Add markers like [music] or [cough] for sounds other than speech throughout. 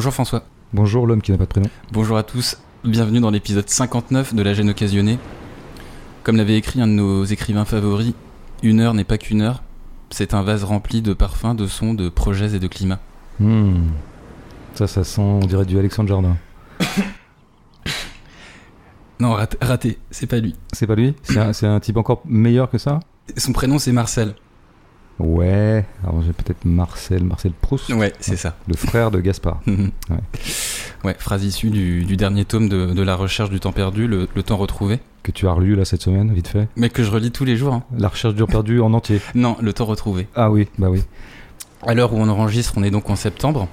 Bonjour François. Bonjour l'homme qui n'a pas de prénom. Bonjour à tous. Bienvenue dans l'épisode 59 de La gêne occasionnée. Comme l'avait écrit un de nos écrivains favoris, une heure n'est pas qu'une heure. C'est un vase rempli de parfums, de sons, de projets et de climats. Hmm. Ça, ça sent, on dirait du Alexandre Jardin. [coughs] Non, raté, raté, c'est pas lui. C'est pas lui? C'est un, c'est un type encore meilleur que ça? Son prénom c'est Marcel. Ouais, alors j'ai peut-être Marcel, Marcel Proust, Ouais, c'est ça. le frère de Gaspard. [laughs] ouais. phrase issue du, du dernier tome de, de La recherche du temps perdu, le, le temps retrouvé. Que tu as relu là cette semaine, vite fait. Mais que je relis tous les jours. hein. La recherche du perdu en entier. [laughs] Non, le temps retrouvé. Ah oui, bah oui. À l'heure où on enregistre, on est donc en septembre.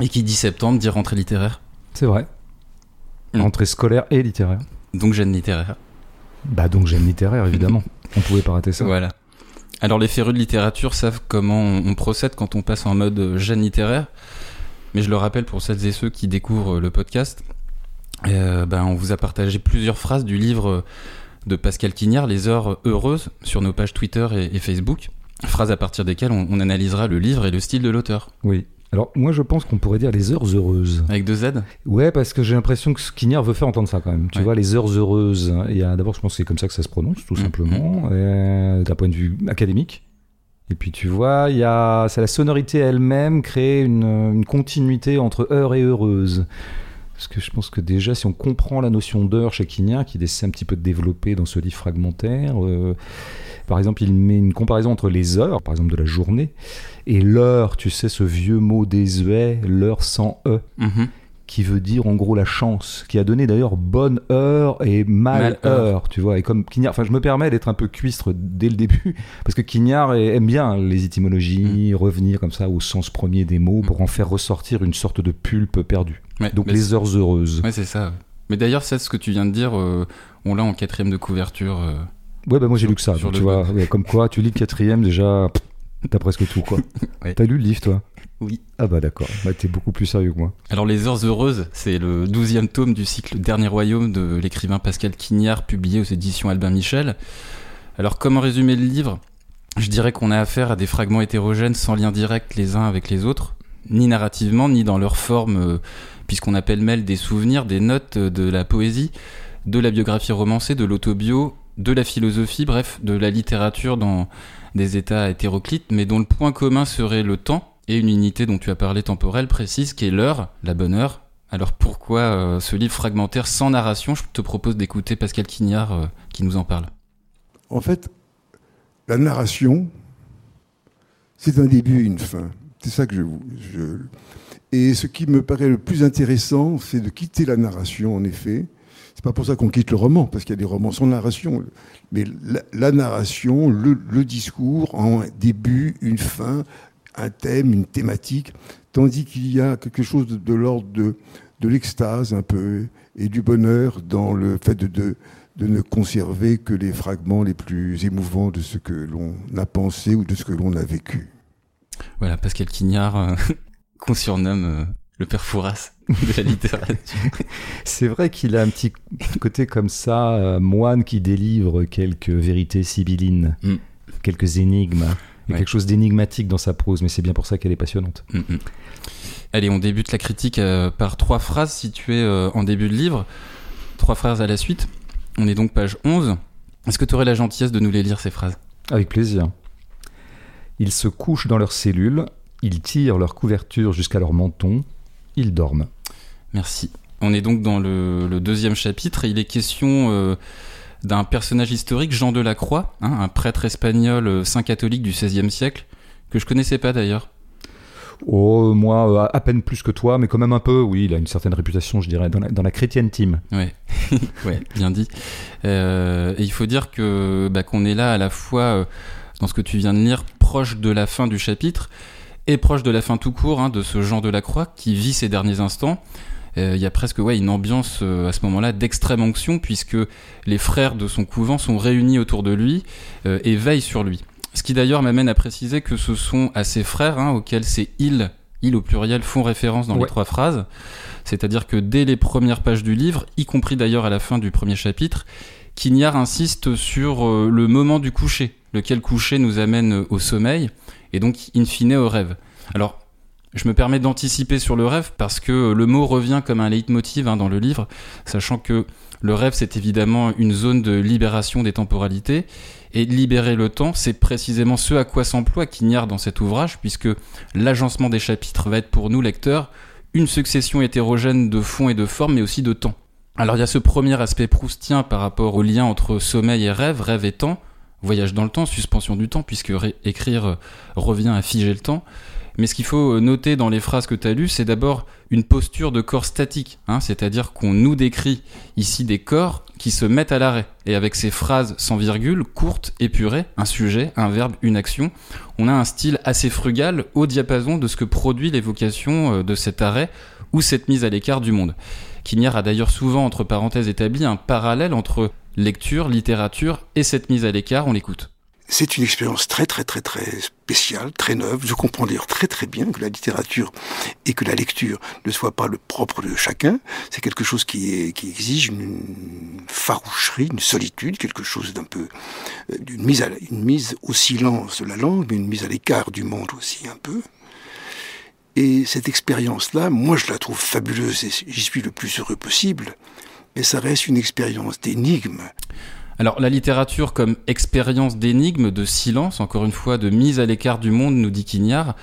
Et qui dit septembre dit rentrée littéraire. C'est vrai. Hmm. Entrée scolaire et littéraire. Donc gêne littéraire. Bah donc j'aime littéraire évidemment. [laughs] on pouvait pas rater ça. Voilà. Alors les férus de littérature savent comment on, procède quand on passe en mode euh, gêne littéraire. Mais je le rappelle pour celles et ceux qui découvrent le podcast, euh, ben, on vous a partagé plusieurs phrases du livre de Pascal Quignard, Les heures heureuses, sur nos pages Twitter et, et Facebook. Phrases à partir desquelles on, on analysera le livre et le style de l'auteur. Oui. Alors moi je pense qu'on pourrait dire les heures heureuses. Avec deux Z Ouais, parce que j'ai l'impression que Skinner veut faire entendre ça quand même. Tu Ouais. vois, les heures heureuses. A d'abord, je pense que c'est comme ça que ça se prononce, tout Mhm. simplement, euh, d'un point de vue académique. Et puis tu vois, il y a, c'est la sonorité elle-même crée une, une continuité entre heure et heureuse. Parce que je pense que déjà, si on comprend la notion d'heure chez Quignard, qui essaie un petit peu de développer dans ce livre fragmentaire, euh, par exemple, il met une comparaison entre les heures, par exemple de la journée, et l'heure, tu sais, ce vieux mot désuet, l'heure sans E Mhm. qui veut dire en gros la chance, qui a donné d'ailleurs bonne heure et mal, Mal heure, heure. tu vois. Et comme Quignard, enfin je me permets d'être un peu cuistre dès le début, [laughs] parce que Quignard aime bien les étymologies, revenir comme ça au sens premier des mots pour en faire ressortir une sorte de pulpe perdue. Ouais, Donc mais les heures heureuses. Ouais, c'est ça. Mais d'ailleurs, c'est ce que tu viens de dire, euh, on l'a en quatrième de couverture. euh. Ouais, bah moi j'ai lu que ça, donc tu vois. ouais, comme quoi, tu lis le quatrième déjà, t'as presque tout quoi. [laughs] Ouais. T'as lu le livre toi? Oui. Ah bah d'accord, bah, t'es beaucoup plus sérieux que moi. Alors, Les Heures Heureuses, c'est le douzième tome du cycle Dernier Royaume de l'écrivain Pascal Quignard, publié aux éditions Albin Michel. Alors, comment résumer le livre? Je dirais qu'on a affaire à des fragments hétérogènes sans lien direct les uns avec les autres, ni narrativement, ni dans leur forme, euh, puisqu'on appelle mêle des souvenirs, des notes, euh, de la poésie, de la biographie romancée, de l'autobio, de la philosophie, bref, de la littérature dans des états hétéroclites, mais dont le point commun serait le temps et une unité dont tu as parlé temporelle précise, qui est l'heure, la bonne heure. Alors pourquoi euh, ce livre fragmentaire sans narration? Je te propose d'écouter Pascal Quignard euh, qui nous en parle. En fait, la narration, c'est un début et une fin. C'est ça que je, je. Et ce qui me paraît le plus intéressant, c'est de quitter la narration, en effet. C'est pas pour ça qu'on quitte le roman, parce qu'il y a des romans sans narration. Mais la, narration, le, discours, en début, une fin, un thème, une thématique, tandis qu'il y a quelque chose de, l'ordre de, l'extase un peu et du bonheur dans le fait de ne conserver que les fragments les plus émouvants de ce que l'on a pensé ou de ce que l'on a vécu. Voilà, Pascal Quignard, euh, [laughs] qu'on surnomme euh, le père Fouras de la littérature. [laughs] C'est vrai qu'il a un petit côté comme ça, euh, moine qui délivre quelques vérités sibyllines, Mm. quelques énigmes. Il y a Ouais. quelque chose d'énigmatique dans sa prose, mais c'est bien pour ça qu'elle est passionnante. Mm, mm. Allez, on débute la critique par trois phrases situées en début de livre. Trois phrases à la suite. On est donc page 11. Est-ce que tu aurais la gentillesse de nous les lire, ces phrases? Avec plaisir. Ils se couchent dans leurs cellules, ils tirent leur couverture jusqu'à leur menton, ils dorment. Merci. On est donc dans le, le deuxième chapitre et il est question euh, d'un personnage historique, Jean de la Croix, hein, un prêtre espagnol euh, saint catholique du XVIe siècle, que je connaissais pas d'ailleurs. Oh, moi, euh, à peine plus que toi, mais quand même un peu, oui, il a une certaine réputation, je dirais, dans la, dans la chrétienne team. Ouais, [laughs] ouais, bien dit. Et il faut dire que bah, qu'on est là à la fois dans ce que tu viens de lire, proche de la fin du chapitre et proche de la fin tout court hein, de ce Jean de la Croix qui vit ses derniers instants. Euh, Il y a presque ouais, une ambiance euh, à ce moment-là d'extrême onction puisque les frères de son couvent sont réunis autour de lui euh, et veillent sur lui. Ce qui d'ailleurs m'amène à préciser que ce sont à ses frères hein, auxquels ces ils, ils au pluriel, font référence dans les trois phrases. C'est-à-dire que dès les premières pages du livre, y compris d'ailleurs à la fin du premier chapitre, Quignard insiste sur euh, le moment du coucher, lequel coucher nous amène au sommeil, et donc in fine au rêve. Alors, Je me permets d'anticiper sur le rêve parce que le mot revient comme un leitmotiv hein, dans le livre, sachant que le rêve, c'est évidemment une zone de libération des temporalités. Et libérer le temps, c'est précisément ce à quoi s'emploie Quignard dans cet ouvrage, puisque l'agencement des chapitres va être pour nous, lecteurs, une succession hétérogène de fond et de forme, mais aussi de temps. Alors il y a ce premier aspect proustien par rapport au lien entre sommeil et rêve, rêve et temps, voyage dans le temps, suspension du temps, puisque écrire revient à figer le temps. Mais ce qu'il faut noter dans les phrases que tu as lues, c'est d'abord une posture de corps statique, hein, c'est-à-dire qu'on nous décrit ici des corps qui se mettent à l'arrêt. Et avec ces phrases sans virgule, courtes, épurées, un sujet, un verbe, une action, on a un style assez frugal au diapason de ce que produit l'évocation euh, de cet arrêt ou cette mise à l'écart du monde. Quignard a d'ailleurs souvent, entre parenthèses, établi un parallèle entre lecture, littérature et cette mise à l'écart, on l'écoute. C'est une expérience très très très très spéciale, très neuve. Je comprends d'ailleurs très très bien que la littérature et que la lecture ne soient pas le propre de chacun. C'est quelque chose qui, exige une faroucherie, une solitude, quelque chose d'un peu euh, d'une mise, à, une mise au silence de la langue, mais une mise à l'écart du monde aussi un peu. Et cette expérience-là, moi je la trouve fabuleuse et j'y suis le plus heureux possible, mais ça reste une expérience d'énigme. Alors la littérature comme expérience d'énigme, de silence, encore une fois, de mise à l'écart du monde, nous dit Quignard,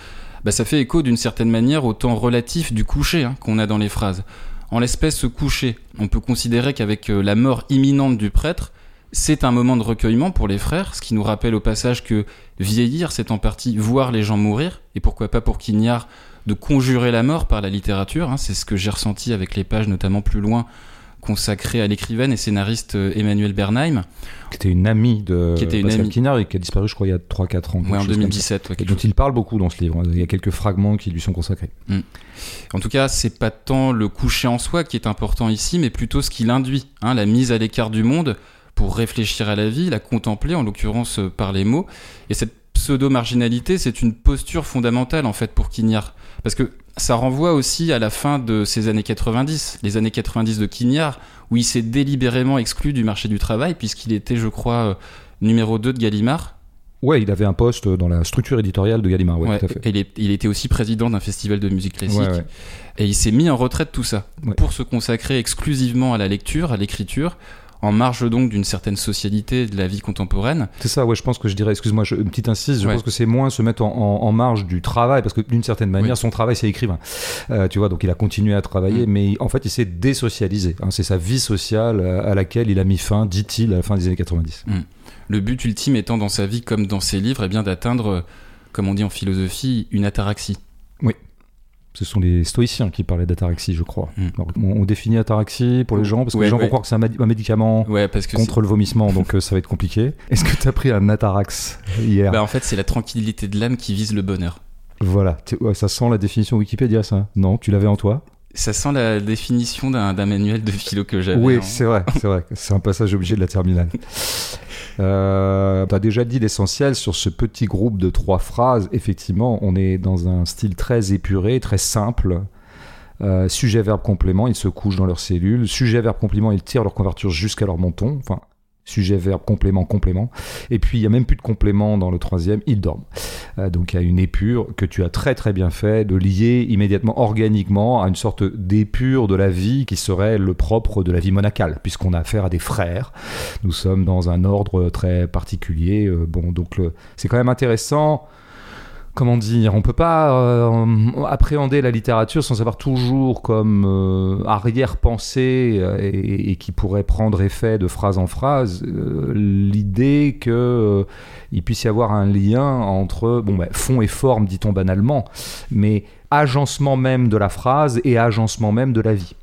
bah, ça fait écho d'une certaine manière au temps relatif du coucher hein, qu'on a dans les phrases. En l'espèce, ce coucher, on peut considérer qu'avec euh, la mort imminente du prêtre, c'est un moment de recueillement pour les frères, ce qui nous rappelle au passage que vieillir, c'est en partie voir les gens mourir, et pourquoi pas pour Quignard de conjurer la mort par la littérature, hein. c'est ce que j'ai ressenti avec les pages notamment plus loin consacré à l'écrivaine et scénariste euh, Emmanuel Bernheim. Qui était une amie de qui était une Pascal amie. et qui a disparu, je crois, il y a 3-4 ans. Ouais, en 2017. et dont il parle beaucoup dans ce livre. Il y a quelques fragments qui lui sont consacrés. Mm. En tout cas, c'est pas tant le coucher en soi qui est important ici, mais plutôt ce qu'il induit, hein, la mise à l'écart du monde pour réfléchir à la vie, la contempler, en l'occurrence euh, par les mots. Et cette pseudo-marginalité, c'est une posture fondamentale en fait pour Quignard. Parce que ça renvoie aussi à la fin de ces années 90, les années 90 de Quignard, où il s'est délibérément exclu du marché du travail, puisqu'il était, je crois, euh, numéro 2 de Gallimard. Ouais, il avait un poste dans la structure éditoriale de Gallimard, ouais, tout à fait. Et il, était aussi président d'un festival de musique classique. et il s'est mis en retraite tout ça, pour se consacrer exclusivement à la lecture, à l'écriture, en marge donc d'une certaine socialité de la vie contemporaine. C'est ça, ouais, je pense que je dirais, excuse-moi, une petite insiste, je pense que c'est moins se mettre en, marge du travail, parce que d'une certaine manière, son travail, c'est écrivain. Euh, tu vois, donc il a continué à travailler, mm. mais en fait, il s'est désocialisé. Hein. c'est sa vie sociale à laquelle il a mis fin, dit-il, à la fin des années 90. Mm. Le but ultime étant dans sa vie, comme dans ses livres, eh bien d'atteindre, comme on dit en philosophie, une ataraxie. Oui. Ce sont les stoïciens qui parlaient d'ataraxie, je crois. Hmm. on, définit ataraxie pour les gens, parce que les gens vont croire que c'est un, médicament contre le vomissement, donc euh, ça va être compliqué. Est-ce que tu as pris un atarax hier bah, En fait, c'est la tranquillité de l'âme qui vise le bonheur. Voilà, ça sent la définition Wikipédia, ça Non, tu l'avais en toi ça sent la définition d'un manuel de philo que j'avais. Oui, c'est vrai, c'est vrai. C'est un passage obligé de la terminale. [laughs] Euh, tu as déjà dit l'essentiel sur ce petit groupe de trois phrases. Effectivement, on est dans un style très épuré, très simple. Euh, sujet, verbe, complément, ils se couchent dans leurs cellules. Sujet, verbe, complément, ils tirent leur converture jusqu'à leur menton. Enfin, sujet, verbe, complément, complément. Et puis il n'y a même plus de complément dans le troisième, ils dorment. Euh, donc il y a une épure que tu as très très bien fait de lier immédiatement, organiquement, à une sorte d'épure de la vie qui serait le propre de la vie monacale, puisqu'on a affaire à des frères. Nous sommes dans un ordre très particulier. Euh, bon, donc c'est quand même intéressant comment dire, on peut pas euh, appréhender la littérature sans avoir toujours comme euh, arrière-pensée euh, et, qui pourrait prendre effet de phrase en phrase l'idée que il puisse y avoir un lien entre bon ben, fond et forme, dit-on banalement, mais agencement même de la phrase et agencement même de la vie.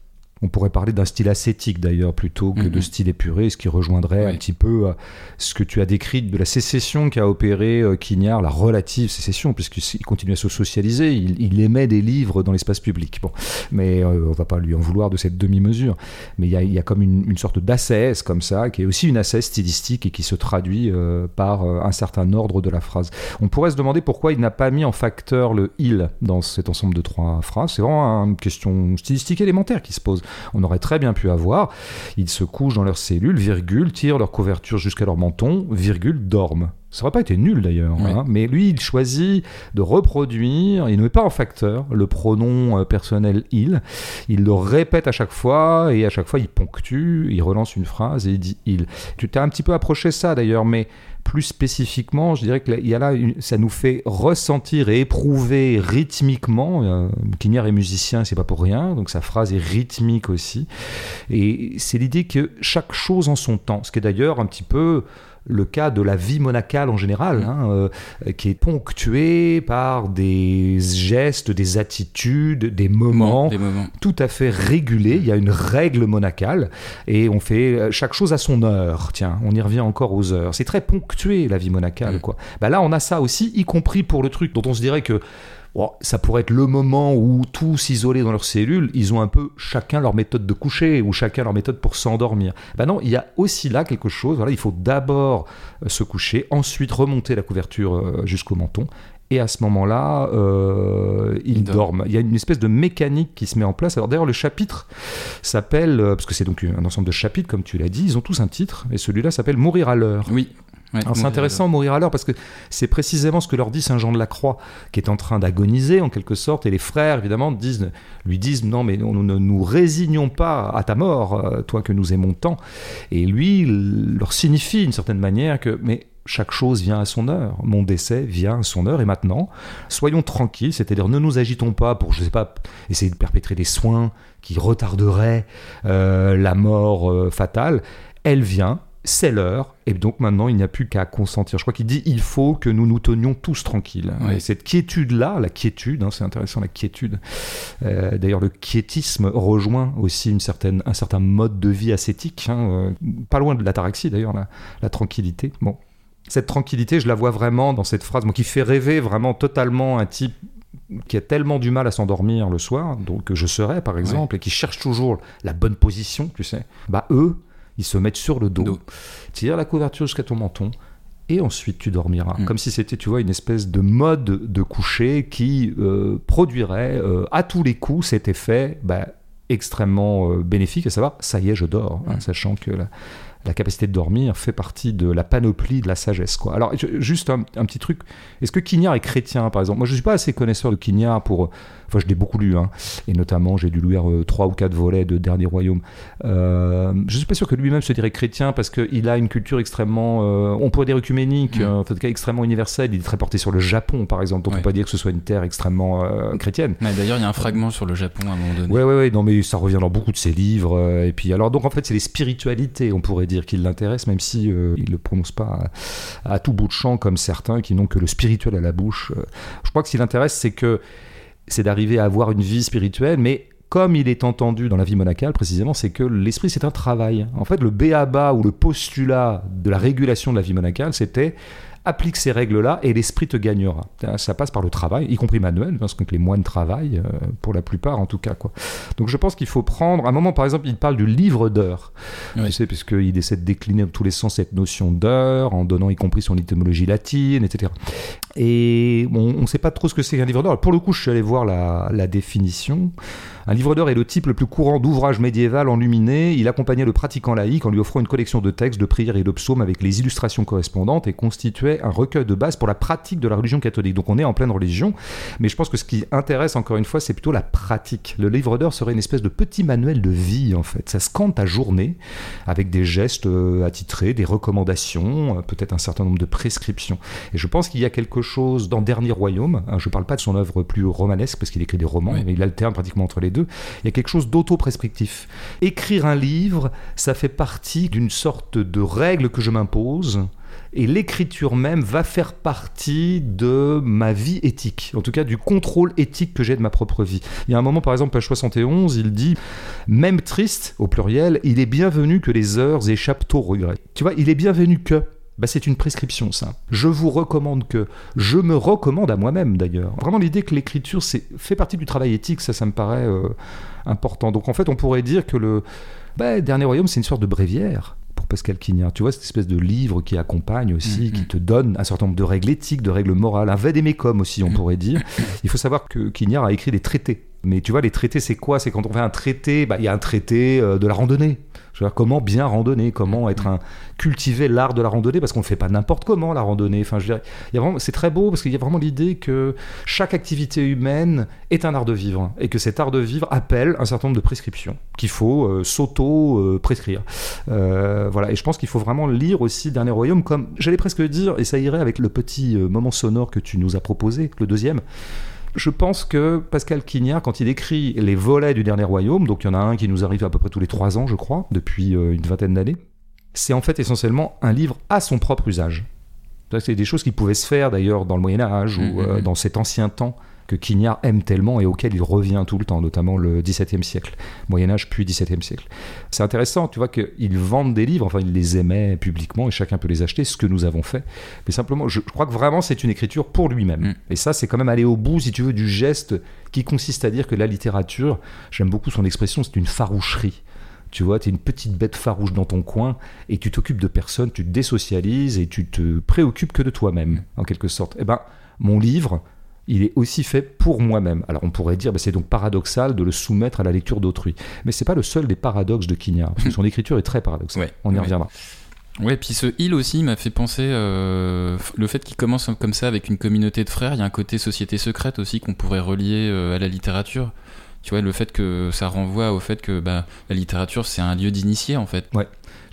On pourrait parler d'un style ascétique d'ailleurs plutôt que de mhm. style épuré, ce qui rejoindrait un petit peu euh, ce que tu as décrit de la sécession qu'a opéré euh, Quignard, la relative sécession, puisqu'il continue à se socialiser, il, émet des livres dans l'espace public. Bon, mais euh, on va pas lui en vouloir de cette demi-mesure. Mais il y a, comme une, sorte d'ascèse comme ça, qui est aussi une ascèse stylistique et qui se traduit par un certain ordre de la phrase. On pourrait se demander pourquoi il n'a pas mis en facteur le il dans cet ensemble de trois phrases. C'est vraiment une question stylistique élémentaire qui se pose on aurait très bien pu avoir. Ils se couchent dans leurs cellules, virgule, tirent leur couverture jusqu'à leur menton, virgule, dorment. Ça aurait pas été nul d'ailleurs, Oui. hein, mais lui il choisit de reproduire, il ne met pas en facteur le pronom euh, personnel il, il le répète à chaque fois et à chaque fois il ponctue, il relance une phrase et il dit il. Tu t'es un petit peu approché ça d'ailleurs, mais plus spécifiquement, je dirais que là, il y a là, ça nous fait ressentir et éprouver rythmiquement. Euh, Quignard est musicien, c'est pas pour rien, donc sa phrase est rythmique aussi. Et c'est l'idée que chaque chose en son temps, ce qui est d'ailleurs un petit peu le cas de la vie monacale en général, Mm. hein, euh, qui est ponctuée par des gestes, des attitudes, des moments Des moments. tout à fait régulé. Il y a une règle monacale et on fait euh, chaque chose à son heure. Tiens, on y revient encore aux heures. C'est très ponctué la vie monacale, Mm. quoi. Bah là, on a ça aussi, y compris pour le truc dont on se dirait que ça pourrait être le moment où tous isolés dans leurs cellules, ils ont un peu chacun leur méthode de coucher ou chacun leur méthode pour s'endormir. Bah non, il y a aussi là quelque chose. Voilà, il faut d'abord euh, se coucher, ensuite remonter la couverture euh, jusqu'au menton. Et à ce moment-là, euh, ils dorment. Il y a une espèce de mécanique qui se met en place. Alors d'ailleurs, le chapitre s'appelle, parce que c'est donc un ensemble de chapitres, comme tu l'as dit, ils ont tous un titre, et celui-là s'appelle Mourir à l'heure. Oui. Ouais, Alors c'est intéressant, mourir à l'heure, parce que c'est précisément ce que leur dit Saint Jean de la Croix, qui est en train d'agoniser en quelque sorte, et les frères évidemment disent, lui disent non mais nous ne nous résignons pas à ta mort, euh, toi que nous aimons tant, et lui il leur signifie d'une certaine manière que mais chaque chose vient à son heure, mon décès vient à son heure, et maintenant soyons tranquilles, c'est-à-dire ne nous agitons pas pour je sais pas essayer de perpétrer des soins qui retarderaient euh, la mort euh, fatale, elle vient, c'est l'heure, et donc maintenant il n'y a plus qu'à consentir. Je crois qu'il dit il faut que nous nous tenions tous tranquilles. Et cette quiétude-là, la quiétude, hein, c'est intéressant la quiétude. Euh, D'ailleurs, le quiétisme rejoint aussi une certaine, un certain mode de vie ascétique, hein, euh, pas loin de l'ataraxie d'ailleurs, la, la tranquillité. Bon. Cette tranquillité, je la vois vraiment dans cette phrase, moi, qui fait rêver vraiment totalement un type qui a tellement du mal à s'endormir le soir, donc que je serais par exemple, et qui cherche toujours la bonne position, tu sais, bah eux, ils se mettent sur le dos, Dos. tire la couverture jusqu'à ton menton, et ensuite tu dormiras. Mm. Comme si c'était, tu vois, une espèce de mode de coucher qui euh, produirait euh, à tous les coups cet effet bah, extrêmement euh, bénéfique, à savoir, ça y est, je dors, hein, Mm. sachant que la, la capacité de dormir fait partie de la panoplie de la sagesse. Quoi. Alors, juste un, un petit truc, est-ce que Quignard est chrétien, par exemple? Moi, je ne suis pas assez connaisseur de Quignard pour... Enfin, je l'ai beaucoup lu, hein, et notamment, j'ai dû lire euh, trois ou quatre volets de Dernier Royaume. Euh, je ne suis pas sûr que lui-même se dirait chrétien, parce qu'il a une culture extrêmement, euh, on pourrait dire œcuménique, Mm. en tout cas extrêmement universelle. Il est très porté sur le Japon, par exemple, donc on Ouais. peut pas dire que ce soit une terre extrêmement chrétienne. D'ailleurs, il y a un fragment sur le Japon à un moment donné. Ouais, ouais, ouais, non, mais ça revient dans beaucoup de ses livres. et puis, alors, donc, en fait, c'est les spiritualités, on pourrait dire, qui l'intéressent, même si euh, il le prononce pas à, à tout bout de champ comme certains qui n'ont que le spirituel à la bouche. Euh, Je crois que ce qui l'intéresse, c'est que c'est d'arriver à avoir une vie spirituelle, mais comme il est entendu dans la vie monacale, précisément, c'est que l'esprit, c'est un travail. En fait, le béaba ou le postulat de la régulation de la vie monacale, c'était applique ces règles-là et l'esprit te gagnera. Ça passe par le travail, y compris manuel, parce que les moines travaillent, euh, pour la plupart en tout cas. Quoi. Donc je pense qu'il faut prendre, à un moment par exemple, il parle du livre d'heures, Oui. tu sais, puisqu'il essaie de décliner dans tous les sens cette notion d'heure, en donnant y compris son étymologie latine, etc. Et bon, on ne sait pas trop ce que c'est qu'un livre d'heure. Pour le coup, je suis allé voir la, la définition. Un livre d'heure est le type le plus courant d'ouvrage médiéval enluminé. Il accompagnait le pratiquant laïque en lui offrant une collection de textes, de prières et de psaumes avec les illustrations correspondantes et constituait un recueil de base pour la pratique de la religion catholique. Donc on est en pleine religion, mais je pense que ce qui intéresse encore une fois, c'est plutôt la pratique. Le livre d'heure serait une espèce de petit manuel de vie en fait. Ça scande ta journée avec des gestes euh, attitrés, des recommandations, euh, peut-être un certain nombre de prescriptions. Et je pense qu'il y a quelque chose dans Dernier Royaume, hein, je ne parle pas de son œuvre plus romanesque parce qu'il écrit des romans, Oui. mais il alterne pratiquement entre les il y a quelque chose d'auto-prescriptif. Écrire un livre, ça fait partie d'une sorte de règle que je m'impose. Et l'écriture même va faire partie de ma vie éthique, en tout cas du contrôle éthique que j'ai de ma propre vie. Il y a un moment, par exemple, page 71, il dit Même triste, au pluriel, il est bienvenu que les heures échappent au regret. Tu vois, il est bienvenu que. Bah, c'est une prescription, ça. Je vous recommande que. Je me recommande à moi-même, d'ailleurs. Vraiment, l'idée que l'écriture fait partie du travail éthique, ça, ça me paraît euh, important. Donc, en fait, on pourrait dire que le bah, Dernier Royaume, c'est une sorte de bréviaire pour Pascal Quignard. Tu vois, cette espèce de livre qui accompagne aussi, Mhm. qui te donne un certain nombre de règles éthiques, de règles morales, un vadémécum aussi, on pourrait dire. Il faut savoir que Quignard a écrit des traités Mais tu vois, les traités, c'est quoi? C'est quand on fait un traité, bah, il y a un traité euh, de la randonnée. Je veux dire, comment bien randonner, comment être un cultiver l'art de la randonnée, parce qu'on ne fait pas n'importe comment la randonnée. Enfin, je dirais, il y a vraiment, c'est très beau parce qu'il y a vraiment l'idée que chaque activité humaine est un art de vivre et que cet art de vivre appelle un certain nombre de prescriptions qu'il faut euh, s'auto euh. Euh, voilà, et je pense qu'il faut vraiment lire aussi Dernier Royaume comme, j'allais presque dire, et ça irait avec le petit moment sonore que tu nous as proposé, le deuxième. Je pense que Pascal Quignard, quand il écrit les volets du Dernier Royaume, donc il y en a un qui nous arrive à peu près tous les trois ans, je crois, depuis euh, une vingtaine d'années, c'est en fait essentiellement un livre à son propre usage. C'est des choses qui pouvaient se faire d'ailleurs dans le Moyen Âge ou Mhm, euh, mhm. dans cet ancien temps que Quignard aime tellement et auquel il revient tout le temps, notamment le XVIIe siècle, Moyen Âge puis XVIIe siècle. C'est intéressant, tu vois, qu'ils vendent des livres, enfin ils les aimaient publiquement et chacun peut les acheter, ce que nous avons fait. Mais simplement, je, je crois que vraiment c'est une écriture pour lui-même. Mm. Et ça, c'est quand même aller au bout, si tu veux, du geste qui consiste à dire que la littérature, j'aime beaucoup son expression, c'est une faroucherie. Tu vois, tu es une petite bête farouche dans ton coin et tu t'occupes de personne, tu te désocialises et tu te préoccupes que de toi-même, en quelque sorte. Eh ben, mon livre, il est aussi fait pour moi-même. Alors on pourrait dire, bah, c'est donc paradoxal de le soumettre à la lecture d'autrui. Mais c'est pas le seul des paradoxes de Quignard, parce que son [laughs] écriture est très paradoxale. Ouais, on y ouais. reviendra. Ouais, puis ce il aussi m'a fait penser euh, le fait qu'il commence comme ça avec une communauté de frères. Il y a un côté société secrète aussi qu'on pourrait relier euh, à la littérature. Tu vois, le fait que ça renvoie au fait que bah, la littérature c'est un lieu d'initié en fait.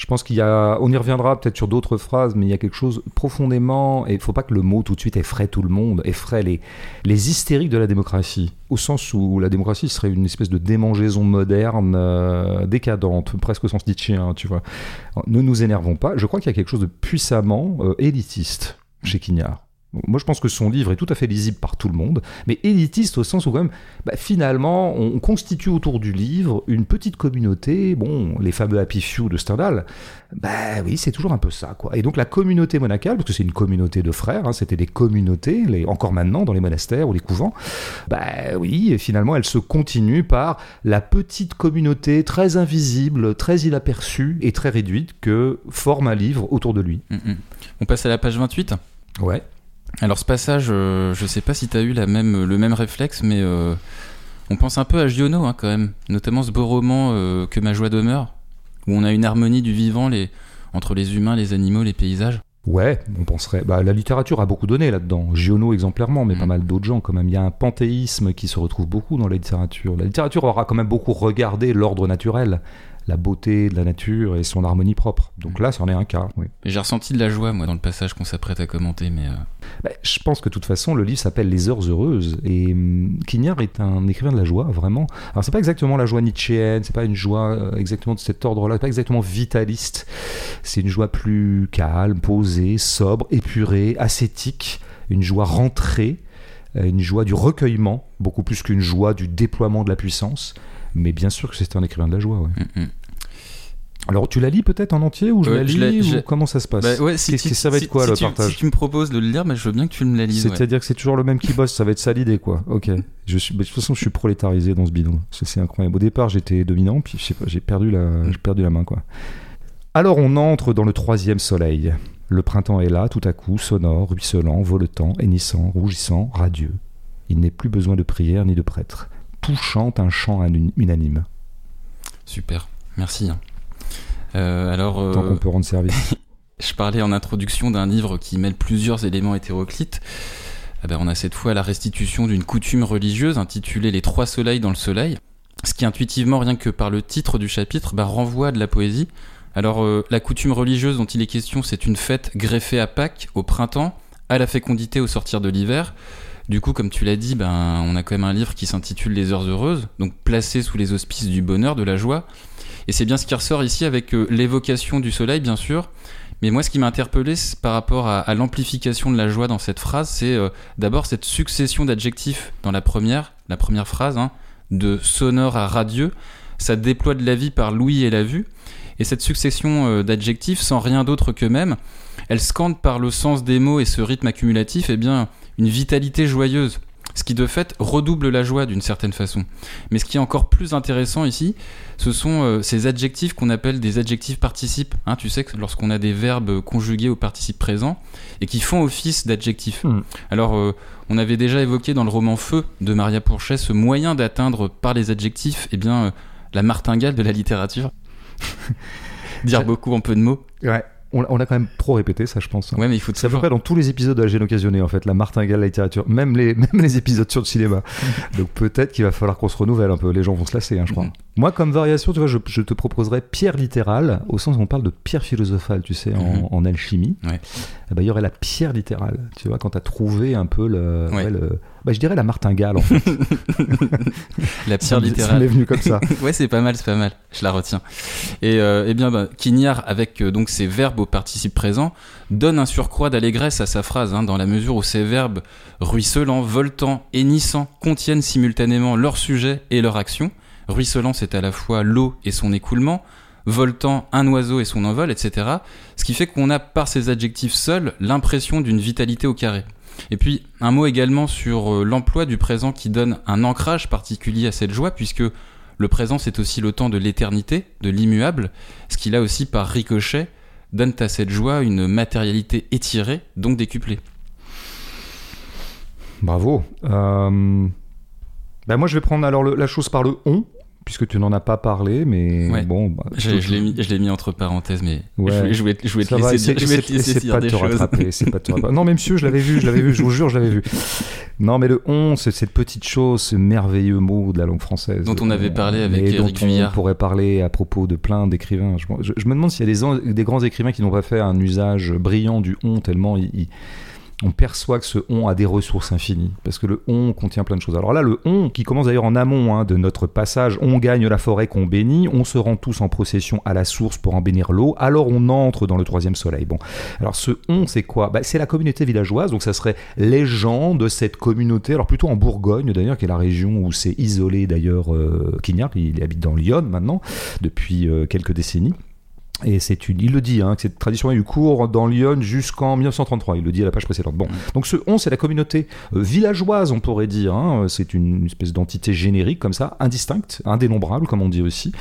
Je pense qu'il y a, on y reviendra peut-être sur d'autres phrases, mais il y a quelque chose profondément, et il faut pas que le mot tout de suite effraie tout le monde, effraie les, les hystériques de la démocratie, au sens où la démocratie serait une espèce de démangeaison moderne, euh, décadente, presque au sens nietzschéen, tu vois. Ne nous énervons pas, je crois qu'il y a quelque chose de puissamment euh, élitiste chez Quignard. Moi, je pense que son livre est tout à fait lisible par tout le monde, mais élitiste au sens où, quand même, bah, finalement, on constitue autour du livre une petite communauté. Bon, les fameux Happy Few de Stendhal, bah oui, c'est toujours un peu ça, quoi. Et donc, la communauté monacale, parce que c'est une communauté de frères, hein, c'était des communautés, les, encore maintenant, dans les monastères ou les couvents, bah oui, et finalement, elle se continue par la petite communauté très invisible, très inaperçue et très réduite que forme un livre autour de lui. Mm, mm. On passe à la page 28. Ouais. Alors ce passage, euh, je sais pas si tu as eu la même, le même réflexe, mais euh, on pense un peu à Giono hein, quand même, notamment ce beau roman euh, Que ma joie demeure, où on a une harmonie du vivant les, entre les humains, les animaux, les paysages. Ouais, on penserait. Bah, la littérature a beaucoup donné là-dedans. Giono exemplairement, mais Mm. pas mal d'autres gens quand même. Il y a un panthéisme qui se retrouve beaucoup dans la littérature. La littérature aura quand même beaucoup regardé l'ordre naturel, la beauté de la nature et son harmonie propre. Donc là, c'en est un cas. Oui. J'ai ressenti de la joie moi dans le passage qu'on s'apprête à commenter, mais euh, Bah, je pense que de toute façon, le livre s'appelle Les Heures Heureuses. Et hum, Quignard est un écrivain de la joie, vraiment. Alors, c'est pas exactement la joie nietzschéenne, c'est pas une joie euh, exactement de cet ordre-là, c'est pas exactement vitaliste. C'est une joie plus calme, posée, sobre, épurée, ascétique, une joie rentrée, euh, une joie du recueillement, beaucoup plus qu'une joie du déploiement de la puissance. Mais bien sûr que c'est un écrivain de la joie, ouais. mm, mm. Alors, tu la lis peut-être en entier ou je Ouais, la lis je ou comment ça se passe Bah ouais, si tu- ça va être quoi si le partage Si tu me proposes de le lire, bah, je veux bien que tu me la lises. ouais. C'est-à-dire que c'est toujours le même qui bosse, ça va être ça l'idée, quoi. Ok. Je suis, mais de toute façon, je suis prolétarisé dans ce bidon. C'est incroyable. Au départ, j'étais dominant, puis j'ai perdu la, j'ai perdu la main, quoi. Alors, on entre dans le troisième soleil. Le printemps est là, tout à coup, sonore, ruisselant, voletant, hennissant, rougissant, radieux. Il n'est plus besoin de prière ni de prêtre. Tout chante un chant unanime. Super, merci. Euh, alors, euh, Tant qu'on peut rendre service. [laughs] je parlais en introduction d'un livre qui mêle plusieurs éléments hétéroclites. Eh ben, on a cette fois la restitution d'une coutume religieuse intitulée Les Trois Soleils dans le Soleil, ce qui intuitivement, rien que par le titre du chapitre, bah, renvoie à de la poésie. Alors, euh, la coutume religieuse dont il est question, c'est une fête greffée à Pâques, au printemps, à la fécondité au sortir de l'hiver. Du coup, comme tu l'as dit, ben, on a quand même un livre qui s'intitule Les Heures Heureuses, donc placé sous les auspices du bonheur, de la joie. Et c'est bien ce qui ressort ici avec euh, l'évocation du soleil, bien sûr. Mais moi, ce qui m'a interpellé par rapport à, à l'amplification de la joie dans cette phrase, c'est euh, d'abord cette succession d'adjectifs dans la première, la première phrase, hein, de sonore à radieux. Ça déploie de la vie par l'ouïe et la vue. Et cette succession euh, d'adjectifs, sans rien d'autre qu'eux-mêmes, elle scande par le sens des mots et ce rythme accumulatif, eh bien, une vitalité joyeuse. Ce qui de fait redouble la joie d'une certaine façon. Mais ce qui est encore plus intéressant ici, ce sont euh, ces adjectifs qu'on appelle des adjectifs participes. Hein, tu sais que lorsqu'on a des verbes conjugués au participe présent et qui font office d'adjectifs. Hmm. Alors, euh, on avait déjà évoqué dans le roman Feu de Maria Pourchet ce moyen d'atteindre par les adjectifs eh bien, euh, la martingale de la littérature. [laughs] Dire beaucoup en peu de mots. Ouais. On, on a quand même trop répété ça, je pense. Ouais, mais il faut C'est à peu toujours... près dans tous les épisodes de la gêne occasionnée, en fait, la martingale, la littérature, même les, [laughs] même les épisodes sur le cinéma. [laughs] Donc peut-être qu'il va falloir qu'on se renouvelle un peu. Les gens vont se lasser, hein, je crois. Mhm. Moi, comme variation, tu vois, je, je te proposerais pierre littérale, au sens où on parle de pierre philosophale, tu sais, en, Mhm. en alchimie. Ouais. Eh ben, il y aurait la pierre littérale, tu vois, quand tu as trouvé un peu le. Ouais. ouais, le- bah, je dirais la martingale, en fait. [laughs] La pierre me- Ça littérale. m'est venu comme ça. [laughs] ouais, c'est pas mal, c'est pas mal. Je la retiens. Et euh, eh bien, bah, Quignard, avec euh, donc ses verbes au participe présent, donne un surcroît d'allégresse à sa phrase, hein, dans la mesure où ces verbes ruisselants, voltants, hennissants contiennent simultanément leur sujet et leur action. Ruisselant, c'est à la fois l'eau et son écoulement. Voltant, un oiseau et son envol, etc. Ce qui fait qu'on a, par ces adjectifs seuls, l'impression d'une vitalité au carré. Et puis, un mot également sur euh, l'emploi du présent qui donne un ancrage particulier à cette joie, puisque le présent, c'est aussi le temps de l'éternité, de l'immuable, ce qui là aussi, par ricochet, donne à cette joie une matérialité étirée, donc décuplée. Bravo. Euh, bah, moi, je vais prendre alors la chose par le on, puisque tu n'en as pas parlé, mais Ouais. bon. bah, Je, je l'ai mis, entre parenthèses, mais Ouais. je, voulais, je voulais te- je voulais te Ça va, laisser dire, je voulais te laisser dire pas des te choses. rattraper, c'est pas te rattraper. Non, mais monsieur, je l'avais vu, je l'avais vu, je vous jure, je l'avais vu. Non, mais le on, c'est cette petite chose, ce merveilleux mot de la langue française. Dont on avait parlé avec Et dont Éric Vuillard. On pourrait parler à propos de plein d'écrivains. Je, me demande s'il y a des, an- des grands écrivains qui n'ont pas fait un usage brillant du on, tellement il- il- on perçoit que ce on a des ressources infinies. Parce que le on contient plein de choses. Alors là, le on, qui commence d'ailleurs en amont hein, de notre passage, on gagne la forêt qu'on bénit, on se rend tous en procession à la source pour en bénir l'eau, alors on entre dans le troisième soleil. Bon, alors ce on, c'est quoi? Bah, C'est la communauté villageoise, donc ça serait les gens de cette communauté, alors plutôt en Bourgogne d'ailleurs, qui est la région où c'est isolé d'ailleurs euh, il habite dans Lyon maintenant, depuis euh, quelques décennies. Et c'est une, il le dit, hein, que cette tradition a eu cours dans Lyon jusqu'en 1933. Il le dit à la page précédente. Bon, donc ce on, c'est la communauté euh, villageoise, on pourrait dire. hein. C'est une espèce d'entité générique comme ça, indistincte, indénombrable, comme on dit aussi.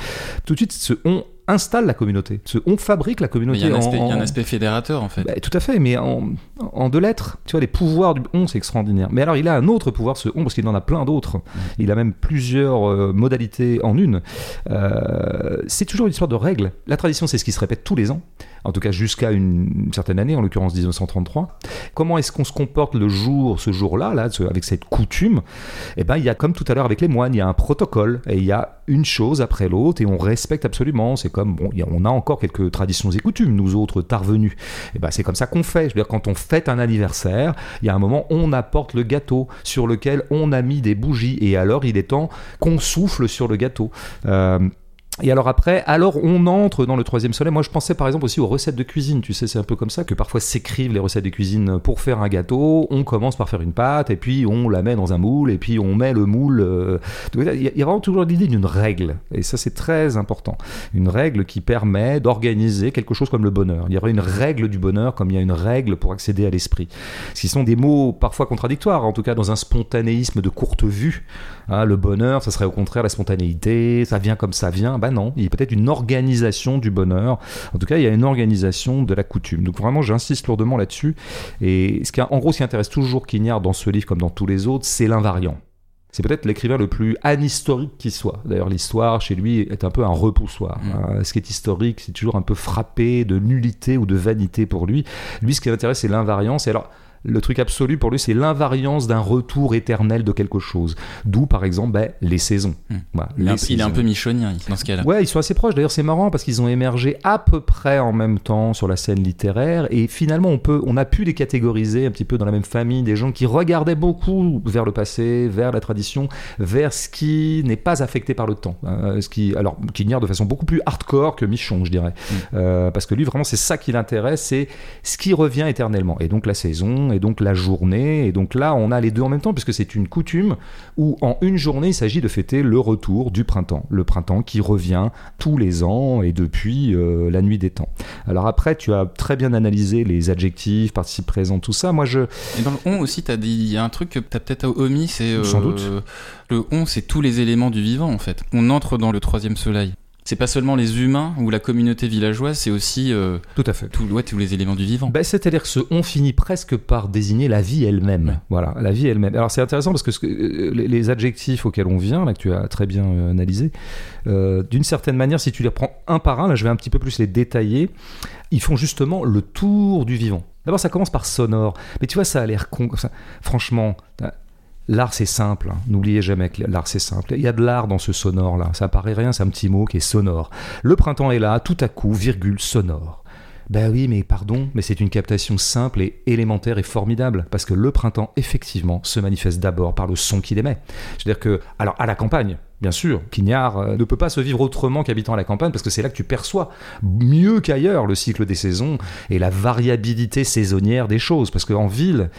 Tout de suite, ce on installe la communauté. Ce on fabrique la communauté. Il y, a un en- aspect, il y a un en- aspect fédérateur, en fait. bah, tout à fait, mais en, en deux lettres. Tu vois, les pouvoirs du on, c'est extraordinaire. Mais alors, il a un autre pouvoir, ce on, parce qu'il en a plein d'autres. Il a même plusieurs euh, modalités en une. Euh, c'est toujours une histoire de règles. La tradition, c'est ce qui se répète tous les ans. En tout cas, jusqu'à une, certaine année, en l'occurrence 1933. Comment est-ce qu'on se comporte le jour, ce jour-là, là, avec cette coutume? Eh ben, il y a comme tout à l'heure avec les moines, il y a un protocole et il y a une chose après l'autre et on respecte absolument. C'est comme bon, on a encore quelques traditions et coutumes, nous autres tarvenus. Et ben, c'est comme ça qu'on fait. Je veux dire, quand on fête un anniversaire, il y a un moment, on apporte le gâteau sur lequel on a mis des bougies et alors il est temps qu'on souffle sur le gâteau. Euh, et alors après, alors on entre dans le troisième soleil. Moi, je pensais par exemple aussi aux recettes de cuisine. Tu sais, c'est un peu comme ça que parfois s'écrivent les recettes de cuisine pour faire un gâteau. On commence par faire une pâte et puis on la met dans un moule et puis on met le moule. euh, il y a vraiment toujours l'idée d'une règle. Et ça, c'est très important. Une règle qui permet d'organiser quelque chose comme le bonheur. Il y aurait une règle du bonheur comme il y a une règle pour accéder à l'esprit. Ce qui sont des mots parfois contradictoires, en tout cas dans un spontanéisme de courte vue. Hein, le bonheur, ça serait au contraire la spontanéité, ça vient comme ça vient. Ben non, il y a peut-être une organisation du bonheur. En tout cas, il y a une organisation de la coutume. Donc vraiment, j'insiste lourdement là-dessus. Et ce qui, en gros, ce qui intéresse toujours Quignard dans ce livre comme dans tous les autres, c'est l'invariant. C'est peut-être l'écrivain le plus anhistorique qui soit. D'ailleurs, l'histoire, chez lui, est un peu un repoussoir. Mm. Euh, ce qui est historique, c'est toujours un peu frappé de nullité ou de vanité pour lui. Lui, ce qui l'intéresse, c'est l'invariance. Et alors, le truc absolu pour lui, c'est l'invariance d'un retour éternel de quelque chose. D'où, par exemple, ben, les saisons. Mm. Voilà, Il est, les un, il est un saisons. peu michonien dans ce cas-là. Ouais, ils sont assez proches. D'ailleurs, c'est marrant parce qu'ils ont émergé à peu près en même temps sur la scène littéraire. Et finalement, on, peut, on a pu les catégoriser un petit peu dans la même famille. Des gens qui regardaient beaucoup vers le passé, vers la tradition, vers ce qui n'est pas affecté par le temps. Euh, ce qui, alors, Quignard de façon beaucoup plus hardcore que Michon, je dirais. Euh, parce que lui, vraiment, c'est ça qui l'intéresse, c'est ce qui revient éternellement. Et donc, la saison, et donc la journée. Et donc là, on a les deux en même temps, puisque c'est une coutume où en une journée, il s'agit de fêter le retour du printemps. Le printemps qui revient tous les ans et depuis euh, la nuit des temps. Alors après, tu as très bien analysé les adjectifs, participe présent, tout ça. Moi, je... Et dans le on aussi, t'as dit- il y a un truc que tu as peut-être omis, c'est... euh, Sans doute. Le on, c'est tous les éléments du vivant, en fait. On entre dans le troisième soleil. C'est pas seulement les humains ou la communauté villageoise, c'est aussi euh, Tout à fait. tout, ouais, tous les éléments du vivant. Ben, C'est-à-dire que ce on finit presque par désigner la vie elle-même. Ouais. Voilà, la vie elle-même. Alors c'est intéressant parce que ce que- euh, les, adjectifs auxquels on vient, là que tu as très bien euh, analysé, euh, d'une certaine manière, si tu les reprends un par un, là je vais un petit peu plus les détailler, ils font justement le tour du vivant. D'abord ça commence par sonore, mais tu vois ça a l'air con. ça. Franchement, L'art c'est simple, hein. n'oubliez jamais que l'art c'est simple. Il y a de l'art dans ce sonore là, ça paraît rien, c'est un petit mot qui est sonore. Le printemps est là, tout à coup, virgule, sonore. Ben oui, mais pardon, mais c'est une captation simple et élémentaire et formidable, parce que le printemps, effectivement, se manifeste d'abord par le son qu'il émet. C'est-à-dire que, alors à la campagne, bien sûr, Quignard euh, ne peut pas se vivre autrement qu'habitant à la campagne, parce que c'est là que tu perçois mieux qu'ailleurs le cycle des saisons et la variabilité saisonnière des choses. Parce qu'en ville,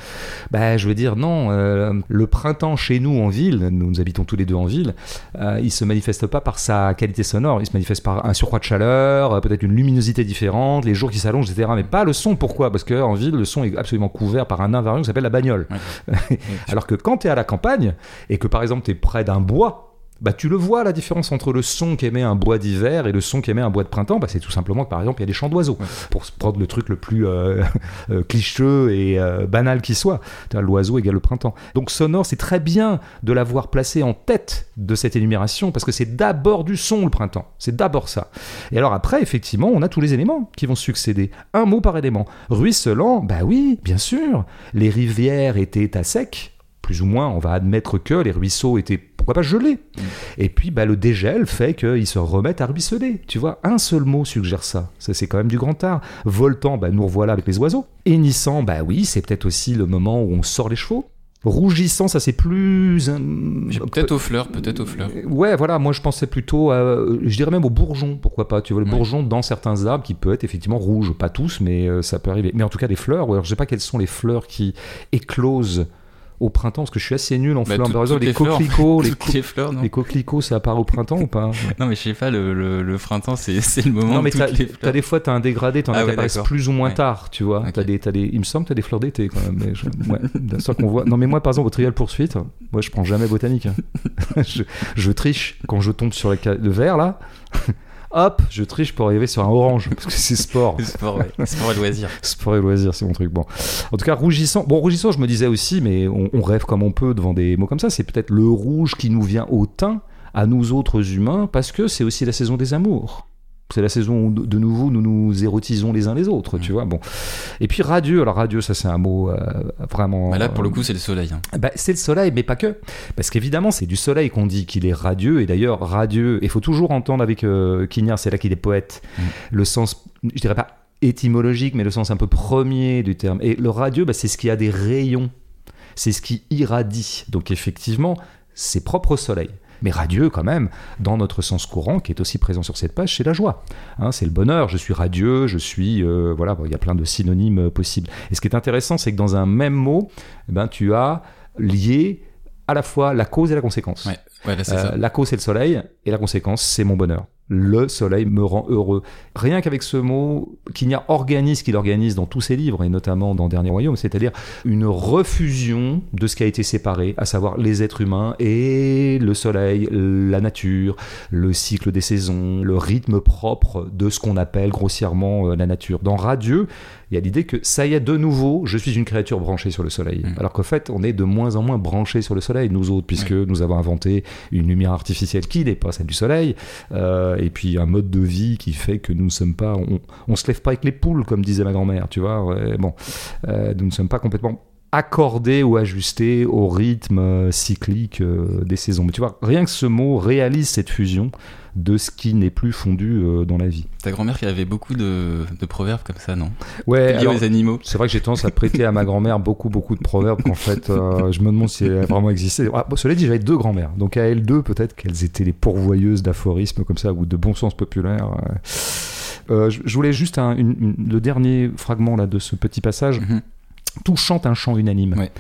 ben, je veux dire, non, euh, le printemps chez nous en ville, nous, nous habitons tous les deux en ville, euh, il se manifeste pas par sa qualité sonore, il se manifeste par un surcroît de chaleur, euh, peut-être une luminosité différente, les jours qui s'allongent, etc. Mais pas le son. Pourquoi? Parce qu'en ville, le son est absolument couvert par un invariant qui s'appelle la bagnole. [laughs] Alors que quand tu es à la campagne et que par exemple tu es près d'un bois, bah, tu le vois la différence entre le son qu'émet un bois d'hiver et le son qu'émet un bois de printemps. Bah, c'est tout simplement que par exemple il y a des chants d'oiseaux. Ouais. Pour prendre le truc le plus euh, [laughs] euh, clicheux et euh, banal qui soit, l'oiseau égale le printemps. Donc sonore, c'est très bien de l'avoir placé en tête de cette énumération parce que c'est d'abord du son le printemps. C'est d'abord ça. Et alors après, effectivement, on a tous les éléments qui vont succéder. Un mot par élément. Ruisselant, bah oui, bien sûr. Les rivières étaient à sec, plus ou moins. On va admettre que les ruisseaux étaient, pourquoi pas, gelés. Et puis, bah, le dégel fait qu'ils se remettent à ruisseler. Tu vois, un seul mot suggère ça. Ça, c'est quand même du grand art. Voltant, bah, nous revoilà avec les oiseaux. Hennissant, bah oui, c'est peut-être aussi le moment où on sort les chevaux. Rougissant, ça c'est plus. euh, Peut-être aux fleurs, peut-être aux fleurs. Ouais, voilà, moi je pensais plutôt, à, je dirais même au bourgeon, pourquoi pas. Tu vois, le Ouais. bourgeon dans certains arbres qui peut être effectivement rouge, pas tous, mais euh, ça peut arriver. Mais en tout cas, des fleurs, ou alors je sais pas quelles sont les fleurs qui éclosent au printemps, parce que je suis assez nul en Bah, fleurs. toutes- Par exemple, les coquelicots, les, fleurs, [laughs] les coquelicots, ça apparaît au printemps ou pas? Non, mais je sais pas, le, le, le printemps, c'est [laughs] le moment Non, mais t'as des fois, t'as un dégradé, t'en as Ah ouais, apparaissent plus ou moins Ouais. tard, tu vois. Ok. T'as des, t'as des, il me semble que t'as des fleurs d'été quand même. Mais je- ouais, qu'on voit. Non, mais moi, par exemple, au trial poursuite, moi, je prends jamais botanique. hein. [laughs] je, je triche quand je tombe sur le, ca- le vert là. Hop, je triche pour arriver sur un orange parce que c'est sport. [laughs] Sport, ouais. Sport et loisirs. Sport et loisirs, c'est mon truc. Bon, en tout cas, rougissant. Bon, rougissant, je me disais aussi, mais on, on rêve comme on peut devant des mots comme ça. C'est peut-être le rouge qui nous vient au teint à nous autres humains parce que c'est aussi la saison des amours. C'est la saison où de nouveau nous nous érotisons les uns les autres, tu vois. Bon. Et puis radieux. Alors radieux, ça c'est un mot euh, vraiment. Bah là, pour le euh, coup, c'est le soleil. hein. bah, c'est le soleil, mais pas que. Parce qu'évidemment, c'est du soleil qu'on dit qu'il est radieux. Et d'ailleurs, radieux, il faut toujours entendre avec euh, Quignard, c'est là qu'il est poète, Mm. le sens, je dirais pas étymologique, mais le sens un peu premier du terme. Et le radieux, bah, c'est ce qui a des rayons. C'est ce qui irradie. Donc effectivement, c'est propre au soleil. Mais radieux quand même, dans notre sens courant, qui est aussi présent sur cette page, c'est la joie. Hein, c'est le bonheur. Je suis radieux, je suis... euh, voilà, bon, il y a plein de synonymes euh, possibles. Et ce qui est intéressant, c'est que dans un même mot, eh ben, tu as lié à la fois la cause et la conséquence. Ouais, ouais là, c'est Euh, ça. la cause c'est le soleil et la conséquence c'est mon bonheur. Le soleil me rend heureux. Rien qu'avec ce mot, Quignard organise ce qu'il organise dans tous ses livres, et notamment dans Dernier Royaume, c'est-à-dire une refusion de ce qui a été séparé, à savoir les êtres humains et le soleil, la nature, le cycle des saisons, le rythme propre de ce qu'on appelle grossièrement euh, la nature. Dans Radieux, il y a l'idée que ça y est, de nouveau, je suis une créature branchée sur le soleil. Mm. Alors qu'en fait, on est de moins en moins branchés sur le soleil, nous autres, puisque nous avons inventé une lumière artificielle qui n'est pas celle du soleil, euh, et puis un mode de vie qui fait que nous ne sommes pas, on, on se lève pas avec les poules, comme disait ma grand-mère, tu vois. bon, Euh, nous ne sommes pas complètement accordés ou ajustés au rythme euh, cyclique euh, des saisons. Mais tu vois, rien que ce mot réalise cette fusion de ce qui n'est plus fondu euh, dans la vie. Ta grand-mère qui avait beaucoup de, de proverbes comme ça, non? Ouais, Liés aux animaux. C'est vrai que j'ai tendance à prêter à ma grand-mère beaucoup, beaucoup de proverbes qu'en fait, euh, je me demande si elles a vraiment existé. Ah, bon, cela dit, j'avais deux grand-mères. Donc à elles deux, peut-être qu'elles étaient les pourvoyeuses d'aphorismes comme ça ou de bon sens populaire. euh. Je, je voulais juste un- une- une- le dernier fragment là, de ce petit passage. Mhm. Tout chante un chant unanime. Ouais.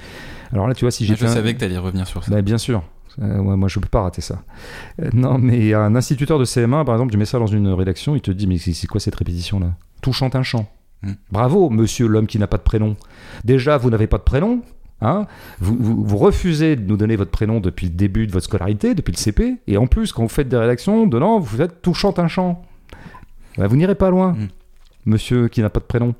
Alors là, tu vois, si Je j'étais. un- savais que tu allais revenir sur ça. Bah, bien sûr. Euh, ouais, moi, je peux pas rater ça. Euh, non, mais un instituteur de CM1, par exemple, tu mets ça dans une rédaction, il te dit Mais c'est quoi cette répétition-là? Tout chante un chant. Hmm. Bravo, monsieur l'homme qui n'a pas de prénom. Déjà, vous n'avez pas de prénom. Hein? Vous, vous- vous refusez de nous donner votre prénom depuis le début de votre scolarité, depuis le CP. Et en plus, quand vous faites des rédactions, dedans, vous faites tout chante un chant. Bah, vous n'irez pas loin, Hmm. monsieur qui n'a pas de prénom.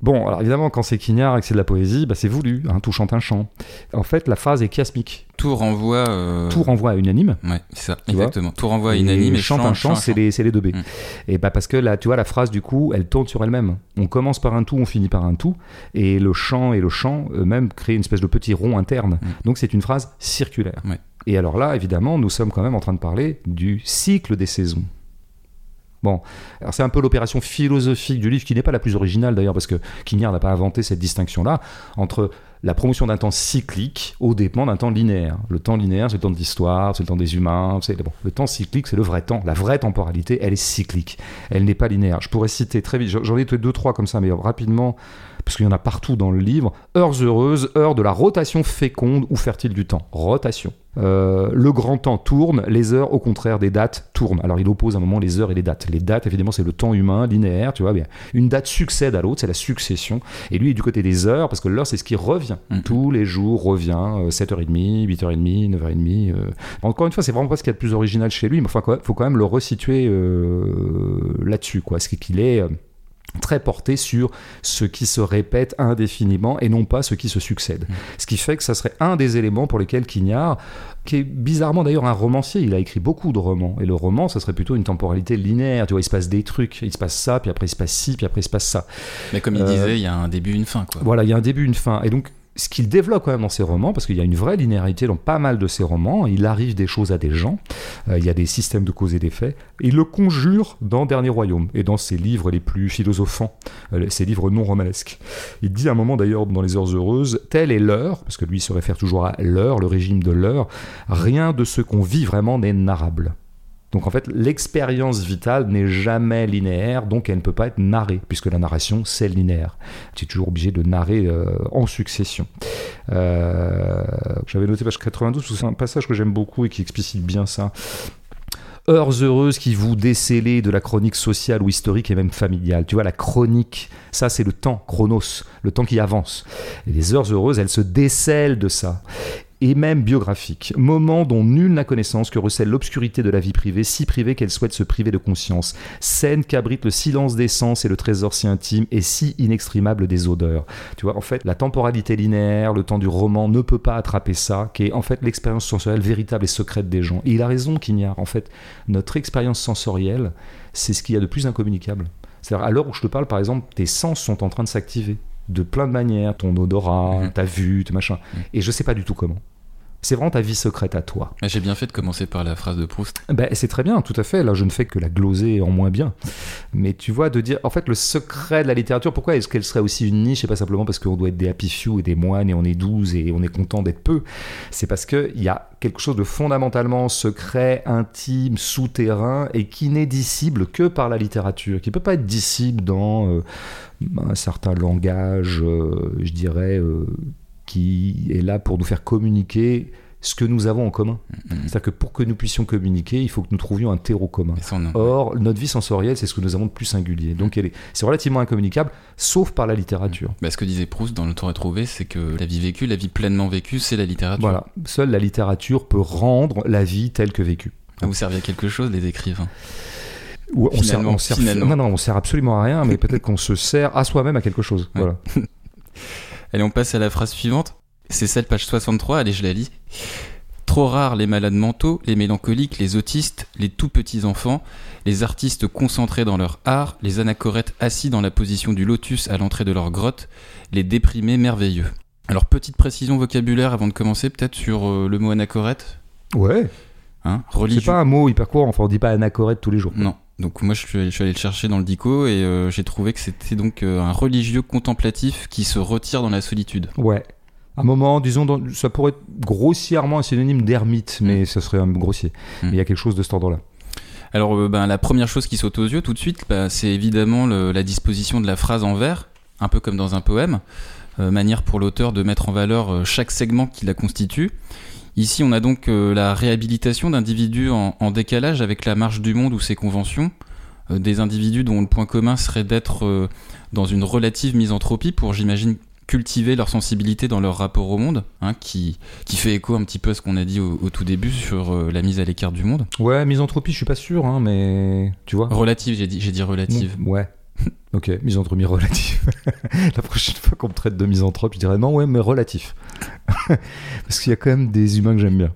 Bon, alors évidemment, quand c'est Quignard et que c'est de la poésie, bah, c'est voulu, hein, tout chante un chant. En fait, la phrase est chiasmique. Tout renvoie. euh, Tout renvoie à unanime. Ouais, c'est ça, exactement. Tout renvoie à unanime et chante chant, un chant, c'est les, les deux B. Mm. Et bah parce que là, tu vois, la phrase du coup, elle tourne sur elle-même. On commence par un tout, on finit par un tout, et le chant et le chant eux-mêmes créent une espèce de petit rond interne. Mm. Donc c'est une phrase circulaire. Ouais. Et alors là, évidemment, nous sommes quand même en train de parler du cycle des saisons. Bon, alors c'est un peu l'opération philosophique du livre qui n'est pas la plus originale d'ailleurs parce que Quignard n'a pas inventé cette distinction-là entre la promotion d'un temps cyclique au dépend d'un temps linéaire. Le temps linéaire, c'est le temps de l'histoire, c'est le temps des humains. c'est- Bon, le temps cyclique, c'est le vrai temps. La vraie temporalité, elle est cyclique. Elle n'est pas linéaire. Je pourrais citer très vite, j'en ai deux, trois comme ça, mais rapidement, parce qu'il y en a partout dans le livre. Heures heureuses, heures de la rotation féconde ou fertile du temps. Rotation. Euh, le grand temps tourne, les heures, au contraire des dates, tournent. Alors il oppose à un moment les heures et les dates. Les dates, évidemment, c'est le temps humain, linéaire, tu vois bien. Une date succède à l'autre, c'est la succession. Et lui est du côté des heures, parce que l'heure, c'est ce qui revient. Mhm. Tous les jours revient, euh, 7h30, 8h30, 9h30. euh. Encore une fois, c'est vraiment pas ce qu'il y a de plus original chez lui, mais enfin, il faut quand même le resituer euh, là-dessus, quoi. Ce qu'il est. euh, très porté sur ce qui se répète indéfiniment et non pas ce qui se succède. Mm. Ce qui fait que ça serait un des éléments pour lesquels Quignard, qui est bizarrement d'ailleurs un romancier, il a écrit beaucoup de romans, et le roman, ça serait plutôt une temporalité linéaire, tu vois, il se passe des trucs, il se passe ça, puis après il se passe ci, puis après il se passe ça. Mais comme il Euh, disait, il y a un début, une fin, quoi. Voilà, il y a un début, une fin. Et donc, ce qu'il développe quand même dans ses romans, parce qu'il y a une vraie linéarité dans pas mal de ses romans, il arrive des choses à des gens, euh, il y a des systèmes de cause et d'effet, et il le conjure dans Dernier Royaume, et dans ses livres les plus philosophants, euh, ses livres non romanesques. Il dit à un moment d'ailleurs dans Les Heures Heureuses, telle est l'heure, parce que lui se réfère toujours à l'heure, le régime de l'heure, rien de ce qu'on vit vraiment n'est narrable. Donc en fait, l'expérience vitale n'est jamais linéaire, donc elle ne peut pas être narrée, puisque la narration, c'est linéaire. Tu es toujours obligé de narrer euh, en succession. Euh, J'avais noté page 92, parce que c'est un passage que j'aime beaucoup et qui explicite bien ça. Heures heureuses qui vous décélez de la chronique sociale ou historique et même familiale. Tu vois, la chronique, ça c'est le temps, chronos, le temps qui avance. Et les heures heureuses, elles se décèlent de ça et même biographique. Moment dont nul n'a connaissance que recèle l'obscurité de la vie privée, si privée qu'elle souhaite se priver de conscience. Scène qu'abrite le silence des sens et le trésor si intime et si inexprimable des odeurs. Tu vois, en fait, la temporalité linéaire, le temps du roman ne peut pas attraper ça, qui est en fait l'expérience sensorielle véritable et secrète des gens. Et il a raison, Quignard. En fait, notre expérience sensorielle, c'est ce qu'il y a de plus incommunicable. C'est-à-dire, à l'heure où je te parle, par exemple, tes sens sont en train de s'activer de plein de manières, ton odorat, Mhm. ta vue, ton machin. Mhm. Et je sais pas du tout comment. C'est vraiment ta vie secrète à toi. J'ai bien fait de commencer par la phrase de Proust. Ben, c'est très bien, tout à fait. Là, je ne fais que la gloser en moins bien. Mais tu vois, de dire, en fait, le secret de la littérature, pourquoi est-ce qu'elle serait aussi une niche? C'est pas simplement parce qu'on doit être des happy few et des moines et on est douze et on est content d'être peu. C'est parce qu'il y a quelque chose de fondamentalement secret, intime, souterrain et qui n'est dissible que par la littérature, qui peut pas être dissible dans euh, un certain langage, euh, je dirais, euh, qui est là pour nous faire communiquer ce que nous avons en commun. Mhm. C'est-à-dire que pour que nous puissions communiquer, il faut que nous trouvions un terreau commun. Or, notre vie sensorielle, c'est ce que nous avons de plus singulier. Donc, elle est, c'est relativement incommunicable, sauf par la littérature. Bah, ce que disait Proust dans Le temps retrouvé, c'est que la vie vécue, la vie pleinement vécue, c'est la littérature. Voilà. Seule la littérature peut rendre la vie telle que vécue. Ah, Vous servez à quelque chose, les écrivains? Ou on sert, on sert- non, non, on sert absolument à rien, mais [laughs] peut-être qu'on se sert à soi-même à quelque chose. Ouais. Voilà. [laughs] Allez, on passe à la phrase suivante. C'est celle, page 63. Allez, je la lis. Trop rares les malades mentaux, les mélancoliques, les autistes, les tout petits enfants, les artistes concentrés dans leur art, les anachorètes assis dans la position du lotus à l'entrée de leur grotte, les déprimés merveilleux. Alors, petite précision vocabulaire avant de commencer, peut-être sur euh, le mot anachorète. Ouais. Hein, C'est pas un mot hyper court, enfin, on dit pas anachorète tous les jours. Non. Donc moi je suis, je suis allé le chercher dans le dico et euh, j'ai trouvé que c'était donc euh, un religieux contemplatif qui se retire dans la solitude. Ouais. Un moment, disons, dans- ça pourrait être grossièrement un synonyme d'ermite, mais ça serait un grossier. Mm. Mais il y a quelque chose de cet ordre-là. Alors euh, ben, la première chose qui saute aux yeux tout de suite, bah, c'est évidemment le- la disposition de la phrase en vers, un peu comme dans un poème. manière pour l'auteur de mettre en valeur chaque segment qui la constitue. Ici, on a donc la réhabilitation d'individus en, en, décalage avec la marche du monde ou ses conventions, des individus dont le point commun serait d'être dans une relative misanthropie pour, j'imagine, cultiver leur sensibilité dans leur rapport au monde, hein, qui, qui fait écho un petit peu à ce qu'on a dit au, tout début sur euh, la mise à l'écart du monde. Ouais, misanthropie, je suis pas sûr, hein, mais tu vois. Relative, j'ai dit, j'ai dit relative. Ouais. [laughs] ok, misanthropie relative. [laughs] la prochaine fois qu'on me traite de misanthrope, je dirais non, ouais, mais relatif. [laughs] Parce qu'il y a quand même des humains que j'aime bien.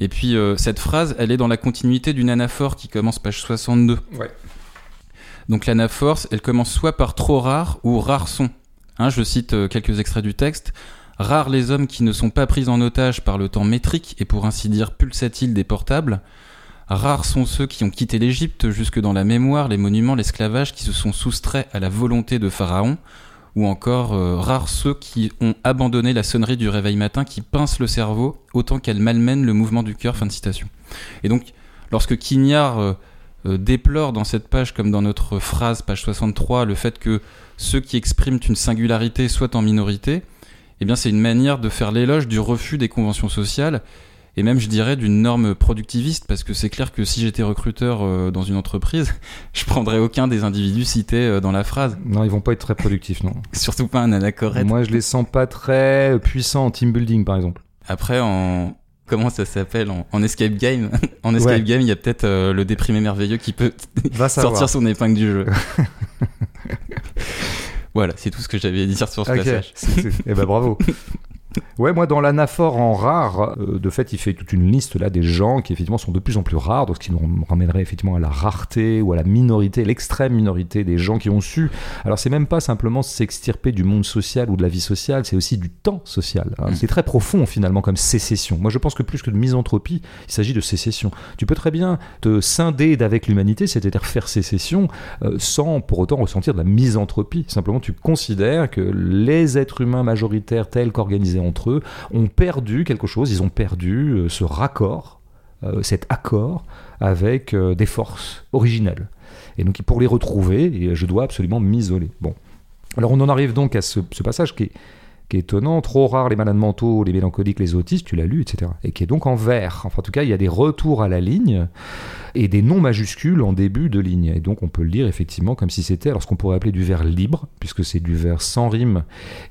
Et puis, euh, cette phrase, elle est dans la continuité d'une anaphore qui commence page 62. Ouais. Donc l'anaphore, elle commence soit par trop rare ou rare son. Hein, je cite euh, quelques extraits du texte. Rares les hommes qui ne sont pas pris en otage par le temps métrique et pour ainsi dire pulsatile des portables. Rares sont ceux qui ont quitté l'Égypte jusque dans la mémoire, les monuments, l'esclavage, qui se sont soustraits à la volonté de Pharaon, ou encore euh, rares ceux qui ont abandonné la sonnerie du réveil matin qui pince le cerveau autant qu'elle malmène le mouvement du cœur. Fin de citation. Et donc, lorsque Quignard euh, déplore dans cette page, comme dans notre phrase, page 63, le fait que ceux qui expriment une singularité soient en minorité, eh bien c'est une manière de faire l'éloge du refus des conventions sociales et même je dirais d'une norme productiviste parce que c'est clair que si j'étais recruteur euh, dans une entreprise, [laughs] je prendrais aucun des individus cités euh, dans la phrase. Non, ils vont pas être très productifs, non. [laughs] Surtout pas un anacorette. Moi, je les sens pas très puissants en team building, par exemple. Après, en comment ça s'appelle? En, escape game [laughs] En escape game, il y a peut-être euh, le déprimé merveilleux qui peut sortir son épingle du jeu. voilà, c'est tout ce que j'avais à dire sur ce passage. Eh ben bravo. Ouais, moi dans l'anaphore en rare, euh, de fait, il fait toute une liste là des gens qui effectivement sont de plus en plus rares, donc ce qui nous ramènerait effectivement à la rareté ou à la minorité, l'extrême minorité des gens qui ont su. Alors c'est même pas simplement s'extirper du monde social ou de la vie sociale, c'est aussi du temps social. Hein. Mm. C'est très profond finalement comme sécession. Moi je pense que plus que de misanthropie, il s'agit de sécession. Tu peux très bien te scinder d'avec l'humanité, c'est-à-dire faire sécession, euh, sans pour autant ressentir de la misanthropie. Simplement tu considères que les êtres humains majoritaires tels qu'organisés entre eux ont perdu quelque chose, ils ont perdu euh, ce raccord, euh, cet accord avec euh, des forces originelles. Et donc pour les retrouver, je dois absolument m'isoler. Bon. Alors on en arrive donc à ce passage qui est, qui est étonnant, trop rare les malades mentaux, les mélancoliques, les autistes, tu l'as lu, etc. Et qui est donc en vert. Enfin, en tout cas, il y a des retours à la ligne et des noms majuscules en début de ligne. Et donc, on peut le lire effectivement comme si c'était alors ce qu'on pourrait appeler du vers libre, puisque c'est du vers sans rime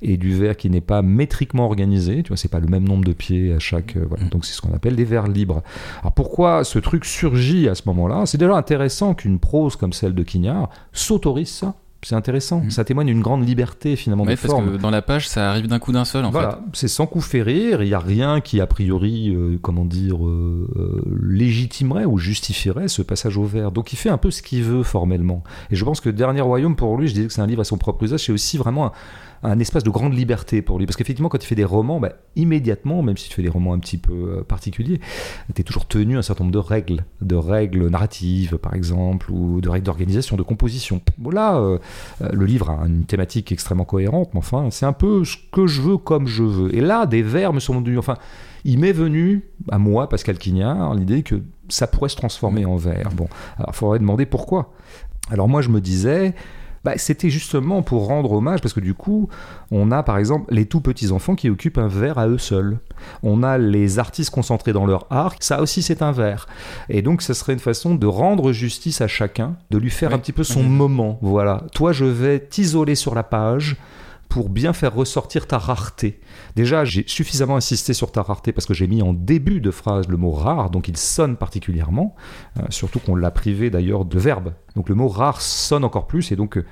et du vers qui n'est pas métriquement organisé. Tu vois, c'est pas le même nombre de pieds à chaque. Euh. Donc, c'est ce qu'on appelle des vers libres. Alors, pourquoi ce truc surgit à ce moment-là? C'est déjà intéressant qu'une prose comme celle de Quignard s'autorise c'est intéressant. Mm. Ça témoigne d'une grande liberté finalement de parce que dans la page, ça arrive d'un coup d'un seul. En voilà, c'est sans coup férir. Il n'y a rien qui a priori, euh, comment dire, euh, euh, légitimerait ou justifierait ce passage au vert. Donc il fait un peu ce qu'il veut formellement. Et je pense que Dernier Royaume, pour lui, je disais que c'est un livre à son propre usage. C'est aussi vraiment un, un espace de grande liberté pour lui. Parce qu'effectivement, quand il fait des romans, bah, immédiatement, même si tu fais des romans un petit peu euh, particuliers, tu es toujours tenu à un certain nombre de règles, de règles narratives, par exemple, ou de règles d'organisation, de composition. Bon, là, euh, euh, le livre a une thématique extrêmement cohérente, mais enfin, c'est un peu ce que je veux comme je veux. Et là, des vers me sont venus. Enfin, il m'est venu, à moi, Pascal Quignard, l'idée que ça pourrait se transformer en vers. Bon, alors il faudrait demander pourquoi. Alors moi, je me disais, bah, c'était justement pour rendre hommage, parce que du coup, on a par exemple les tout petits enfants qui occupent un verre à eux seuls. On a les artistes concentrés dans leur art, ça aussi c'est un verre. Et donc, ce serait une façon de rendre justice à chacun, de lui faire un petit peu son moment. Voilà. Toi, je vais t'isoler sur la page pour bien faire ressortir ta rareté. Déjà, j'ai suffisamment insisté sur ta rareté parce que j'ai mis en début de phrase le mot rare, donc il sonne particulièrement, euh, surtout qu'on l'a privé d'ailleurs de verbe. Donc le mot rare sonne encore plus et donc euh,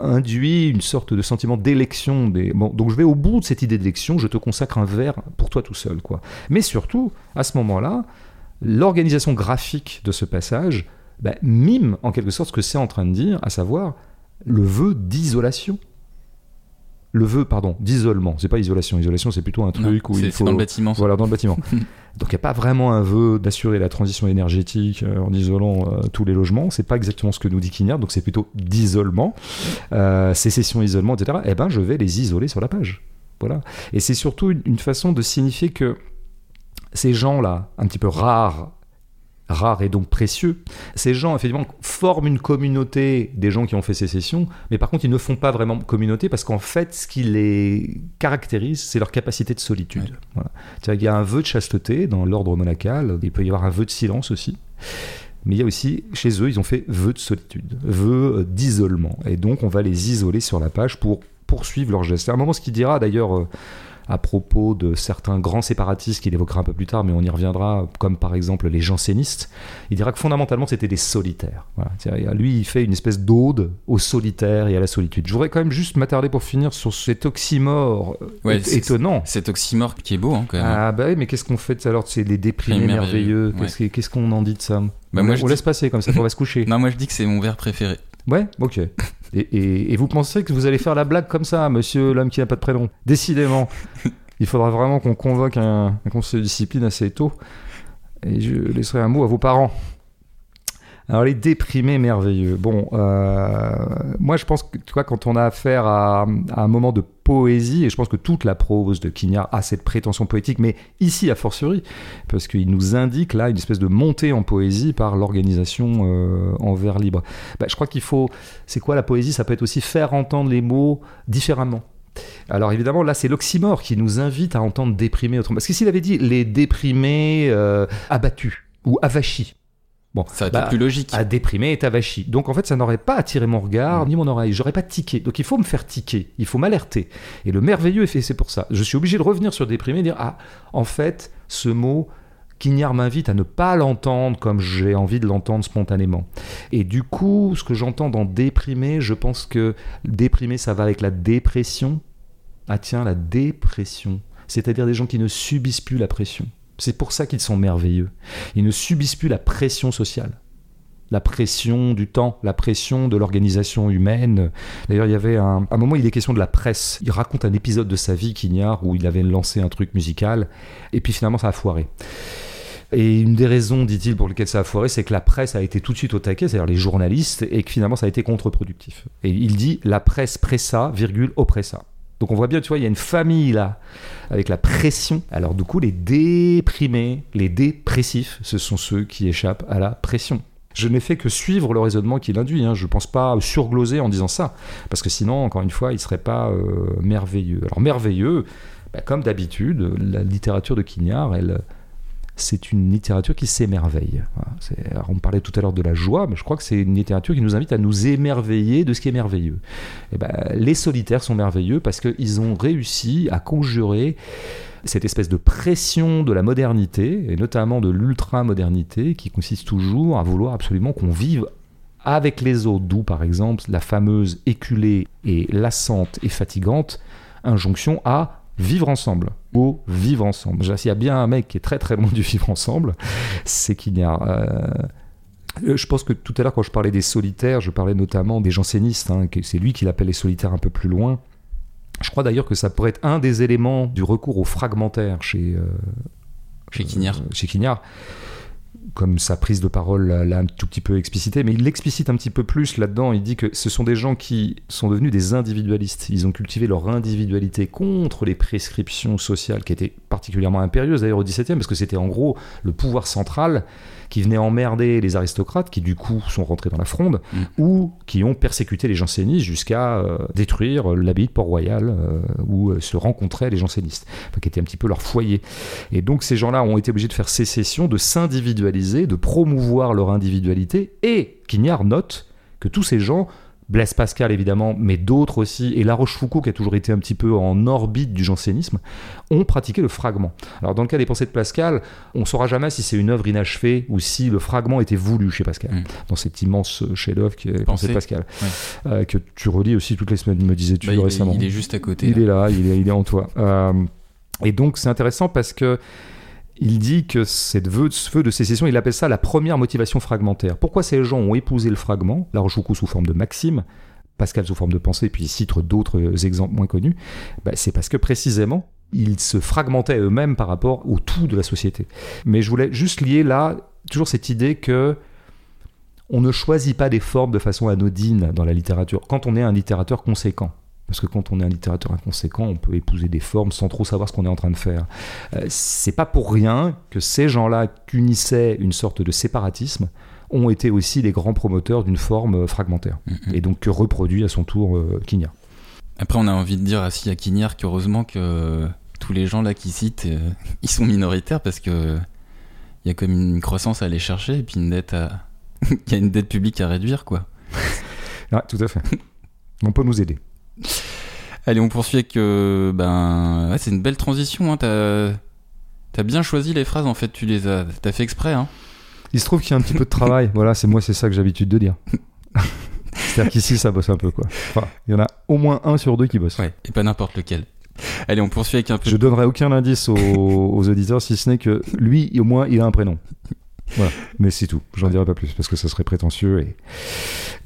induit une sorte de sentiment d'élection. Donc je vais au bout de cette idée d'élection, je te consacre un vers pour toi tout seul. quoi. Mais surtout, à ce moment-là, l'organisation graphique de ce passage bah, mime en quelque sorte ce que c'est en train de dire, à savoir le vœu d'isolation le vœu, pardon, d'isolement. C'est pas isolation. Isolation, c'est plutôt un truc où il faut. dans le bâtiment. Voilà, dans le bâtiment. [laughs] Donc il n'y a pas vraiment un vœu d'assurer la transition énergétique euh, en isolant euh, tous les logements. C'est pas exactement ce que nous dit Quignard. Donc c'est plutôt d'isolement, euh, sécession, isolement, etc. Eh ben, je vais les isoler sur la page. Voilà. Et c'est surtout une, façon de signifier que ces gens-là, un petit peu rares, rare et donc précieux. Ces gens, effectivement, forment une communauté des gens qui ont fait sécession, mais par contre, ils ne font pas vraiment communauté parce qu'en fait, ce qui les caractérise, c'est leur capacité de solitude. Ouais. Voilà. C'est-à-dire qu'il y a un vœu de chasteté dans l'ordre monacal, il peut y avoir un vœu de silence aussi. Mais il y a aussi, chez eux, ils ont fait vœu de solitude, vœu euh, d'isolement. Et donc, on va les isoler sur la page pour poursuivre leur geste. C'est un moment, ce qu'il dira d'ailleurs euh, à propos de certains grands séparatistes qu'il évoquera un peu plus tard, mais on y reviendra, comme par exemple les jansénistes. Il dira que fondamentalement, c'était des solitaires. Voilà. Lui, il fait une espèce d'ode au solitaire et à la solitude. Je voudrais quand même juste m'attarder pour finir sur cet oxymore euh, Ouais, étonnant. Cet oxymore qui est beau, hein, quand même. Ah bah oui, mais qu'est-ce qu'on fait de ça alors C'est les déprimés merveilleux. Qu'est-ce que- Qu'est-ce qu'on en dit de ça? Bah, on, moi, on je dis- laisse passer comme ça, on va se coucher. Non, moi je dis que c'est mon verre préféré. Ouais, ok. Et, et- et vous pensez que vous allez faire la blague comme ça, monsieur l'homme qui n'a pas de prénom? Décidément. [laughs] Il faudra vraiment qu'on convoque un, un conseil de discipline assez tôt. Et je laisserai un mot à vos parents. Alors les déprimés merveilleux. Bon, euh, moi je pense que tu vois, quand on a affaire à, un moment de poésie, et je pense que toute la prose de Quignard a cette prétention poétique, mais ici a fortiori, parce qu'il nous indique là une espèce de montée en poésie par l'organisation euh, en vers libre. Bah, je crois qu'il faut, c'est quoi la poésie? Ça peut être aussi faire entendre les mots différemment. Alors évidemment, là, c'est l'oxymore qui nous invite à entendre déprimer autrement. Parce que s'il avait dit les déprimés euh, abattus ou avachis, bon, Ça va être bah, plus logique. à déprimer est avachi. Donc en fait, ça n'aurait pas attiré mon regard ni mon oreille. J'aurais pas tiqué. Donc il faut me faire tiquer. Il faut m'alerter. Et le merveilleux est fait, c'est pour ça. Je suis obligé de revenir sur déprimer et dire ah, en fait, ce mot. Quignard m'invite à ne pas l'entendre comme j'ai envie de l'entendre spontanément. Et du coup, ce que j'entends dans déprimer, je pense que déprimer, ça va avec la dépression. Ah tiens, la dépression. C'est-à-dire des gens qui ne subissent plus la pression. C'est pour ça qu'ils sont merveilleux. Ils ne subissent plus la pression sociale la pression du temps, la pression de l'organisation humaine. D'ailleurs, il y avait un, un moment, il est question de la presse. Il raconte un épisode de sa vie, Quignard, où il avait lancé un truc musical, et puis finalement, ça a foiré. Et une des raisons, dit-il, pour lesquelles ça a foiré, c'est que la presse a été tout de suite au taquet, c'est-à-dire les journalistes, et que finalement, ça a été contre-productif. Et il dit, la presse pressa, oppressa. Donc on voit bien, tu vois, il y a une famille là, avec la pression. Alors du coup, les déprimés, les dépressifs, ce sont ceux qui échappent à la pression. Je n'ai fait que suivre le raisonnement qu'il induit. Hein. Je ne pense pas surgloser en disant ça. Parce que sinon, encore une fois, il ne serait pas euh, merveilleux. Alors, merveilleux, bah, comme d'habitude, la littérature de Quignard, elle, c'est une littérature qui s'émerveille. On parlait tout à l'heure de la joie, mais je crois que c'est une littérature qui nous invite à nous émerveiller de ce qui est merveilleux. Et ben, les solitaires sont merveilleux parce qu'ils ont réussi à conjurer cette espèce de pression de la modernité, et notamment de l'ultra-modernité, qui consiste toujours à vouloir absolument qu'on vive avec les autres, d'où par exemple la fameuse éculée et lassante et fatigante injonction à vivre ensemble, au vivre ensemble. S'il y a bien un mec qui est très très loin du vivre ensemble, c'est qu'il y a... euh, Je pense que tout à l'heure, quand je parlais des solitaires, je parlais notamment des jansénistes. hein, c'est lui qui l'appelle les solitaires un peu plus loin. Je crois d'ailleurs que ça pourrait être un des éléments du recours au fragmentaire chez, euh, Chez Quignard. euh, chez Quignard. Comme sa prise de parole l'a un tout petit peu explicité, mais il l'explicite un petit peu plus là-dedans. Il dit que ce sont des gens qui sont devenus des individualistes. Ils ont cultivé leur individualité contre les prescriptions sociales qui étaient particulièrement impérieuses d'ailleurs au XVIIe, parce que c'était en gros le pouvoir central qui venait emmerder les aristocrates, qui du coup sont rentrés dans la fronde, Mm. ou qui ont persécuté les jansénistes jusqu'à euh, détruire l'abbaye de Port-Royal, euh, où euh, se rencontraient les jansénistes, enfin, qui était un petit peu leur foyer. Et donc ces gens-là ont été obligés de faire sécession, de s'individualiser, de promouvoir leur individualité. Et Quignard note que tous ces gens, Blaise Pascal évidemment, mais d'autres aussi, et La Rochefoucauld qui a toujours été un petit peu en orbite du jansénisme, ont pratiqué le fragment. Alors dans le cas des pensées de Pascal, on ne saura jamais si c'est une œuvre inachevée ou si le fragment était voulu chez Pascal, Mm. dans cet immense chef-d'œuvre qui est les pensées de. Pascal, Ouais. euh, que tu relis aussi toutes les semaines, me disais-tu Bah, récemment. il est juste à côté. Il là. est là, il est, il est en toi. Euh, et donc c'est intéressant parce que il dit que cette ce feu de sécession, il appelle ça la première motivation fragmentaire. Pourquoi ces gens ont épousé le fragment, La Rochefoucauld sous forme de maxime, Pascal sous forme de pensée, puis il cite d'autres exemples moins connus Bah, C'est parce que précisément, ils se fragmentaient eux-mêmes par rapport au tout de la société. Mais je voulais juste lier là toujours cette idée que on ne choisit pas des formes de façon anodine dans la littérature. Quand on est un littérateur conséquent, Parce que quand on est un littérateur inconséquent, on peut épouser des formes sans trop savoir ce qu'on est en train de faire. Euh, c'est pas pour rien que ces gens-là qu'unissaient une sorte de séparatisme ont été aussi les grands promoteurs d'une forme euh, fragmentaire. Mhm. Et donc que reproduit à son tour euh, Quignard. Après, on a envie de dire à à Quignard qu'heureusement que euh, tous les gens là qui citent, euh, [laughs] ils sont minoritaires parce que il y a comme une croissance à aller chercher et puis une dette à. [laughs] Il y a une dette publique à réduire, quoi. [laughs] Ouais, tout à fait. On peut nous aider. Allez, on poursuit avec. euh, ben. Ouais, c'est une belle transition, hein. T'as. T'as bien choisi les phrases, en fait, tu les as. T'as fait exprès, hein. Il se trouve qu'il y a un petit peu de travail. [laughs] voilà, c'est moi, c'est ça que j'ai l'habitude de dire. [laughs] C'est-à-dire qu'ici, ça bosse un peu, quoi. Enfin, il y en a au moins un sur deux qui bosse. Ouais, et pas n'importe lequel. Allez, on poursuit avec un peu. Je donnerai aucun indice aux, [laughs] aux auditeurs si ce n'est que lui, au moins, il a un prénom. Voilà. Mais c'est tout. J'en dirai pas plus parce que ça serait prétentieux et,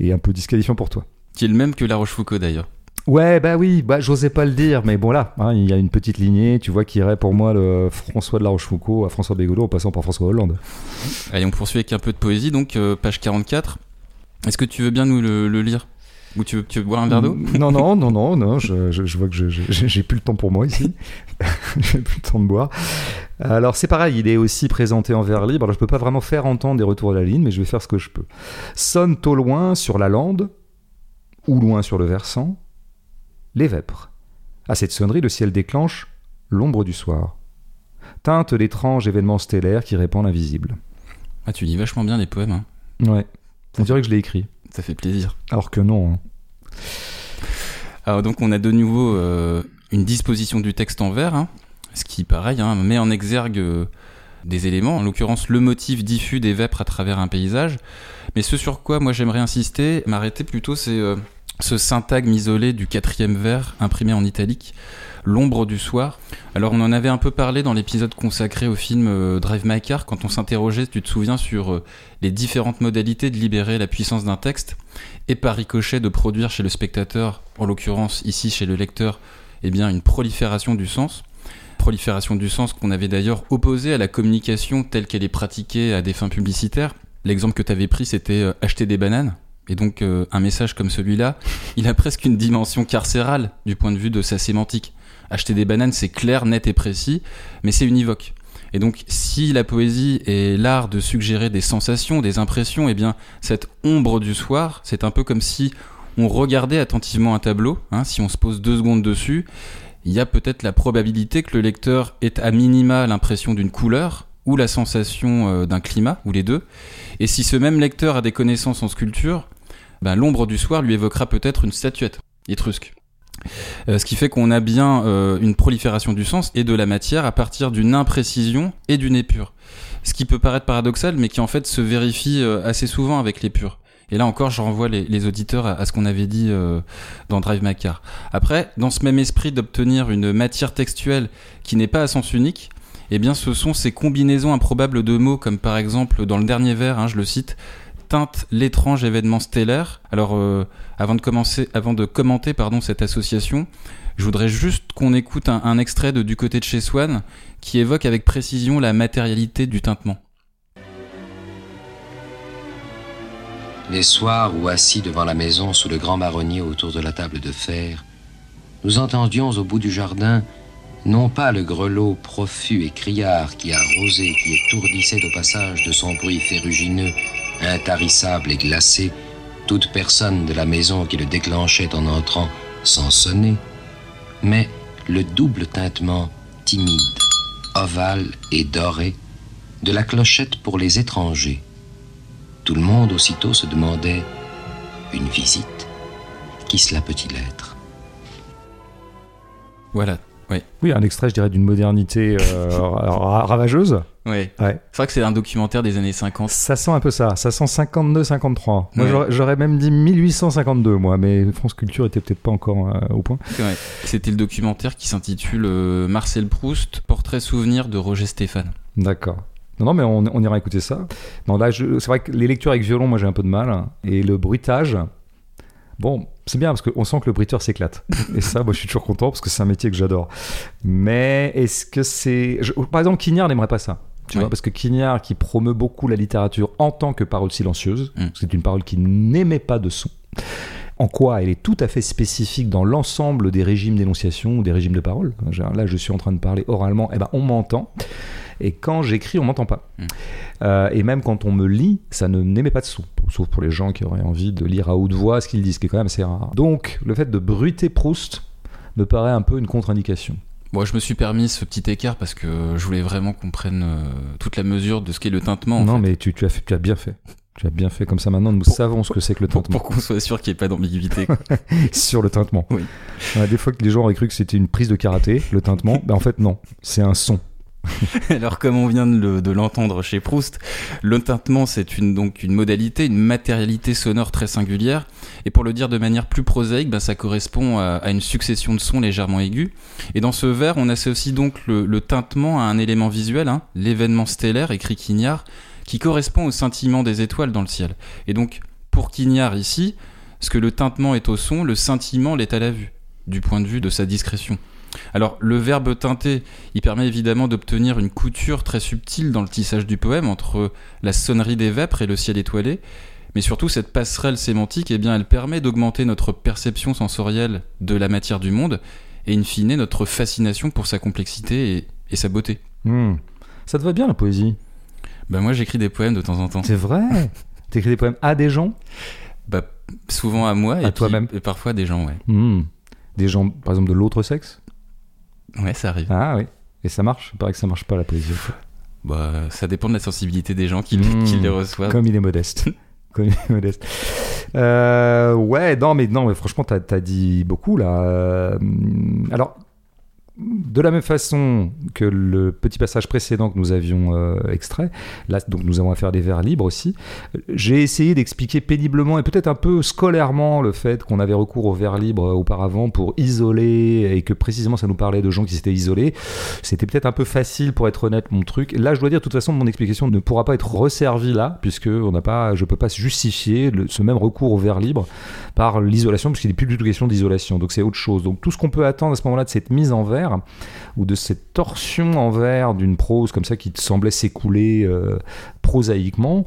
et un peu disqualifiant pour toi. Qui est le même que La Rochefoucauld, d'ailleurs. Ouais, bah oui, bah j'osais pas le dire, mais bon là, hein, il y a une petite lignée, tu vois, qui irait pour moi le François de la Rochefoucauld à François Bégodeau en passant par François Hollande. Allez, on poursuit avec un peu de poésie, donc euh, page 44. Est-ce que tu veux bien nous le, le lire? Ou tu veux, tu veux boire un verre d'eau? Non, non, non, non, non, je, je- je vois que j'ai plus le temps pour moi ici. [laughs] j'ai plus le temps de boire. Alors c'est pareil, il est aussi présenté en vers libre. Alors je peux pas vraiment faire entendre des retours de la ligne, mais je vais faire ce que je peux. Sonne au loin sur la lande, ou loin sur le versant, les vêpres. À cette sonnerie, le ciel déclenche l'ombre du soir. Teinte l'étrange événement stellaire qui répand l'invisible. Ah, tu lis vachement bien les poèmes, hein. Ouais, on dirait que je l'ai écrit. ça fait plaisir. Alors que non. hein. Alors donc on a de nouveau euh, une disposition du texte en vers, hein, ce qui pareil hein, met en exergue euh, des éléments, en l'occurrence le motif diffus des vêpres à travers un paysage. Mais ce sur quoi moi j'aimerais insister, m'arrêter plutôt, c'est euh, ce syntagme isolé du quatrième vers imprimé en italique, l'ombre du soir. Alors on en avait un peu parlé dans l'épisode consacré au film euh, Drive My Car quand on s'interrogeait, tu te souviens, sur euh, les différentes modalités de libérer la puissance d'un texte et par ricochet de produire chez le spectateur, en l'occurrence ici chez le lecteur, eh bien une prolifération du sens. Prolifération du sens qu'on avait d'ailleurs opposée à la communication telle qu'elle est pratiquée à des fins publicitaires. L'exemple que tu avais pris, c'était euh, acheter des bananes. Et donc euh, un message comme celui-là, il a presque une dimension carcérale du point de vue de sa sémantique. Acheter des bananes, c'est clair, net et précis, mais c'est univoque. Et donc, si la poésie est l'art de suggérer des sensations, des impressions, eh bien, cette ombre du soir, c'est un peu comme si on regardait attentivement un tableau, hein, si on se pose deux secondes dessus, il y a peut-être la probabilité que le lecteur ait à minima l'impression d'une couleur ou la sensation euh, d'un climat, ou les deux. Et si ce même lecteur a des connaissances en sculpture, ben, l'ombre du soir lui évoquera peut-être une statuette étrusque. Euh, ce qui fait qu'on a bien euh, une prolifération du sens et de la matière à partir d'une imprécision et d'une épure. Ce qui peut paraître paradoxal, mais qui en fait se vérifie assez souvent avec l'épure. Et là encore, je renvoie les, auditeurs à, à ce qu'on avait dit dans Drive My Car. Après, dans ce même esprit d'obtenir une matière textuelle qui n'est pas à sens unique, eh bien, ce sont ces combinaisons improbables de mots, comme par exemple dans le dernier vers, hein, je le cite, teinte l'étrange événement stellaire. Alors, euh, avant de commencer, avant de commenter, pardon, cette association, je voudrais juste qu'on écoute un, extrait de Du côté de chez Swann qui évoque avec précision la matérialité du tintement. Les soirs où, assis devant la maison sous le grand marronnier autour de la table de fer, nous entendions au bout du jardin non pas le grelot profus et criard qui arrosait, qui étourdissait au passage de son bruit ferrugineux, intarissable et glacé, toute personne de la maison qui le déclenchait en entrant sans sonner, mais le double tintement timide, ovale et doré de la clochette pour les étrangers. Tout le monde aussitôt se demandait une visite. Qui cela peut-il être? Voilà. Oui, un extrait, je dirais, d'une modernité euh, [laughs] ra- ravageuse. Ouais. C'est vrai que c'est un documentaire des années 50. Ça sent un peu ça. Ça sent 52-53. Moi, Ouais. j'aurais- même dit 1852, moi, mais France Culture était peut-être pas encore euh, au point. C'était le documentaire qui s'intitule euh, Marcel Proust, portrait souvenir de Roger Stéphane. D'accord. Non, non, mais on, on ira écouter ça. Non, là, c'est vrai que les lectures avec violon, moi, j'ai un peu de mal. Et le bruitage, bon, c'est bien parce qu'on sent que le bruiteur s'éclate. [laughs] Et ça, moi, je suis toujours content parce que c'est un métier que j'adore. Mais est-ce que c'est. je- Par exemple, Quignard n'aimerait pas ça. Tu vois, parce que Quignard, qui promeut beaucoup la littérature en tant que parole silencieuse, Mm. c'est une parole qui n'émet pas de son. En quoi elle est tout à fait spécifique dans l'ensemble des régimes d'énonciation ou des régimes de parole. Là, je suis en train de parler oralement, et ben on m'entend. Et quand j'écris, on m'entend pas. Mm. Euh, et même quand on me lit, ça ne n'émet pas de son. Sauf pour les gens qui auraient envie de lire à haute voix ce qu'ils disent, ce qui est quand même assez rare. Donc, le fait de bruiter Proust me paraît un peu une contre-indication. Bon, je me suis permis ce petit écart parce que je voulais vraiment qu'on prenne euh, toute la mesure de ce qu'est le tintement. en non, fait. mais tu, tu as fait, tu as bien fait. Tu as bien fait comme ça. Maintenant, nous Pour- savons ce que c'est que le tintement. pour qu'on soit sûr qu'il n'y ait pas d'ambiguïté. [laughs] sur le tintement. Oui. Ouais, des fois que les gens auraient cru que c'était une prise de karaté, le tintement, [laughs] ben en fait non, c'est un son. [laughs] Alors, comme on vient de le- de l'entendre chez Proust, le tintement, c'est une, donc une modalité, une matérialité sonore très singulière. Et pour le dire de manière plus prosaïque, ben, ça correspond à, à une succession de sons légèrement aigus. Et dans ce vers, on associe donc le, le tintement à un élément visuel, hein, l'événement stellaire, écrit Quignard, qui correspond au scintillement des étoiles dans le ciel. Et donc, pour Quignard ici, ce que le tintement est au son, le scintillement l'est à la vue, du point de vue de sa discrétion. Alors, le verbe teinter, il permet évidemment d'obtenir une couture très subtile dans le tissage du poème entre la sonnerie des vêpres et le ciel étoilé. Mais surtout, cette passerelle sémantique, eh bien, elle permet d'augmenter notre perception sensorielle de la matière du monde et, in fine, notre fascination pour sa complexité et, sa beauté. Hmm. Ça te va bien la poésie? Ben, moi, j'écris des poèmes de temps en temps. C'est vrai [laughs] T'écris des poèmes à des gens Bah, souvent à moi À et, toi-même. et parfois à des gens, ouais. Hmm. Des gens, par exemple, de l'autre sexe Ouais, ça arrive. Ah oui. Et ça marche? Il paraît que ça marche pas la poésie. Bah, ça dépend de la sensibilité des gens qui, Mmh. qui les reçoivent. Comme il est modeste. [laughs] Comme il est modeste. Euh, ouais, non, mais non, mais franchement, t'as as dit beaucoup là. Euh, alors, de la même façon que le petit passage précédent que nous avions euh, extrait, là, donc nous avons affaire des vers libres aussi. J'ai essayé d'expliquer péniblement et peut-être un peu scolairement le fait qu'on avait recours aux vers libres euh, auparavant pour isoler et que précisément ça nous parlait de gens qui s'étaient isolés. C'était peut-être un peu facile pour être honnête mon truc. Là, je dois dire, de toute façon, mon explication ne pourra pas être resservie là, puisque on n'a pas, je peux pas justifier ce même recours au vers libre par l'isolation, puisqu'il n'est plus du tout question d'isolation. Donc c'est autre chose. Donc tout ce qu'on peut attendre à ce moment-là de cette mise en vers ou de cette torsion en vers d'une prose comme ça qui te semblait s'écouler euh, prosaïquement,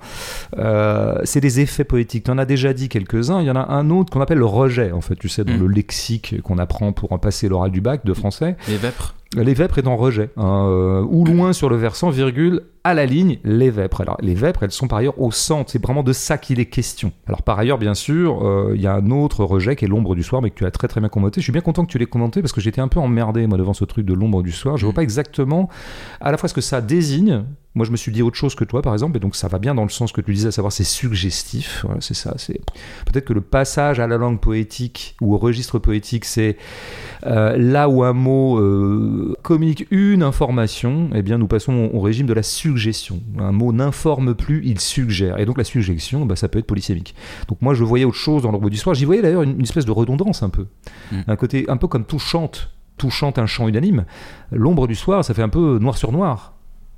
euh, c'est des effets poétiques. Tu en as déjà dit quelques-uns. Il y en a un autre qu'on appelle le rejet, en fait, tu sais, dans Mm. le lexique qu'on apprend pour en passer l'oral du bac de français. Les vêpres. Les vêpres est en rejet, hein, euh, ou loin sur le versant, virgule, à la ligne, les vêpres. Alors, les vêpres, elles sont par ailleurs au centre, c'est vraiment de ça qu'il est question. Alors, par ailleurs, bien sûr, euh, il y a un autre rejet qui est l'ombre du soir, mais que tu as très très bien commenté. Je suis bien content que tu l'aies commenté parce que j'étais un peu emmerdé, moi, devant ce truc de l'ombre du soir. Je vois Mm. pas exactement à la fois ce que ça désigne. Moi, je me suis dit autre chose que toi, par exemple, et donc ça va bien dans le sens que tu disais, à savoir c'est suggestif. Voilà, c'est ça. C'est peut-être que le passage à la langue poétique ou au registre poétique, c'est euh, là où un mot euh, communique une information, eh bien nous passons au, au régime de la suggestion. Un mot n'informe plus, il suggère. Et donc la suggestion, bah, ça peut être polysémique. Donc moi je voyais autre chose dans l'ombre du soir. J'y voyais d'ailleurs une, une espèce de redondance un peu. Mm. Un côté un peu comme tout chante. Tout chante un chant unanime. L'ombre du soir, ça fait un peu noir sur noir.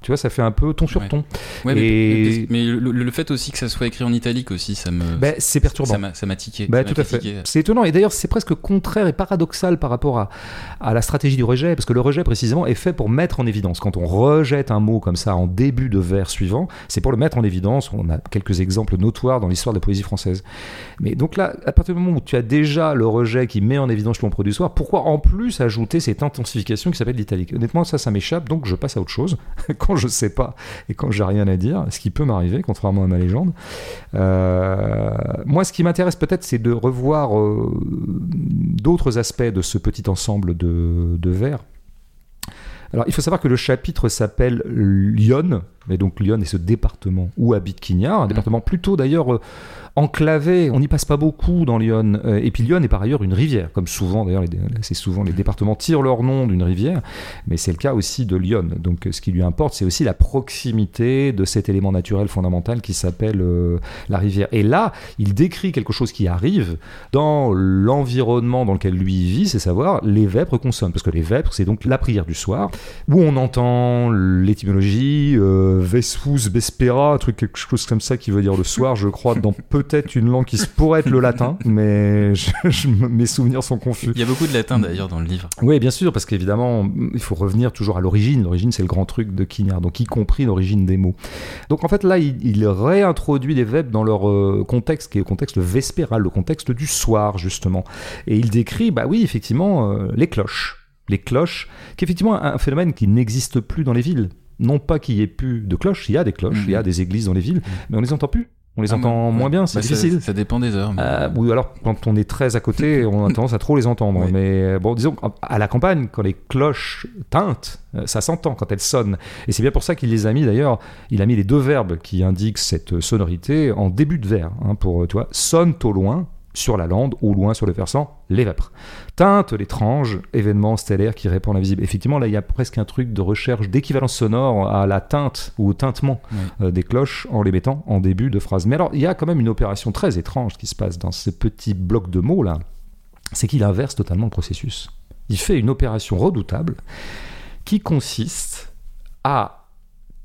Tu vois, ça fait un peu ton sur ton. Ouais, mais- Et- mais, mais le, le fait aussi que ça soit écrit en italique aussi, ça me. Ben, c'est perturbant. ça m'a tiqué. Bah, tout à fait. C'est étonnant. Et d'ailleurs, c'est presque contraire et paradoxal par rapport à, à la stratégie du rejet, parce que le rejet, précisément, est fait pour mettre en évidence. Quand on rejette un mot comme ça en début de vers suivant, c'est pour le mettre en évidence. On a quelques exemples notoires dans l'histoire de la poésie française. Mais donc là, à partir du moment où tu as déjà le rejet qui met en évidence l'ombre du soir, pourquoi en plus ajouter cette intensification qui s'appelle l'italique? Honnêtement, ça, ça m'échappe, donc je passe à autre chose. [laughs] quand [laughs] je sais pas et quand j'ai rien à dire, ce qui peut m'arriver, contrairement à ma légende. Euh, moi, ce qui m'intéresse peut-être, c'est de revoir euh, d'autres aspects de ce petit ensemble de, de vers. Alors, il faut savoir que le chapitre s'appelle Lyon, et donc Lyon est ce département où habite Quignard, un département plutôt d'ailleurs euh, enclavé. On n'y passe pas beaucoup dans Lyon. Euh, et puis Lyon est par ailleurs une rivière, comme souvent d'ailleurs, c'est souvent les départements tirent leur nom d'une rivière, mais c'est le cas aussi de Lyon. Donc, ce qui lui importe, c'est aussi la proximité de cet élément naturel fondamental qui s'appelle euh, la rivière. Et là, il décrit quelque chose qui arrive dans l'environnement dans lequel lui vit, c'est savoir les vêpres consonnent. Parce que les vêpres, c'est donc la prière du soir, où on entend l'étymologie, Vesfus Vespera, un truc quelque chose comme ça qui veut dire le soir, je crois, dans peut-être une langue qui pourrait être le latin, mais je- je- mes souvenirs sont confus. Il y a beaucoup de latin d'ailleurs dans le livre. Oui, bien sûr, parce qu'évidemment, il faut revenir toujours à l'origine. L'origine, c'est le grand truc de Quignard, donc y compris l'origine des mots. Donc en fait, là, il, il réintroduit les verbes dans leur euh, contexte, qui est le contexte vespéral, le contexte du soir, justement. Et il décrit, bah oui, effectivement, euh, les cloches. Les cloches, qui est effectivement un phénomène qui n'existe plus dans les villes. Non pas qu'il y ait plus de cloches, il y a des cloches, Mhm. il y a des églises dans les villes, mais on les entend plus. On les Ah, entend ouais. moins bien, c'est Bah, difficile. Ça, dépend des heures. mais- Euh, ou alors quand on est très à côté, [laughs] on a tendance à trop les entendre. Oui. Mais euh, bon, disons à la campagne, quand les cloches tintent, euh, ça s'entend quand elles sonnent. Et c'est bien pour ça qu'il les a mis d'ailleurs. Il a mis les deux verbes qui indiquent cette sonorité en début de vers. hein, pour tu vois, sonne au loin sur la lande, au loin sur le versant, les vêpres. Teinte l'étrange événement stellaire qui répand l'invisible. Effectivement, là, il y a presque un truc de recherche d'équivalence sonore à la teinte ou au tintement Oui. euh, des cloches en les mettant en début de phrase. Mais alors, il y a quand même une opération très étrange qui se passe dans ces petits blocs de mots là. C'est qu'il inverse totalement le processus. Il fait une opération redoutable qui consiste à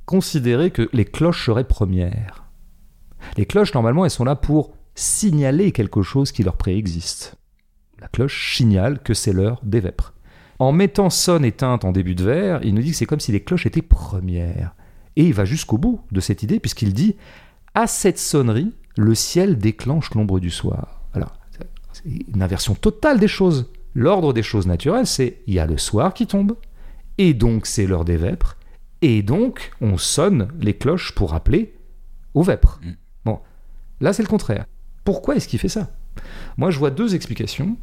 considérer que les cloches seraient premières. Les cloches, normalement, elles sont là pour signaler quelque chose qui leur préexiste. La cloche signale que c'est l'heure des vêpres. En mettant sonne et teinte en début de vers, il nous dit que c'est comme si les cloches étaient premières. Et il va jusqu'au bout de cette idée, puisqu'il dit À cette sonnerie, le ciel déclenche l'ombre du soir. Alors, c'est une inversion totale des choses. L'ordre des choses naturelles, c'est il y a le soir qui tombe, et donc c'est l'heure des vêpres, et donc on sonne les cloches pour appeler aux vêpres. Mm. Bon, là c'est le contraire. Pourquoi est-ce qu'il fait ça? Moi je vois deux explications.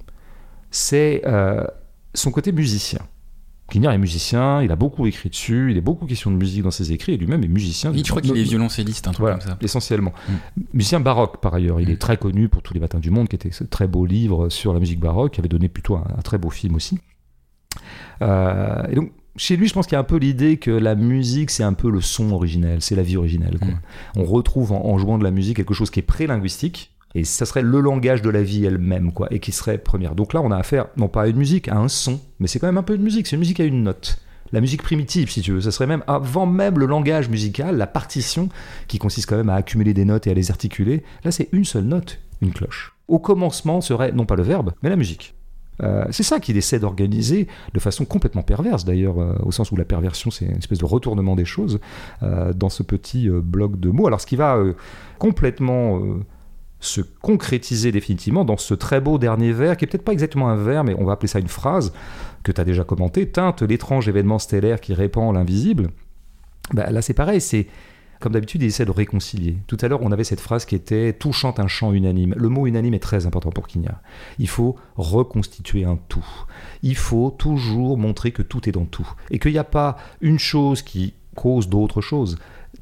C'est euh, son côté musicien. Quignard est musicien, il a beaucoup écrit dessus, il a beaucoup question de musique dans ses écrits, et lui-même est musicien. Oui, je crois qu'il est violoncelliste, un truc voilà, comme ça. essentiellement. Mm. Musicien baroque par ailleurs. Il Mm. est très connu pour Tous les matins du monde, qui était ce très beau livre sur la musique baroque, qui avait donné plutôt un, un très beau film aussi. Euh, et donc, chez lui, je pense qu'il y a un peu l'idée que la musique, c'est un peu le son originel, c'est la vie originelle. quoi. Mm. On retrouve en, en jouant de la musique quelque chose qui est pré-linguistique. Et ça serait le langage de la vie elle-même, quoi, et qui serait première. Donc là, on a affaire, non pas à une musique, à un son, mais c'est quand même un peu une musique. C'est une musique à une note. La musique primitive, si tu veux, ça serait même avant même le langage musical, la partition, qui consiste quand même à accumuler des notes et à les articuler. Là, c'est une seule note, une cloche. Au commencement serait non pas le verbe, mais la musique. Euh, c'est ça qu'il essaie d'organiser de façon complètement perverse, d'ailleurs, euh, au sens où la perversion, c'est une espèce de retournement des choses euh, dans ce petit bloc de mots. Alors, ce qui va complètement se concrétiser définitivement dans ce très beau dernier vers, qui est peut-être pas exactement un vers, mais on va appeler ça une phrase, que tu as déjà commenté, teinte l'étrange événement stellaire qui répand l'invisible. Bah, là, c'est pareil, c'est comme d'habitude, il essaie de réconcilier. Tout à l'heure, on avait cette phrase qui était Tout chante un chant unanime. Le mot unanime est très important pour Quignard. Il faut reconstituer un tout. Il faut toujours montrer que tout est dans tout. Et qu'il n'y a pas une chose qui cause d'autres choses.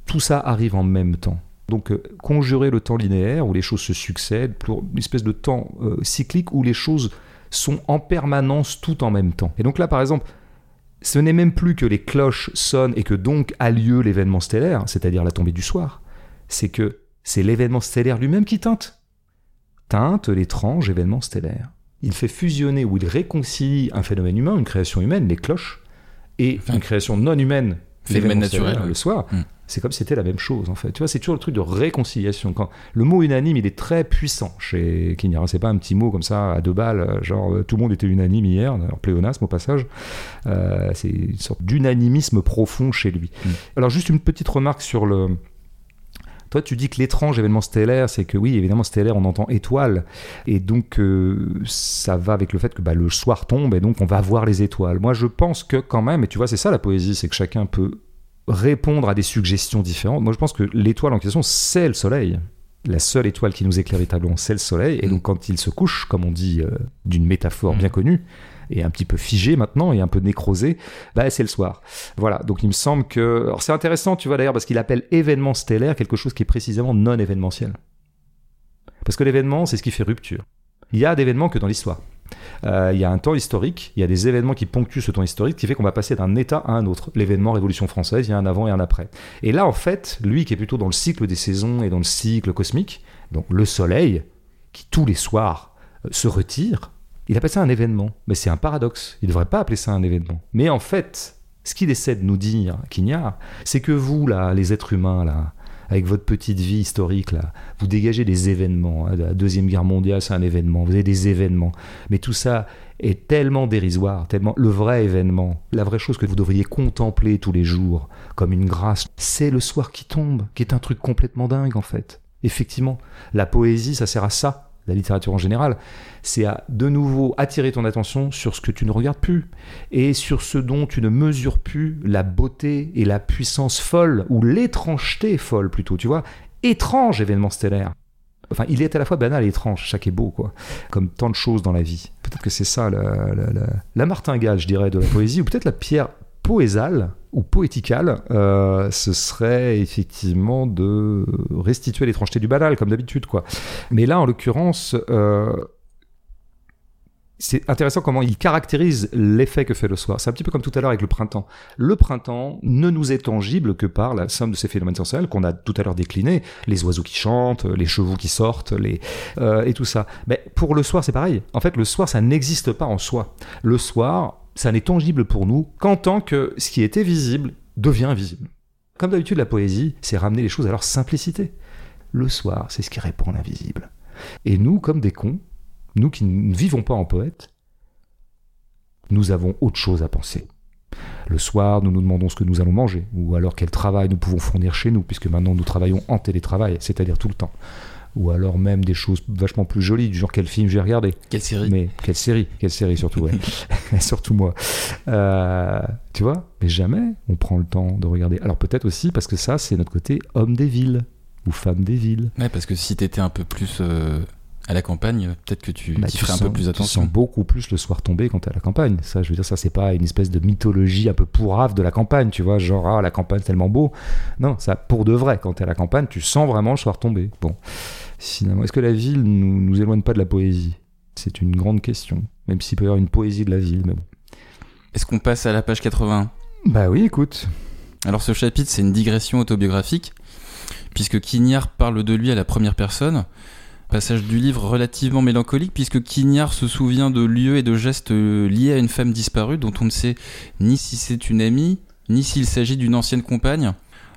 Tout ça arrive en même temps. Donc, euh, conjurer le temps linéaire où les choses se succèdent, pour une espèce de temps euh, cyclique où les choses sont en permanence tout en même temps. Et donc là, par exemple, ce n'est même plus que les cloches sonnent et que donc a lieu l'événement stellaire, c'est-à-dire la tombée du soir. C'est que c'est l'événement stellaire lui-même qui teinte. Teinte l'étrange événement stellaire. Il fait fusionner ou il réconcilie un phénomène humain, une création humaine, les cloches, et Enfin, une création non humaine, phénomène naturel, le soir. Mm. C'est comme si c'était la même chose en fait. Tu vois, c'est toujours le truc de réconciliation. Quand le mot unanime, il est très puissant chez Quignard. C'est pas un petit mot comme ça à deux balles, genre euh, tout le monde était unanime hier, alors pléonasme au passage. Euh, c'est une sorte d'unanimisme profond chez lui. Mm. Alors juste une petite remarque sur le. Toi, tu dis que l'étrange événement stellaire, c'est que oui, évidemment, stellaire, on entend étoile. Et donc, euh, ça va avec le fait que bah, le soir tombe et donc on va voir les étoiles. Moi, je pense que quand même, et tu vois, c'est ça la poésie, c'est que chacun peut répondre à des suggestions différentes. Moi, je pense que l'étoile en question, c'est le soleil. La seule étoile qui nous éclaire véritablement, c'est le soleil. Et Mm. donc, quand il se couche, comme on dit euh, d'une métaphore Mm. bien connue, et un petit peu figée maintenant, et un peu nécrosée, bah, c'est le soir. Voilà, donc il me semble que... Alors c'est intéressant, tu vois d'ailleurs, parce qu'il appelle événement stellaire quelque chose qui est précisément non événementiel. Parce que l'événement, c'est ce qui fait rupture. Il y a d'événements que dans l'histoire. Euh, il y a un temps historique, il y a des événements qui ponctuent ce temps historique, qui fait qu'on va passer d'un état à un autre. L'événement Révolution française, il y a un avant et un après. Et là, en fait, lui qui est plutôt dans le cycle des saisons et dans le cycle cosmique, donc le soleil, qui tous les soirs euh, se retire, il appelle ça un événement. Mais c'est un paradoxe. Il ne devrait pas appeler ça un événement. Mais en fait, Ce qu'il essaie de nous dire, Quignard, c'est que vous, là, les êtres humains, là, avec votre petite vie historique, là, vous dégagez des événements. hein. La Deuxième Guerre mondiale, c'est un événement. Vous avez des événements. Mais tout ça est tellement dérisoire, tellement le vrai événement, la vraie chose que vous devriez contempler tous les jours comme une grâce, c'est le soir qui tombe, qui est un truc complètement dingue en fait. Effectivement, la poésie, ça sert à ça, la littérature en général, c'est à de nouveau attirer ton attention sur ce que tu ne regardes plus et sur ce dont tu ne mesures plus la beauté et la puissance folle ou l'étrangeté folle plutôt, tu vois, étrange événement stellaire. Enfin, il est à la fois banal et étrange, chaque est beau, quoi. Comme tant de choses dans la vie. Peut-être que c'est ça la, la- la- la martingale, je dirais, de la poésie, ou peut-être la pierre poésale ou poéticale, euh, ce serait effectivement de restituer l'étrangeté du banal, comme d'habitude, quoi. Mais là, en l'occurrence, euh, c'est intéressant comment il caractérise l'effet que fait le soir. C'est un petit peu comme tout à l'heure avec le printemps. Le printemps ne nous est tangible que par la somme de ces phénomènes sensoriels qu'on a tout à l'heure déclinés, les oiseaux qui chantent, les chevaux qui sortent, les euh, et tout ça. Mais pour le soir, c'est pareil. En fait, le soir, ça n'existe pas en soi. Le soir, ça n'est tangible pour nous qu'en tant que ce qui était visible devient invisible. Comme d'habitude, la poésie, c'est ramener les choses à leur simplicité. Le soir, c'est ce qui répond à l'invisible. Et nous, comme des cons, nous qui ne vivons pas en poète, nous avons autre chose à penser. Le soir, nous nous demandons ce que nous allons manger, ou alors quel travail nous pouvons fournir chez nous, puisque maintenant nous travaillons en télétravail, c'est-à-dire tout le temps. Ou alors même des choses vachement plus jolies, du genre quel film j'ai regardé. Quelle série Mais quelle série, quelle série surtout, ouais. [laughs] [laughs] surtout moi. Euh, tu vois, mais jamais on prend le temps de regarder. Alors peut-être aussi parce que ça, c'est notre côté homme des villes ou femme des villes. Ouais, parce que si t'étais un peu plus euh, à la campagne, peut-être que tu Bah, tu ferais un peu plus Tu attention. sens beaucoup plus le soir tomber quand t'es à la campagne. Ça, je veux dire, ça, c'est pas une espèce de mythologie un peu pourrave de la campagne, tu vois, genre, ah, la campagne, c'est tellement beau. Non, ça, pour de vrai, quand t'es à la campagne, tu sens vraiment le soir tomber. Bon, finalement, est-ce que la ville nous, nous éloigne pas de la poésie? C'est une grande question. Même s'il peut y avoir une poésie de la ville, mais bon. Est-ce qu'on passe à la page 81 Bah oui, écoute. Alors ce chapitre, c'est une digression autobiographique, puisque Quignard parle de lui à la première personne. Passage du livre relativement mélancolique, puisque Quignard se souvient de lieux et de gestes euh, liés à une femme disparue, dont on ne sait ni si c'est une amie, ni s'il s'agit d'une ancienne compagne.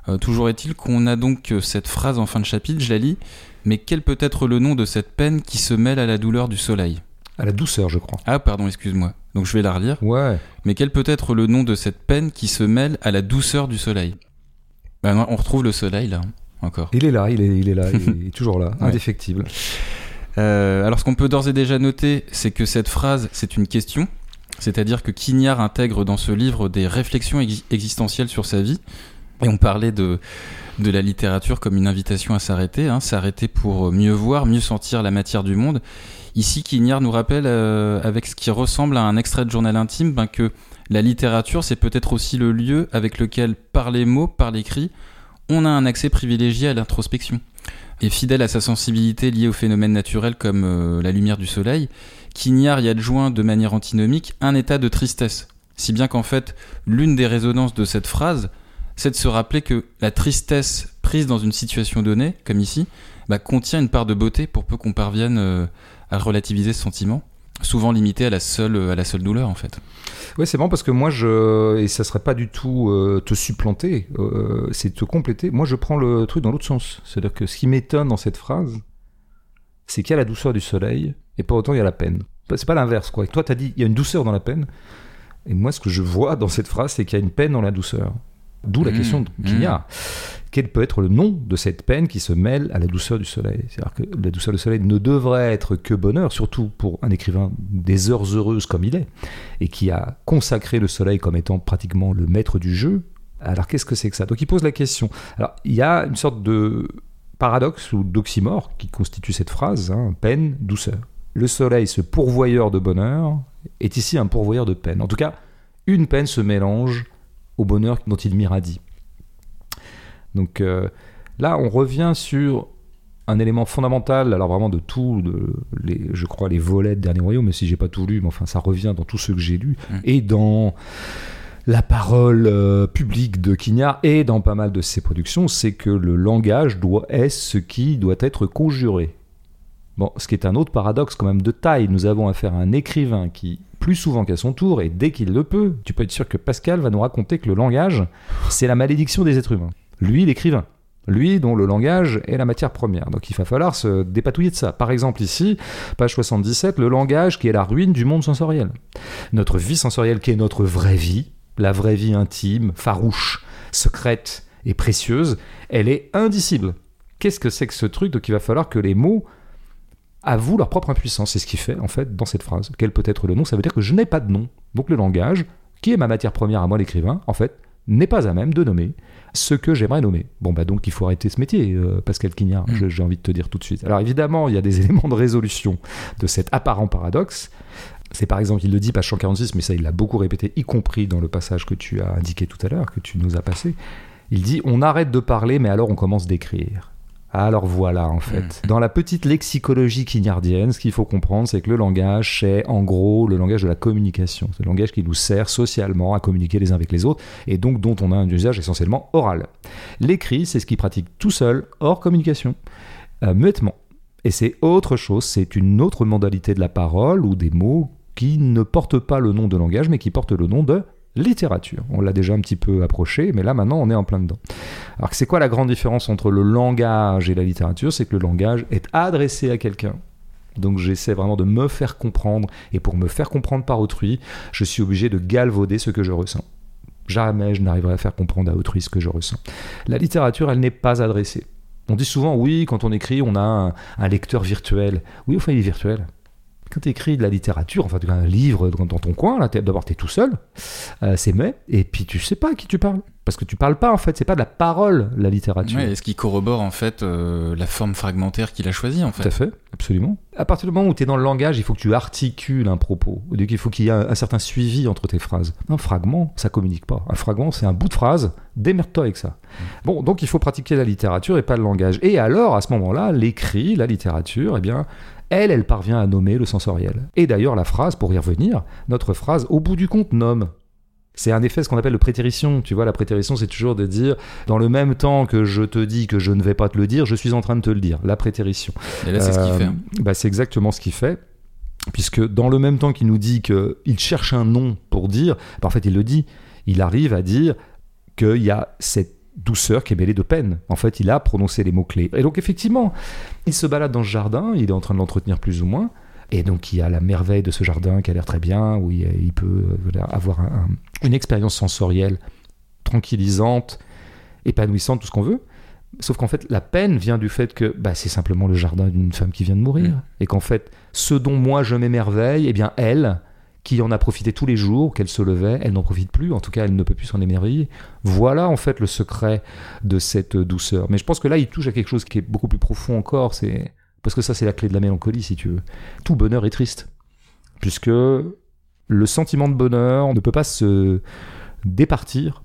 Euh, toujours est-il qu'on a donc euh, cette phrase en fin de chapitre, je la lis, mais quel peut être le nom de cette peine qui se mêle à la douleur du soleil À la douceur, je crois. Ah pardon, excuse-moi. Donc je vais la relire. Ouais. Mais quel peut être le nom de cette peine qui se mêle à la douceur du soleil non, On retrouve le soleil là, hein, encore. Il est là, il est, il est là, [laughs] il est toujours là, Ouais. indéfectible. Euh, alors ce qu'on peut d'ores et déjà noter, c'est que cette phrase, c'est une question. C'est-à-dire que Quignard intègre dans ce livre des réflexions ex- existentielles sur sa vie. Et on parlait de, de la littérature comme une invitation à s'arrêter, hein, s'arrêter pour mieux voir, mieux sentir la matière du monde. Ici, Quignard nous rappelle, euh, avec ce qui ressemble à un extrait de journal intime, ben, que la littérature, c'est peut-être aussi le lieu avec lequel, par les mots, par l'écrit, on a un accès privilégié à l'introspection. Et fidèle à sa sensibilité liée aux phénomènes naturels comme euh, la lumière du soleil, Quignard y adjoint de manière antinomique un état de tristesse. Si bien qu'en fait, l'une des résonances de cette phrase, c'est de se rappeler que la tristesse prise dans une situation donnée, comme ici, bah, contient une part de beauté pour peu qu'on parvienne euh, à relativiser ce sentiment, souvent limité à la seule, à la seule douleur en fait. Ouais, c'est marrant parce que moi, je. Et ça serait pas du tout euh, te supplanter, euh, c'est te compléter. Moi, je prends le truc dans l'autre sens. C'est-à-dire que ce qui m'étonne dans cette phrase, c'est qu'il y a la douceur du soleil, et pas autant il y a la peine. C'est pas l'inverse, quoi. Et toi, t'as dit, il y a une douceur dans la peine. Et moi, ce que je vois dans cette phrase, c'est qu'il y a une peine dans la douceur. D'où la Mmh, question qu'il y a. Quel peut être le nom de cette peine qui se mêle à la douceur du soleil? C'est-à-dire que la douceur du soleil ne devrait être que bonheur, surtout pour un écrivain des heures heureuses comme il est, et qui a consacré le soleil comme étant pratiquement le maître du jeu. Alors qu'est-ce que c'est que ça? Donc il pose la question. Alors il y a une sorte de paradoxe ou d'oxymore qui constitue cette phrase, hein, peine, douceur. Le soleil, ce pourvoyeur de bonheur, est ici un pourvoyeur de peine. En tout cas, une peine se mélange au bonheur dont il m'irradie. Donc euh, là, on revient sur un élément fondamental, alors vraiment de tout, de, les, je crois, les volets de Dernier Royaume, mais si j'ai pas tout lu, mais enfin ça revient dans tout ce que j'ai lu, Mm. et dans la parole euh, publique de Quignard, et dans pas mal de ses productions, c'est que le langage doit, est ce qui doit être conjuré. Bon, ce qui est un autre paradoxe quand même de taille, nous avons affaire à un écrivain qui, plus souvent qu'à son tour, et dès qu'il le peut, tu peux être sûr que Pascal va nous raconter que le langage, c'est la malédiction des êtres humains. Lui, l'écrivain. Lui, dont le langage est la matière première. Donc il va falloir se dépatouiller de ça. Par exemple, ici, page 77, le langage qui est la ruine du monde sensoriel. Notre vie sensorielle qui est notre vraie vie, la vraie vie intime, farouche, secrète et précieuse, elle est indicible. Qu'est-ce que c'est que ce truc? Donc il va falloir que les mots avouent leur propre impuissance. C'est ce qu'il fait, en fait, dans cette phrase. Quel peut être le nom? Ça veut dire que je n'ai pas de nom. Donc le langage, qui est ma matière première à moi, l'écrivain, en fait, n'est pas à même de nommer ce que j'aimerais nommer. Bon, bah donc il faut arrêter ce métier, euh, Pascal Quignard, Mm. j'ai envie de te dire tout de suite. Alors évidemment, il y a des [laughs] éléments de résolution de cet apparent paradoxe. C'est par exemple, il le dit, page 146, mais ça il l'a beaucoup répété, y compris dans le passage que tu as indiqué tout à l'heure, que tu nous as passé. Il dit On arrête de parler, mais alors on commence d'écrire. Alors voilà, en fait. Dans la petite lexicologie quignardienne, ce qu'il faut comprendre, c'est que le langage, c'est en gros le langage de la communication. C'est le langage qui nous sert socialement à communiquer les uns avec les autres, et donc dont on a un usage essentiellement oral. L'écrit, c'est ce qui pratique tout seul, hors communication, euh, muettement. Et c'est autre chose, c'est une autre modalité de la parole ou des mots qui ne portent pas le nom de langage, mais qui portent le nom de littérature. On l'a déjà un petit peu approché, mais là maintenant on est en plein dedans. Alors c'est quoi la grande différence entre le langage et la littérature? C'est que le langage est adressé à quelqu'un. Donc j'essaie vraiment de me faire comprendre, et pour me faire comprendre par autrui, je suis obligé de galvauder ce que je ressens. Jamais je n'arriverai à faire comprendre à autrui ce que je ressens. La littérature, elle n'est pas adressée. On dit souvent, oui, quand on écrit, on a un, un lecteur virtuel. Oui, enfin, il est virtuel. Quand tu écris de la littérature, enfin, un livre dans dans ton coin, là, d'abord, tu es tout seul, euh, c'est mais, et puis tu sais pas à qui tu parles. Parce que tu parles pas, en fait, c'est pas de la parole, la littérature. Ouais, et ce qui corrobore en fait euh, la forme fragmentaire qu'il a choisie en Tout à fait. fait, absolument. À partir du moment où tu es dans le langage, il faut que tu articules un propos. Donc il faut qu'il y ait un, un certain suivi entre tes phrases. Un fragment, ça communique pas. Un fragment, c'est un bout de phrase. Démerde-toi avec ça. Bon, donc il faut pratiquer la littérature et pas le langage. Et alors, à ce moment-là, l'écrit, la littérature, eh bien, elle, elle parvient à nommer le sensoriel. Et d'ailleurs, la phrase, pour y revenir, notre phrase, au bout du compte, nomme. C'est un effet, ce qu'on appelle le prétérition. Tu vois, la prétérition, c'est toujours de dire, dans le même temps que je te dis que je ne vais pas te le dire, je suis en train de te le dire. La prétérition. Et là c'est ce qu'il Euh, fait. hein. bah, c'est exactement ce qu'il fait. Puisque dans le même temps qu'il nous dit qu'il cherche un nom pour dire, bah, en fait il le dit, il arrive à dire qu'il y a cette douceur qui est mêlée de peine. En fait, il a prononcé les mots-clés. Et donc effectivement, il se balade dans ce jardin, il est en train de l'entretenir plus ou moins. Et donc il y a la merveille de ce jardin qui a l'air très bien, où il, peut euh, avoir un- un- une expérience sensorielle tranquillisante, épanouissante, tout ce qu'on veut. Sauf qu'en fait, la peine vient du fait que bah, c'est simplement le jardin d'une femme qui vient de mourir. Mm. Et qu'en fait, ce dont moi je m'émerveille, eh bien elle, qui en a profité tous les jours, qu'elle se levait, elle n'en profite plus, en tout cas elle ne peut plus s'en émerveiller. Voilà en fait le secret de cette douceur. Mais je pense que là, il touche à quelque chose qui est beaucoup plus profond encore, c'est parce que ça c'est la clé de la mélancolie si tu veux. Tout bonheur est triste. Puisque le sentiment de bonheur ne peut pas se départir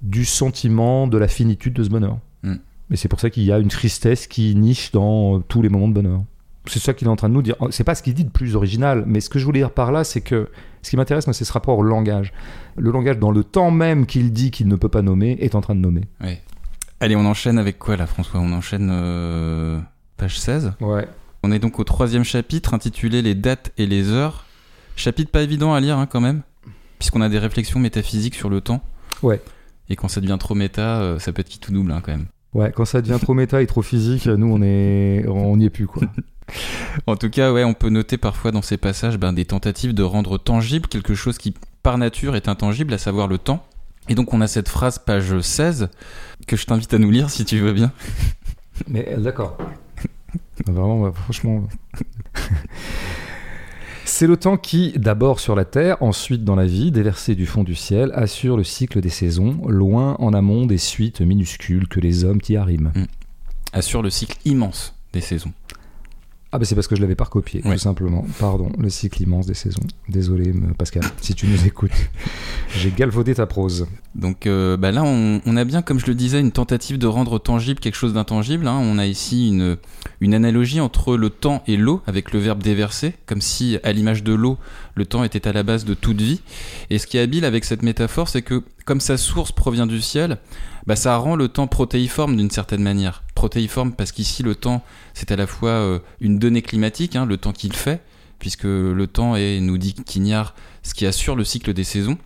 du sentiment de la finitude de ce bonheur. Mm. Et c'est pour ça qu'il y a une tristesse qui niche dans tous les moments de bonheur. C'est ça qu'il est en train de nous dire. C'est pas ce qu'il dit de plus original, mais ce que je voulais dire par là, c'est que ce qui m'intéresse, moi, c'est ce rapport au langage. Le langage, dans le temps même qu'il dit qu'il ne peut pas nommer, est en train de nommer. Allez, on enchaîne avec quoi là, François? On enchaîne euh, page 16. Ouais. On est donc au troisième chapitre intitulé Les dates et les heures. Chapitre pas évident à lire hein, quand même, puisqu'on a des réflexions métaphysiques sur le temps. Ouais. Et quand ça devient trop méta, euh, ça peut être qui tout double hein, quand même. Ouais, quand ça devient trop méta et trop physique, nous, on est, on n'y est plus, quoi. [laughs] En tout cas, ouais, on peut noter parfois dans ces passages ben, des tentatives de rendre tangible quelque chose qui, par nature, est intangible, à savoir le temps. Et donc, on a cette phrase, page 16, que je t'invite à nous lire si tu veux bien. Mais euh, d'accord. Vraiment, bah, franchement. [laughs] C'est le temps qui, d'abord sur la Terre, ensuite dans la vie, déversé du fond du ciel, assure le cycle des saisons, loin en amont des suites minuscules que les hommes t'y arriment. Assure le cycle immense des saisons. Ah bah c'est parce que je l'avais pas recopié, Ouais. tout simplement. Pardon, le cycle immense des saisons. Désolé me- Pascal, si tu nous écoutes. [laughs] J'ai galvaudé ta prose. Donc euh, bah là, on, on a bien, comme je le disais, une tentative de rendre tangible quelque chose d'intangible. hein. On a ici une, une analogie entre le temps et l'eau, avec le verbe déverser, comme si, à l'image de l'eau, le temps était à la base de toute vie. Et ce qui est habile avec cette métaphore, c'est que, comme sa source provient du ciel, bah, ça rend le temps protéiforme d'une certaine manière. Protéiforme parce qu'ici, le temps, c'est à la fois euh, une donnée climatique, hein, le temps qu'il fait, puisque le temps est, nous dit Quignard, ce qui assure le cycle des saisons,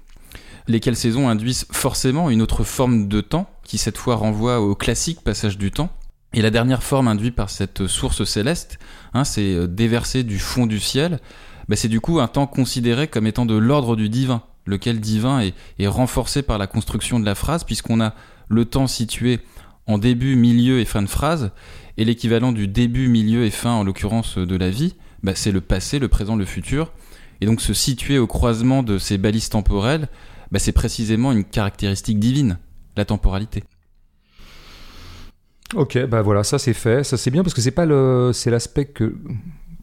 lesquelles saisons induisent forcément une autre forme de temps, qui cette fois renvoie au classique passage du temps. Et la dernière forme induite par cette source céleste, hein, c'est euh, déverser du fond du ciel, bah, c'est du coup un temps considéré comme étant de l'ordre du divin, lequel divin est, est renforcé par la construction de la phrase, puisqu'on a le temps situé en début, milieu et fin de phrase, et l'équivalent du début, milieu et fin, en l'occurrence de la vie, bah, c'est le passé, le présent, le futur. Et donc se situer au croisement de ces balises temporelles, bah, c'est précisément une caractéristique divine, la temporalité. Ok, bah voilà, ça c'est fait, ça c'est bien parce que c'est pas le, c'est l'aspect que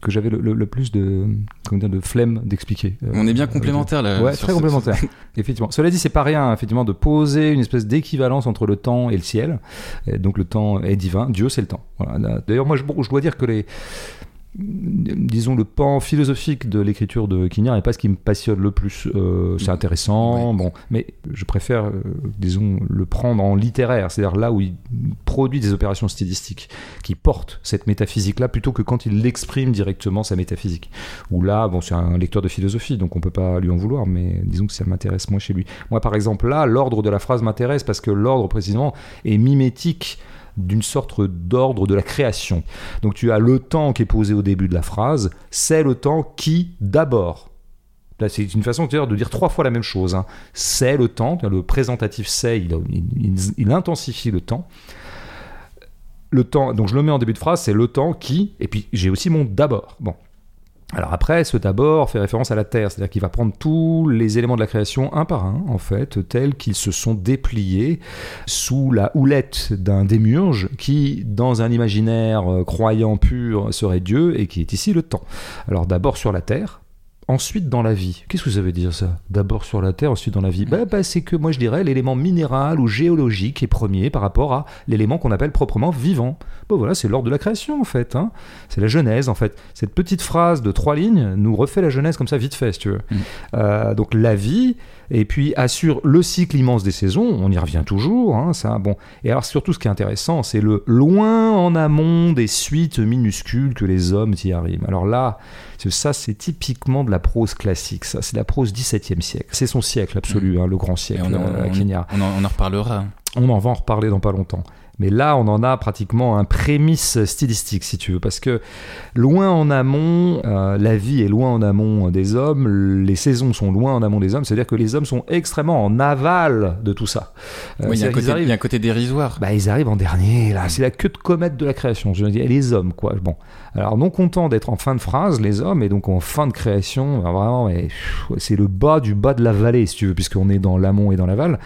que j'avais le, le- le plus de, comment dire, de flemme d'expliquer. Euh, On est bien complémentaires là. Ouais, très ce- complémentaire. [laughs] effectivement. Cela dit, c'est pas rien, effectivement, de poser une espèce d'équivalence entre le temps et le ciel. Et donc le temps est divin, Dieu c'est le temps. Voilà. D'ailleurs, moi, je, bon, je dois dire que les, disons, le pan philosophique de l'écriture de Quignard n'est pas ce qui me passionne le plus. Euh, c'est intéressant, Ouais. bon, mais je préfère, euh, disons, le prendre en littéraire, c'est-à-dire là où il produit des opérations stylistiques qui portent cette métaphysique-là, plutôt que quand il l'exprime directement sa métaphysique. Où là, bon, c'est un lecteur de philosophie, donc on peut pas lui en vouloir, mais disons que ça m'intéresse moins chez lui. Moi, par exemple, là, l'ordre de la phrase m'intéresse parce que l'ordre, précisément, est mimétique d'une sorte d'ordre de la création. Donc tu as le temps qui est posé au début de la phrase, c'est le temps qui, d'abord, c'est une façon de dire trois fois la même chose. hein. C'est le temps, le présentatif c'est, il- il intensifie le temps. Le temps, donc je le mets en début de phrase, c'est le temps qui, et puis j'ai aussi mon d'abord. Bon. Alors après, ce d'abord fait référence à la Terre, c'est-à-dire qu'il va prendre tous les éléments de la création un par un, en fait, tels qu'ils se sont dépliés sous la houlette d'un démiurge qui, dans un imaginaire euh, croyant pur, serait Dieu et qui est ici le temps. Alors d'abord sur la Terre, ensuite dans la vie. Qu'est-ce que ça veut dire ça? D'abord sur la Terre, ensuite dans la vie bah, bah, C'est que moi je dirais l'élément minéral ou géologique est premier par rapport à l'élément qu'on appelle proprement vivant. Bon voilà, c'est l'ordre de la création en fait. hein. C'est la Genèse en fait. Cette petite phrase de trois lignes nous refait la Genèse comme ça vite fait si tu veux. Mm. Euh, donc la vie, et puis assure le cycle immense des saisons, on y revient toujours, hein, ça, bon. Et alors surtout ce qui est intéressant, c'est le loin en amont des suites minuscules que les hommes y arrivent. Alors là, ça c'est typiquement de la prose classique, ça, c'est la prose 17e siècle. C'est son siècle absolu, hein, le grand siècle, on, en- euh, on- on en, on en reparlera. On en va en reparler dans pas longtemps. Mais là, on en a pratiquement un prémisse stylistique, si tu veux, parce que loin en amont, euh, la vie est loin en amont des hommes, les saisons sont loin en amont des hommes, c'est-à-dire que les hommes sont extrêmement en aval de tout ça. Euh, Oui, il y a un côté- il arrivent- y a un côté dérisoire. bah, ils arrivent en dernier, là. C'est la queue de comète de la création. Je veux dire, les hommes, quoi. Bon. Alors, non content d'être en fin de phrase, les hommes, et donc en fin de création, vraiment, c'est le bas du bas de la vallée, si tu veux, puisqu'on est dans l'amont et dans l'aval.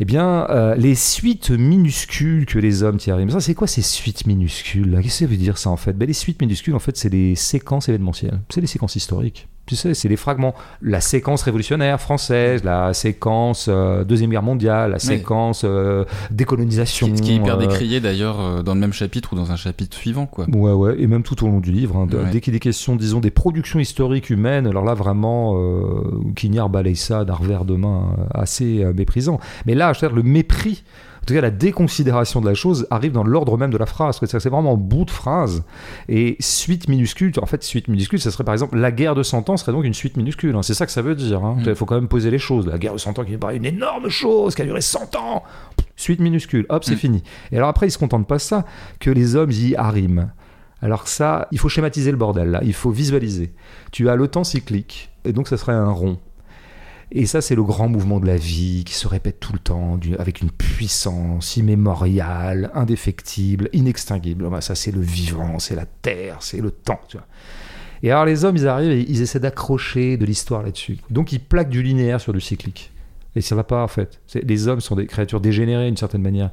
Eh bien, euh, les suites minuscules que les hommes arrivent. Mais ça, c'est quoi ces suites minuscules Qu'est-ce que ça veut dire ça en fait? Ben, Les suites minuscules, en fait, c'est les séquences événementielles. C'est les séquences historiques. Tu sais, c'est les fragments. La séquence révolutionnaire française, la séquence euh, Deuxième Guerre mondiale, la séquence euh, décolonisation. Ce qui, est hyper euh, décrié d'ailleurs dans le même chapitre ou dans un chapitre suivant. Quoi. Ouais, ouais, et même tout au long du livre. hein. Ouais. Dès qu'il est question, disons, des productions historiques humaines, alors là, vraiment, Quignard balaye ça d'un revers de main assez méprisant. Mais là, je veux dire, le mépris, tout cas, la déconsidération de la chose arrive dans l'ordre même de la phrase. C'est vraiment en bout de phrase. Et suite minuscule, en fait, suite minuscule, ça serait par exemple la guerre de 100 ans serait donc une suite minuscule. hein. C'est ça que ça veut dire. hein. Il Mm. faut quand même poser les choses. La guerre de 100 ans qui est pas une énorme chose, qui a duré 100 ans. Suite minuscule, hop, c'est Mm. fini. Et alors après, ils se contentent pas de ça, que les hommes y arriment. Alors que ça, il faut schématiser le bordel là, il faut visualiser. Tu as le temps cyclique, et donc ça serait un rond. Et ça, c'est le grand mouvement de la vie qui se répète tout le temps, avec une puissance immémoriale, indéfectible, inextinguible. Bah, ça, c'est le vivant, c'est la terre, c'est le temps. Et alors, les hommes, ils arrivent et ils essaient d'accrocher de l'histoire là-dessus. Donc, ils plaquent du linéaire sur du cyclique. Et ça va pas, en fait. Les hommes sont des créatures dégénérées d'une certaine manière.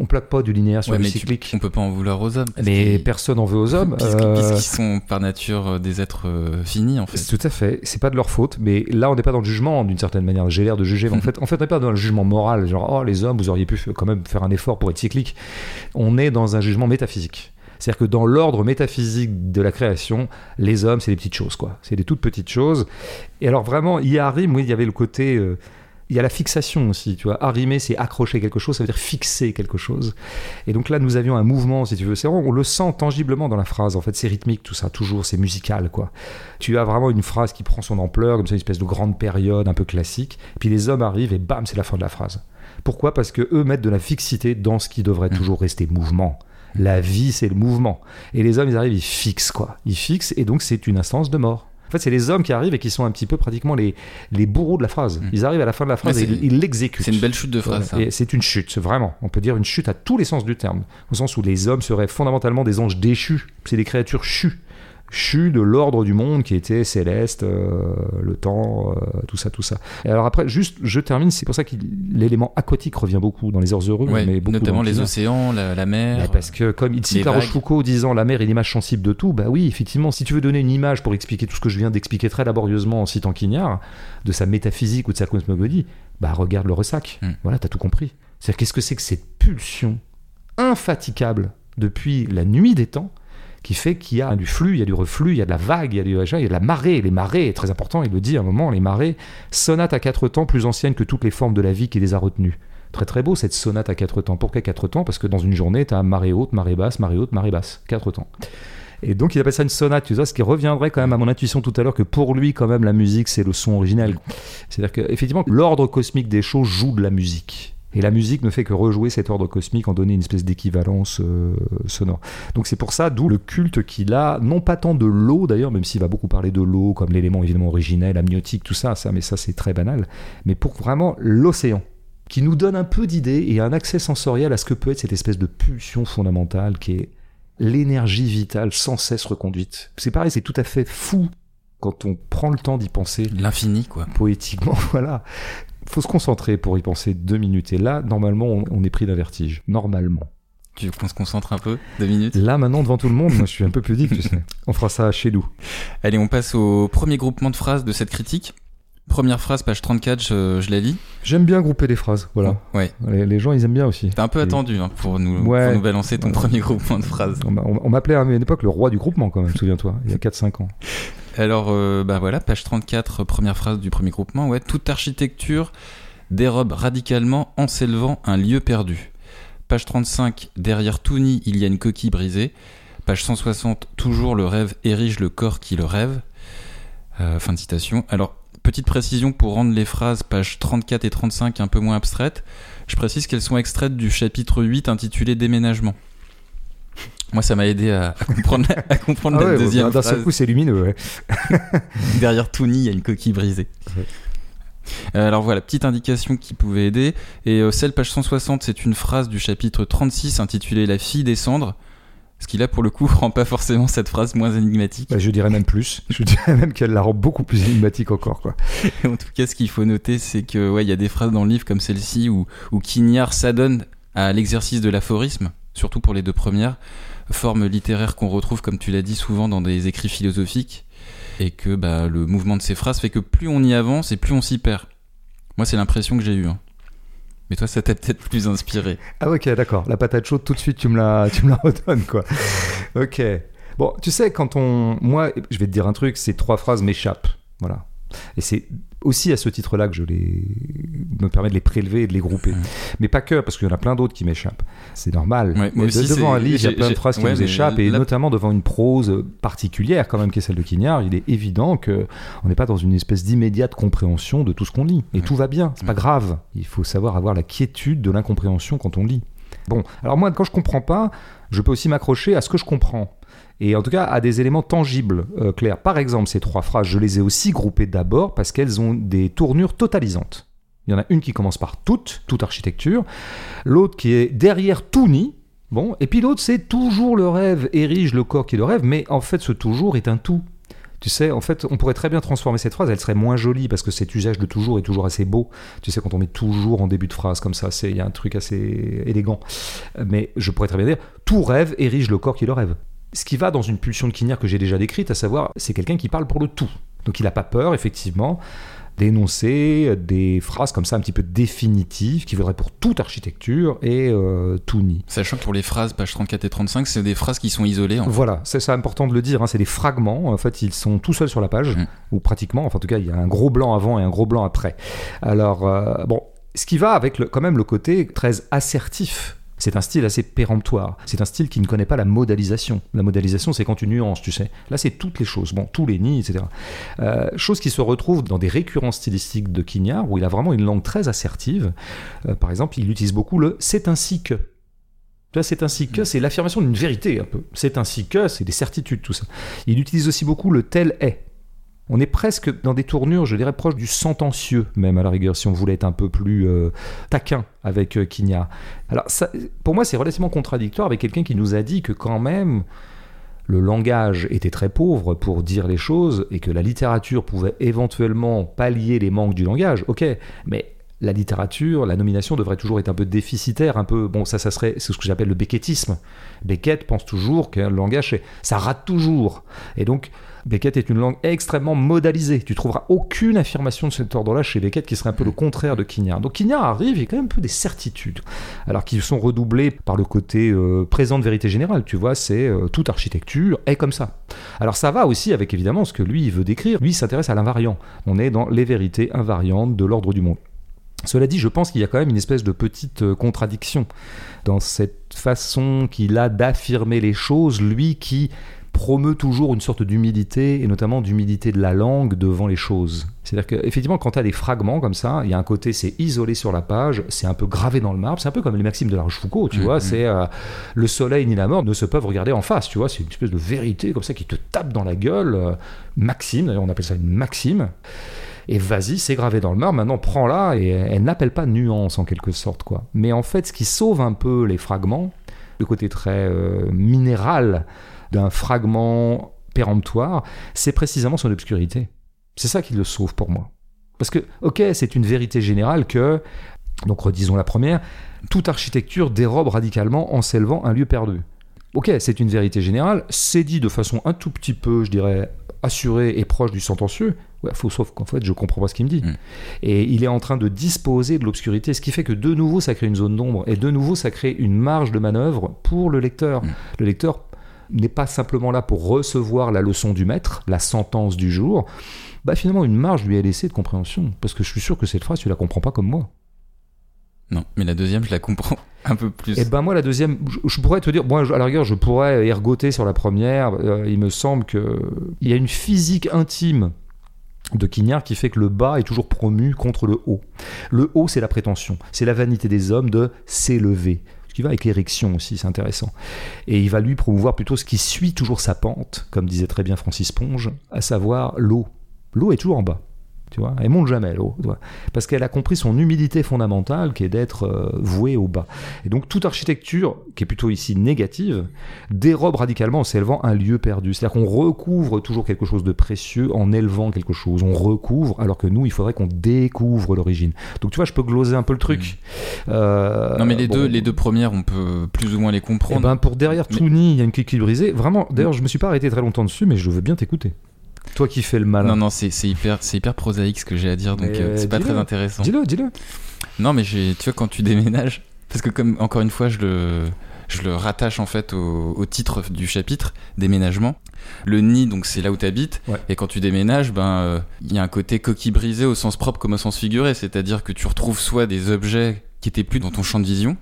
On plaque pas du linéaire sur Ouais, du mais tu- cyclique. on peut pas en vouloir aux hommes. Mais personne en veut aux hommes. puisqu'ils Euh, puisqu'ils sont par nature euh, des êtres euh, finis en fait. c'est Tout à fait, c'est pas de leur faute, mais là on n'est pas dans le jugement d'une certaine manière. J'ai l'air de juger, en [laughs] fait, en fait on n'est pas dans le jugement moral, genre oh les hommes vous auriez pu quand même faire un effort pour être cyclique. On est dans un jugement métaphysique. C'est-à-dire que dans l'ordre métaphysique de la création, les hommes c'est des petites choses quoi, c'est des toutes petites choses. Et alors vraiment, il y arrive, oui, il y avait le côté euh, il y a la fixation aussi, tu vois. Arrimer, c'est accrocher quelque chose, ça veut dire fixer quelque chose. Et donc là, nous avions un mouvement, si tu veux. C'est on le sent tangiblement dans la phrase. En fait, c'est rythmique, tout ça, toujours, c'est musical, quoi. Tu as vraiment une phrase qui prend son ampleur, comme ça, une espèce de grande période un peu classique. Puis les hommes arrivent et bam, c'est la fin de la phrase. Pourquoi? Parce que eux mettent de la fixité dans ce qui devrait Mm. toujours rester mouvement. La vie, c'est le mouvement. Et les hommes, ils arrivent, ils fixent, quoi. Ils fixent, et donc c'est une instance de mort. En fait, c'est les hommes qui arrivent et qui sont un petit peu pratiquement les, les bourreaux de la phrase. Mm. Ils arrivent à la fin de la phrase et ils l'exécutent. C'est une belle chute de phrase. Voilà. Et c'est une chute, vraiment. On peut dire une chute à tous les sens du terme. Au sens où les hommes seraient fondamentalement des anges déchus. C'est des créatures chues. Chues de l'ordre du monde qui était céleste, euh, le temps, euh, tout ça, tout ça. Et alors après, juste, je termine, c'est pour ça que l'élément aquatique revient beaucoup dans les heures heureux, Ouais, mais beaucoup notamment les océans, la, la mer. Bah, parce que comme il cite La. Rochefoucauld disant la mer est l'image sensible de tout, bah oui, effectivement, si tu veux donner une image pour expliquer tout ce que je viens d'expliquer très laborieusement en citant Quignard, de sa métaphysique ou de sa cosmogonie, bah regarde le ressac. Mm. Voilà, t'as tout compris. C'est-à-dire qu'est-ce que c'est que cette pulsion infatigable depuis la nuit des temps qui fait qu'il y a du flux, il y a du reflux, il y a de la vague, il y a, du, il y a de la marée. Les marées, très important, il le dit à un moment, les marées, sonate à quatre temps plus ancienne que toutes les formes de la vie qui les a retenues. Très très beau cette sonate à quatre temps. Pourquoi quatre temps? Parce que dans une journée, tu as marée haute, marée basse, marée haute, marée basse. Quatre temps. Et donc il appelle ça une sonate, tu vois, ce qui reviendrait quand même à mon intuition tout à l'heure que pour lui, quand même, la musique, c'est le son originel. C'est-à-dire qu'effectivement, l'ordre cosmique des choses joue de la musique. Et la musique ne fait que rejouer cet ordre cosmique, en donner une espèce d'équivalence euh, sonore. Donc c'est pour ça, d'où le culte qu'il a, non pas tant de l'eau d'ailleurs, même s'il va beaucoup parler de l'eau comme l'élément évidemment originel, amniotique, tout ça, ça, mais ça c'est très banal, mais pour vraiment l'océan, qui nous donne un peu d'idée et un accès sensoriel à ce que peut être cette espèce de pulsion fondamentale qui est l'énergie vitale sans cesse reconduite. C'est pareil, c'est tout à fait fou quand on prend le temps d'y penser L'infini, quoi. poétiquement, [laughs] voilà. Faut se concentrer pour y penser deux minutes. Et là, normalement, on, on est pris d'un vertige. Normalement. Tu veux qu'on se concentre un peu Deux minutes? Là, maintenant, devant tout le monde, moi, je suis un peu pudique, tu sais. On fera ça chez nous. Allez, on passe au premier groupement de phrases de cette critique. Première phrase, page 34, je, je la lis. J'aime bien grouper les phrases, voilà. Ouais. Les, les gens, ils aiment bien aussi. T'as un peu Et- attendu hein, pour, nous, Ouais. pour nous balancer ton Ouais. premier groupement de phrases. On- on m'appelait à une époque le roi du groupement, quand même, souviens-toi, il y a 4-5 ans. Alors, euh, bah voilà, page 34, première phrase du premier groupement. Ouais, toute architecture dérobe radicalement en s'élevant un lieu perdu. Page 35, derrière tout nid, il y a une coquille brisée. Page 160, toujours le rêve érige le corps qui le rêve. Euh, fin de citation. Alors, petite précision pour rendre les phrases pages 34 et 35 un peu moins abstraites. Je précise qu'elles sont extraites du chapitre 8 intitulé Déménagement. Moi, ça m'a aidé à, à comprendre, à comprendre Ah la ouais, deuxième d'un seul coup, c'est lumineux, ouais. [laughs] Derrière tout nid, il y a une coquille brisée. Ouais. Euh, alors voilà, petite indication qui pouvait aider. Et euh, celle, page 160, c'est une phrase du chapitre 36 intitulée La fille des cendres. Ce qui là, pour le coup, [laughs] rend pas forcément cette phrase moins énigmatique. Bah, je dirais même plus. Je dirais même qu'elle la rend beaucoup plus énigmatique encore, quoi. [laughs] en tout cas, ce qu'il faut noter, c'est que ouais, il y a des phrases dans le livre comme celle-ci où, où Quignard s'adonne à l'exercice de l'aphorisme, surtout pour les deux premières, forme littéraire qu'on retrouve, comme tu l'as dit, souvent dans des écrits philosophiques, et que bah, le mouvement de ces phrases fait que plus on y avance et plus on s'y perd. Moi, c'est l'impression que j'ai eue. hein. Mais toi, ça t'a peut-être plus inspiré. Ah ok, d'accord. La patate chaude, tout de suite, tu me la, tu me la redonnes, quoi. Ok. Bon, tu sais, quand on... Moi, je vais te dire un truc, ces trois phrases m'échappent. Voilà. Et c'est aussi à ce titre-là que je les... me permets de les prélever et de les grouper. Mais pas que, parce qu'il y en a plein d'autres qui m'échappent. C'est normal. Ouais, Mais de- devant un livre, il y a plein de phrases qui ouais, nous échappent, et notamment devant une prose particulière, quand même, qui est celle de Quignard, il est évident que on n'est pas dans une espèce d'immédiate compréhension de tout ce qu'on lit. Et Ouais. tout va bien, c'est pas grave. Il faut savoir avoir la quiétude de l'incompréhension quand on lit. Bon, alors moi, quand je comprends pas, je peux aussi m'accrocher à ce que je comprends. Et en tout cas, à des éléments tangibles, euh, clairs. Par exemple, ces trois phrases, je les ai aussi groupées d'abord parce qu'elles ont des tournures totalisantes. Il y en a une qui commence par toute, toute architecture. L'autre qui est derrière tout nid. Bon, et puis l'autre, c'est toujours le rêve érige le corps qui le rêve, mais en fait, ce toujours est un tout. Tu sais, en fait, on pourrait très bien transformer cette phrase, elle serait moins jolie parce que cet usage de toujours est toujours assez beau. Tu sais, quand on met toujours en début de phrase comme ça, il y a un truc assez élégant. Mais je pourrais très bien dire tout rêve érige le corps qui le rêve. Ce qui va dans une pulsion de Quignard que j'ai déjà décrite, à savoir, c'est quelqu'un qui parle pour le tout. Donc il n'a pas peur, effectivement, d'énoncer des phrases comme ça un petit peu définitives qui voudraient pour toute architecture et euh, tout nid. Sachant que pour les phrases, page 34 et 35, c'est des phrases qui sont isolées. En fait. Voilà, c'est ça important de le dire, hein, c'est des fragments, en fait ils sont tout seuls sur la page, Mm. ou pratiquement, enfin en tout cas il y a un gros blanc avant et un gros blanc après. Alors, euh, bon, ce qui va avec le- quand même le côté très assertif. C'est un style assez péremptoire. C'est un style qui ne connaît pas la modalisation. La modalisation, c'est quand tu nuances, tu sais. Là, c'est toutes les choses. Bon, tous les nids, etc. Euh, chose qui se retrouve dans des récurrences stylistiques de Quignard, où il a vraiment une langue très assertive. Euh, par exemple, il utilise beaucoup le c'est ainsi que. C'est ainsi que, c'est l'affirmation d'une vérité un peu. C'est ainsi que, c'est des certitudes, tout ça. Il utilise aussi beaucoup le tel est. On est presque dans des tournures, je dirais, proches du sentencieux, même à la rigueur, si on voulait être un peu plus euh, taquin avec euh, Quignard. Alors, ça, pour moi, c'est relativement contradictoire avec quelqu'un qui nous a dit que quand même, le langage était très pauvre pour dire les choses et que la littérature pouvait éventuellement pallier les manques du langage. Ok, mais la littérature, la nomination devrait toujours être un peu déficitaire, un peu. Bon, ça, ça serait. Ce que j'appelle le beckettisme. Beckett pense toujours que le langage, ça rate toujours. Et donc, Beckett est une langue extrêmement modalisée. Tu trouveras aucune affirmation de cet ordre-là chez Beckett qui serait un peu le contraire de Quignard. Donc Quignard arrive, il y a quand même un peu des certitudes, alors qui sont redoublées par le côté euh, présent de vérité générale. Tu vois, c'est euh, toute architecture est comme ça. Alors ça va aussi avec évidemment ce que lui veut décrire. Lui s'intéresse à l'invariant. On est dans les vérités invariantes de l'ordre du monde. Cela dit, je pense qu'il y a quand même une espèce de petite euh, contradiction dans cette façon qu'il a d'affirmer les choses, lui qui promeut toujours une sorte d'humilité, et notamment d'humilité de la langue devant les choses. C'est-à-dire qu'effectivement, quand tu as des fragments comme ça, il y a un côté, c'est isolé sur la page, c'est un peu gravé dans le marbre, c'est un peu comme les maximes de la Rochefoucauld, tu Mhm. vois, c'est euh, le soleil ni la mort ne se peuvent regarder en face, tu vois, c'est une espèce de vérité comme ça qui te tape dans la gueule. euh, maxime, d'ailleurs on appelle ça une maxime. Et vas-y, c'est gravé dans le marbre, maintenant prends-la, et elle n'appelle pas nuance en quelque sorte, quoi. Mais en fait, ce qui sauve un peu les fragments, le côté très euh, minéral d'un fragment péremptoire, c'est précisément son obscurité. C'est ça qui le sauve pour moi. Parce que, ok, c'est une vérité générale que, donc redisons la première, toute architecture dérobe radicalement en s'élevant un lieu perdu. Ok, c'est une vérité générale, c'est dit de façon un tout petit peu, je dirais, assurée et proche du sentencieux. Ouais, faut, sauf qu'en fait, je comprends pas ce qu'il me dit. Mm. Et il est en train de disposer de l'obscurité, ce qui fait que de nouveau, ça crée une zone d'ombre, et de nouveau, ça crée une marge de manœuvre pour le lecteur. Mm. Le lecteur n'est pas simplement là pour recevoir la leçon du maître, la sentence du jour. Bah finalement, une marge lui est laissée de compréhension. Parce que je suis sûr que cette phrase, tu la comprends pas comme moi. Non, mais la deuxième, je la comprends [laughs] un peu plus. Et ben moi, la deuxième, je, je pourrais te dire, moi, je- à la rigueur, je pourrais ergoter sur la première. Euh, il me semble que il y a une physique intime de Quignard qui fait que le bas est toujours promu contre le haut. Le haut, c'est la prétention, c'est la vanité des hommes de s'élever. Va avec l'érection aussi, c'est intéressant. Et il va lui promouvoir plutôt ce qui suit toujours sa pente, comme disait très bien Francis Ponge, à savoir l'eau. L'eau est toujours en bas. Tu vois, elle monte jamais l'eau, parce qu'elle a compris son humilité fondamentale qui est d'être euh, vouée au bas. Et donc toute architecture, qui est plutôt ici négative, dérobe radicalement en s'élevant un lieu perdu. C'est-à-dire qu'on recouvre toujours quelque chose de précieux en élevant quelque chose. On recouvre, alors que nous, il faudrait qu'on découvre l'origine. Donc tu vois, je peux gloser un peu le truc. Euh, non, mais les, bon. deux, les deux premières, on peut plus ou moins les Eh comprendre. ben, pour derrière Mais- Touni, il y a une qui brisée. Vraiment, d'ailleurs, je me suis pas arrêté très longtemps dessus, mais je veux bien t'écouter. Toi qui fais le malin. non, non, c'est c'est hyper, c'est hyper prosaïque ce que j'ai à dire, donc euh, c'est pas très intéressant. Dis-le, dis-le. Non, mais tu vois, quand tu déménages, parce que comme encore une fois, je le, je le rattache en fait au, au titre du chapitre, déménagement. Le nid, donc c'est là où tu habites, Ouais. et quand tu déménages, ben euh, il y a un côté coquille brisée au sens propre comme au sens figuré, c'est-à-dire que tu retrouves soit des objets qui étaient plus dans ton champ de vision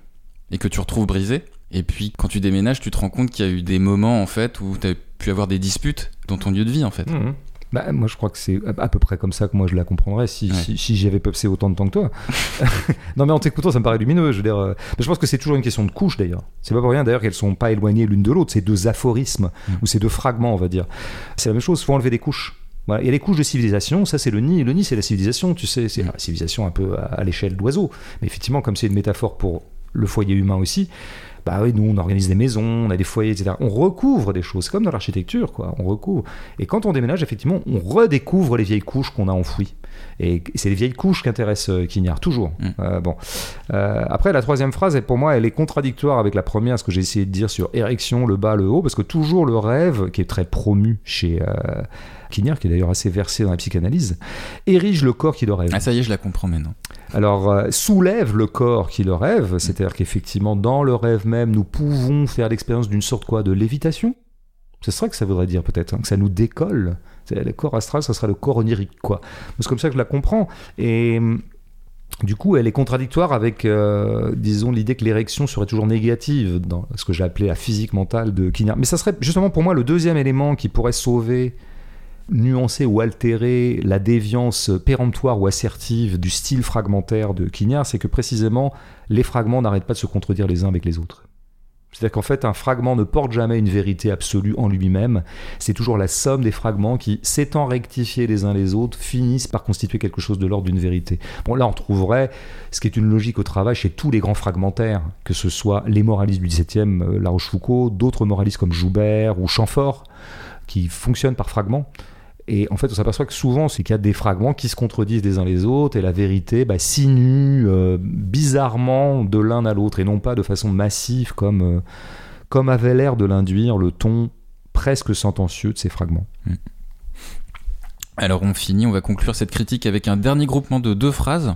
et que tu retrouves brisés, et puis quand tu déménages, tu te rends compte qu'il y a eu des moments en fait où tu as pu avoir des disputes dans ton lieu de vie en fait. Mhm. Bah, moi, je crois que c'est à peu près comme ça que moi je la comprendrais si, Ouais. si, si j'y avais pepsé autant de temps que toi. [laughs] non, mais en t'écoutant, ça me paraît lumineux. Je veux dire, euh, je pense que c'est toujours une question de couche d'ailleurs. C'est pas pour rien d'ailleurs qu'elles sont pas éloignées l'une de l'autre. Ces deux aphorismes Mhm. ou ces deux fragments, on va dire. C'est la même chose. Faut enlever des couches. Voilà. Il y a les couches de civilisation, ça c'est le nid. Le nid c'est la civilisation, tu sais, c'est Mhm. la civilisation un peu à, à l'échelle d'oiseau. Mais effectivement, comme c'est une métaphore pour le foyer humain aussi, bah oui, nous on organise des maisons, on a des foyers, etc. On recouvre des choses, c'est comme dans l'architecture, quoi. On recouvre. Et quand on déménage, effectivement, on redécouvre les vieilles couches qu'on a enfouies. Et c'est les vieilles couches qui intéressent euh, Quignard, toujours. Mm. Euh, bon. Euh, après, la troisième phrase, pour moi, elle est contradictoire avec la première, ce que j'ai essayé de dire sur érection, le bas, le haut, parce que toujours le rêve, qui est très promu chez euh, Quignard, qui est d'ailleurs assez versé dans la psychanalyse, érige le corps qui le rêve. Ah, ça y est, je la comprends maintenant. Alors, euh, soulève le corps qui le rêve, c'est-à-dire qu'effectivement, dans le rêve même, nous pouvons faire l'expérience d'une sorte quoi de lévitation. C'est ça que ça voudrait dire peut-être, hein, que ça nous décolle. Le corps astral, ça sera le corps onirique, quoi. C'est comme ça que je la comprends. Et hum, du coup, elle est contradictoire avec, euh, disons, l'idée que l'érection serait toujours négative dans ce que j'ai appelé la physique mentale de Quignard. Mais ça serait justement pour moi le deuxième élément qui pourrait sauver nuancer ou altérer la déviance péremptoire ou assertive du style fragmentaire de Quignard, c'est que précisément les fragments n'arrêtent pas de se contredire les uns avec les autres. C'est-à-dire qu'en fait, un fragment ne porte jamais une vérité absolue en lui-même. C'est toujours la somme des fragments qui, s'étant rectifiés les uns les autres, finissent par constituer quelque chose de l'ordre d'une vérité. Bon, là, on trouverait ce qui est une logique au travail chez tous les grands fragmentaires, que ce soit les moralistes du XVIIe, euh, La Rochefoucauld, d'autres moralistes comme Joubert ou Chamfort, qui fonctionnent par fragments. Et en fait, on s'aperçoit que souvent, c'est qu'il y a des fragments qui se contredisent les uns les autres, et la vérité bah, sinue euh, bizarrement de l'un à l'autre, et non pas de façon massive, comme, euh, comme avait l'air de l'induire le ton presque sentencieux de ces fragments. Alors on finit, on va conclure cette critique avec un dernier groupement de deux phrases.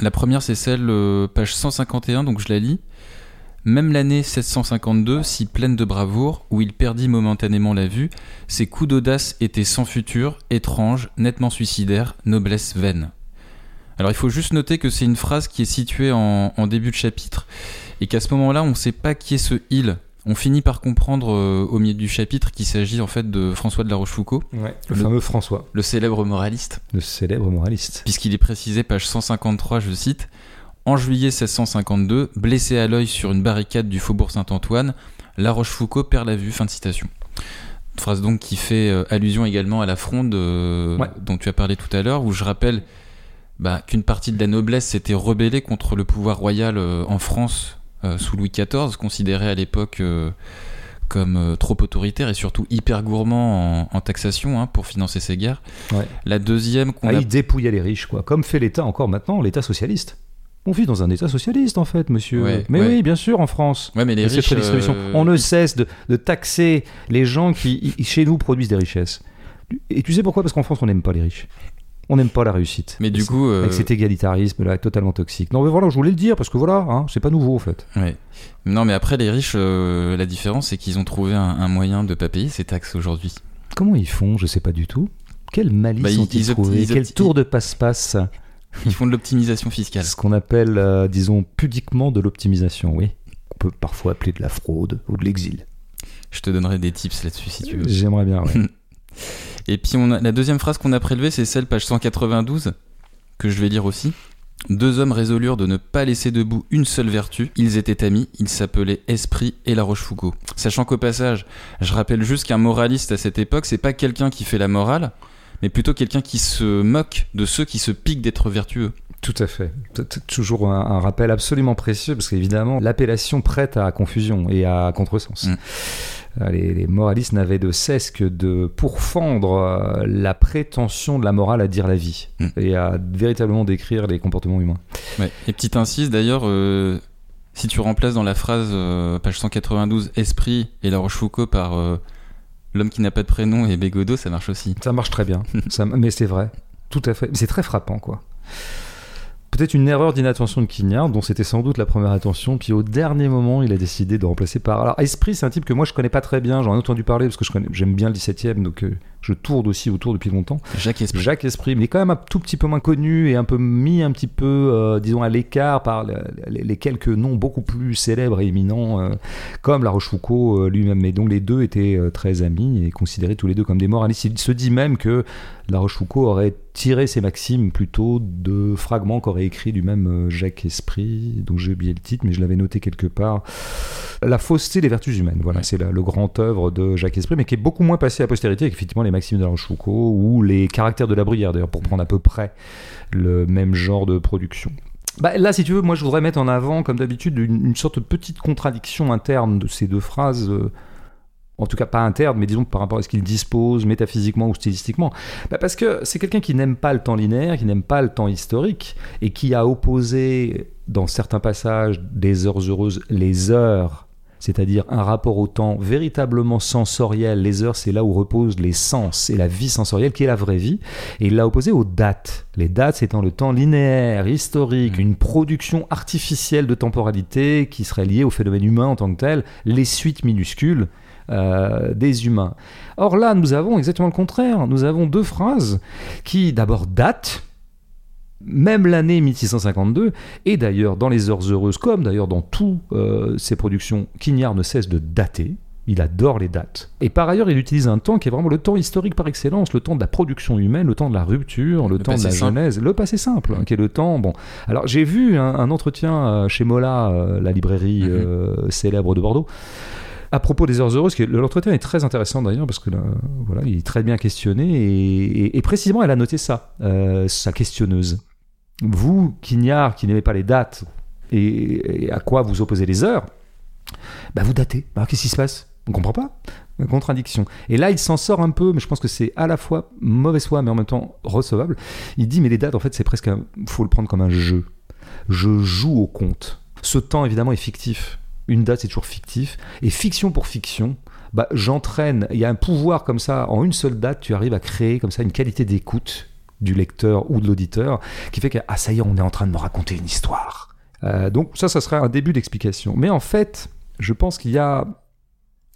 La première c'est celle euh, page 151, donc je la lis. Même l'année 1652, si pleine de bravoure, où il perdit momentanément la vue, ses coups d'audace étaient sans futur, étranges, nettement suicidaires, noblesse vaine. Alors il faut juste noter que c'est une phrase qui est située en, en début de chapitre, et qu'à ce moment-là on ne sait pas qui est ce il. On finit par comprendre euh, au milieu du chapitre qu'il s'agit en fait de François de la Rochefoucauld, Le, Le- fameux François, le célèbre moraliste le célèbre moraliste. puisqu'il est précisé, page 153, je cite, En juillet 1652, blessé à l'œil sur une barricade du faubourg Saint-Antoine, La Rochefoucauld perd la vue. Fin de citation. Une phrase donc qui fait euh, allusion également à la fronde euh, Ouais. dont tu as parlé tout à l'heure, où je rappelle bah, qu'une partie de la noblesse s'était rebellée contre le pouvoir royal euh, en France euh, sous Louis XIV, considéré à l'époque comme trop autoritaire et surtout hyper gourmand en, en taxation hein, pour financer ses guerres. Ouais. La deuxième qu'on Ah, a il dépouillait les riches, quoi. Comme fait l'État encore maintenant, l'État socialiste. On vit dans un État socialiste, en fait, monsieur. Ouais, Mais ouais. oui, bien sûr, en France. Ouais, mais les riches. euh, On ne cesse de, de taxer les gens qui, chez nous, produisent des richesses. Et tu sais pourquoi? Parce qu'en France, on n'aime pas les riches. On n'aime pas la réussite. Mais du coup, euh, Avec cet égalitarisme là, totalement toxique. Non, mais voilà, je voulais le dire parce que voilà, hein, c'est pas nouveau en fait. Non, mais après, les riches, euh, la différence, c'est qu'ils ont trouvé un, un moyen de pas payer ces taxes aujourd'hui. Comment ils font? Je sais pas du tout. Quelle malice Bah, ils- ont-ils trouvé? Quel tour de passe-passe? Ils font de l'optimisation fiscale. Ce qu'on appelle, euh, disons, pudiquement de l'optimisation, oui. On peut parfois appeler de la fraude ou de l'exil. Je te donnerai des tips là-dessus si tu veux. J'aimerais bien, ouais. [laughs] Et puis, on a, la deuxième phrase qu'on a prélevée, c'est celle, page 192, que je vais lire aussi. Deux hommes résolurent de ne pas laisser debout une seule vertu. Ils étaient amis, ils s'appelaient Esprit et La Rochefoucauld. Sachant qu'au passage, je rappelle juste qu'un moraliste à cette époque, c'est pas quelqu'un qui fait la morale, mais plutôt quelqu'un qui se moque de ceux qui se piquent d'être vertueux. Tout à fait. Toujours un, un rappel absolument précieux parce qu'évidemment, l'appellation prête à confusion et à contresens. Mm. Euh, Les, les moralistes n'avaient de cesse que de pourfendre euh, la prétention de la morale à dire la vie Mm. et à véritablement décrire les comportements humains. Ouais. Et petite incise d'ailleurs, euh, si tu remplaces dans la phrase euh, page 192 Esprit et La Rochefoucauld par euh, L'homme qui n'a pas de prénom et Bégodeau, ça marche aussi. Ça marche très bien, [laughs] Ça- mais c'est vrai. Tout à fait. C'est très frappant, quoi. Peut-être une erreur d'inattention de Quignard, dont c'était sans doute la première attention, puis au dernier moment, il a décidé de remplacer par. Alors, Esprit, c'est un type que moi je connais pas très bien, j'en ai entendu parler parce que je connais- j'aime bien le 17 e donc euh, je tourne aussi autour depuis longtemps. Jacques Esprit. Jacques Esprit, mais quand même un tout petit peu moins connu et un peu mis un petit peu, euh, disons, à l'écart par le- les, les quelques noms beaucoup plus célèbres et éminents, euh, comme La Rochefoucauld lui-même. Mais donc les deux étaient très amis et considérés tous les deux comme des moralistes. Il se dit même que La Rochefoucauld aurait tiré ses maximes plutôt de fragments qu'aurait écrit lui-même euh, Jacques Esprit, dont j'ai oublié le titre, mais je l'avais noté quelque part. La fausseté des vertus humaines, voilà, Ouais. c'est la- le grand œuvre de Jacques Esprit, mais qui est beaucoup moins passé à postérité qu'effectivement les maximes de La Rochefoucauld ou les caractères de la Bruyère, d'ailleurs, pour prendre à peu près le même genre de production. Bah, là, si tu veux, moi je voudrais mettre en avant, comme d'habitude, une, une sorte de petite contradiction interne de ces deux phrases. euh, en tout cas pas interne, mais disons par rapport à ce qu'il dispose métaphysiquement ou stylistiquement bah Parce que c'est quelqu'un qui n'aime pas le temps linéaire, qui n'aime pas le temps historique, et qui a opposé dans certains passages des heures heureuses les heures c'est-à-dire un rapport au temps véritablement sensoriel. Les heures, c'est là où reposent les sens et la vie sensorielle qui est la vraie vie. Et il l'a opposé aux dates. Les dates, c'est le temps linéaire, historique, mmh. une production artificielle de temporalité qui serait liée au phénomène humain en tant que tel, les suites minuscules euh, des humains. Or là, nous avons exactement le contraire. Nous avons deux phrases qui d'abord datent, même l'année 1652, et d'ailleurs dans Les Heures Heureuses, comme d'ailleurs dans toutes euh, ses productions, Quignard ne cesse de dater. Il adore les dates. Et par ailleurs, il utilise un temps qui est vraiment le temps historique par excellence, le temps de la production humaine, le temps de la rupture, le, temps de la genèse, le passé simple, hein, qui est le temps. Bon, alors j'ai vu un, entretien euh, chez Mola, la librairie mhm. célèbre de Bordeaux, à propos des heures heureuses, l'entretien est très intéressant d'ailleurs parce que voilà, il est très bien questionné et, précisément elle a noté ça, euh, sa questionneuse. Vous, Quignard, qui n'aimez pas les dates et, à quoi vous opposez les heures, bah vous datez. Alors qu'est-ce qui se passe? On comprend pas contradiction. Et là, il s'en sort un peu, mais je pense que c'est à la fois mauvaise foi, mais en même temps recevable. Il dit, mais les dates, en fait, c'est presque, un... faut le prendre comme un jeu. Je joue au compte. Ce temps, évidemment, est fictif une date c'est toujours fictif, et fiction pour fiction, bah, j'entraîne, il y a un pouvoir comme ça, en une seule date, tu arrives à créer comme ça une qualité d'écoute du lecteur ou de l'auditeur qui fait que, ah ça y est, on est en train de me raconter une histoire. Euh, donc ça, ça serait un début d'explication. Mais en fait, je pense qu'il y a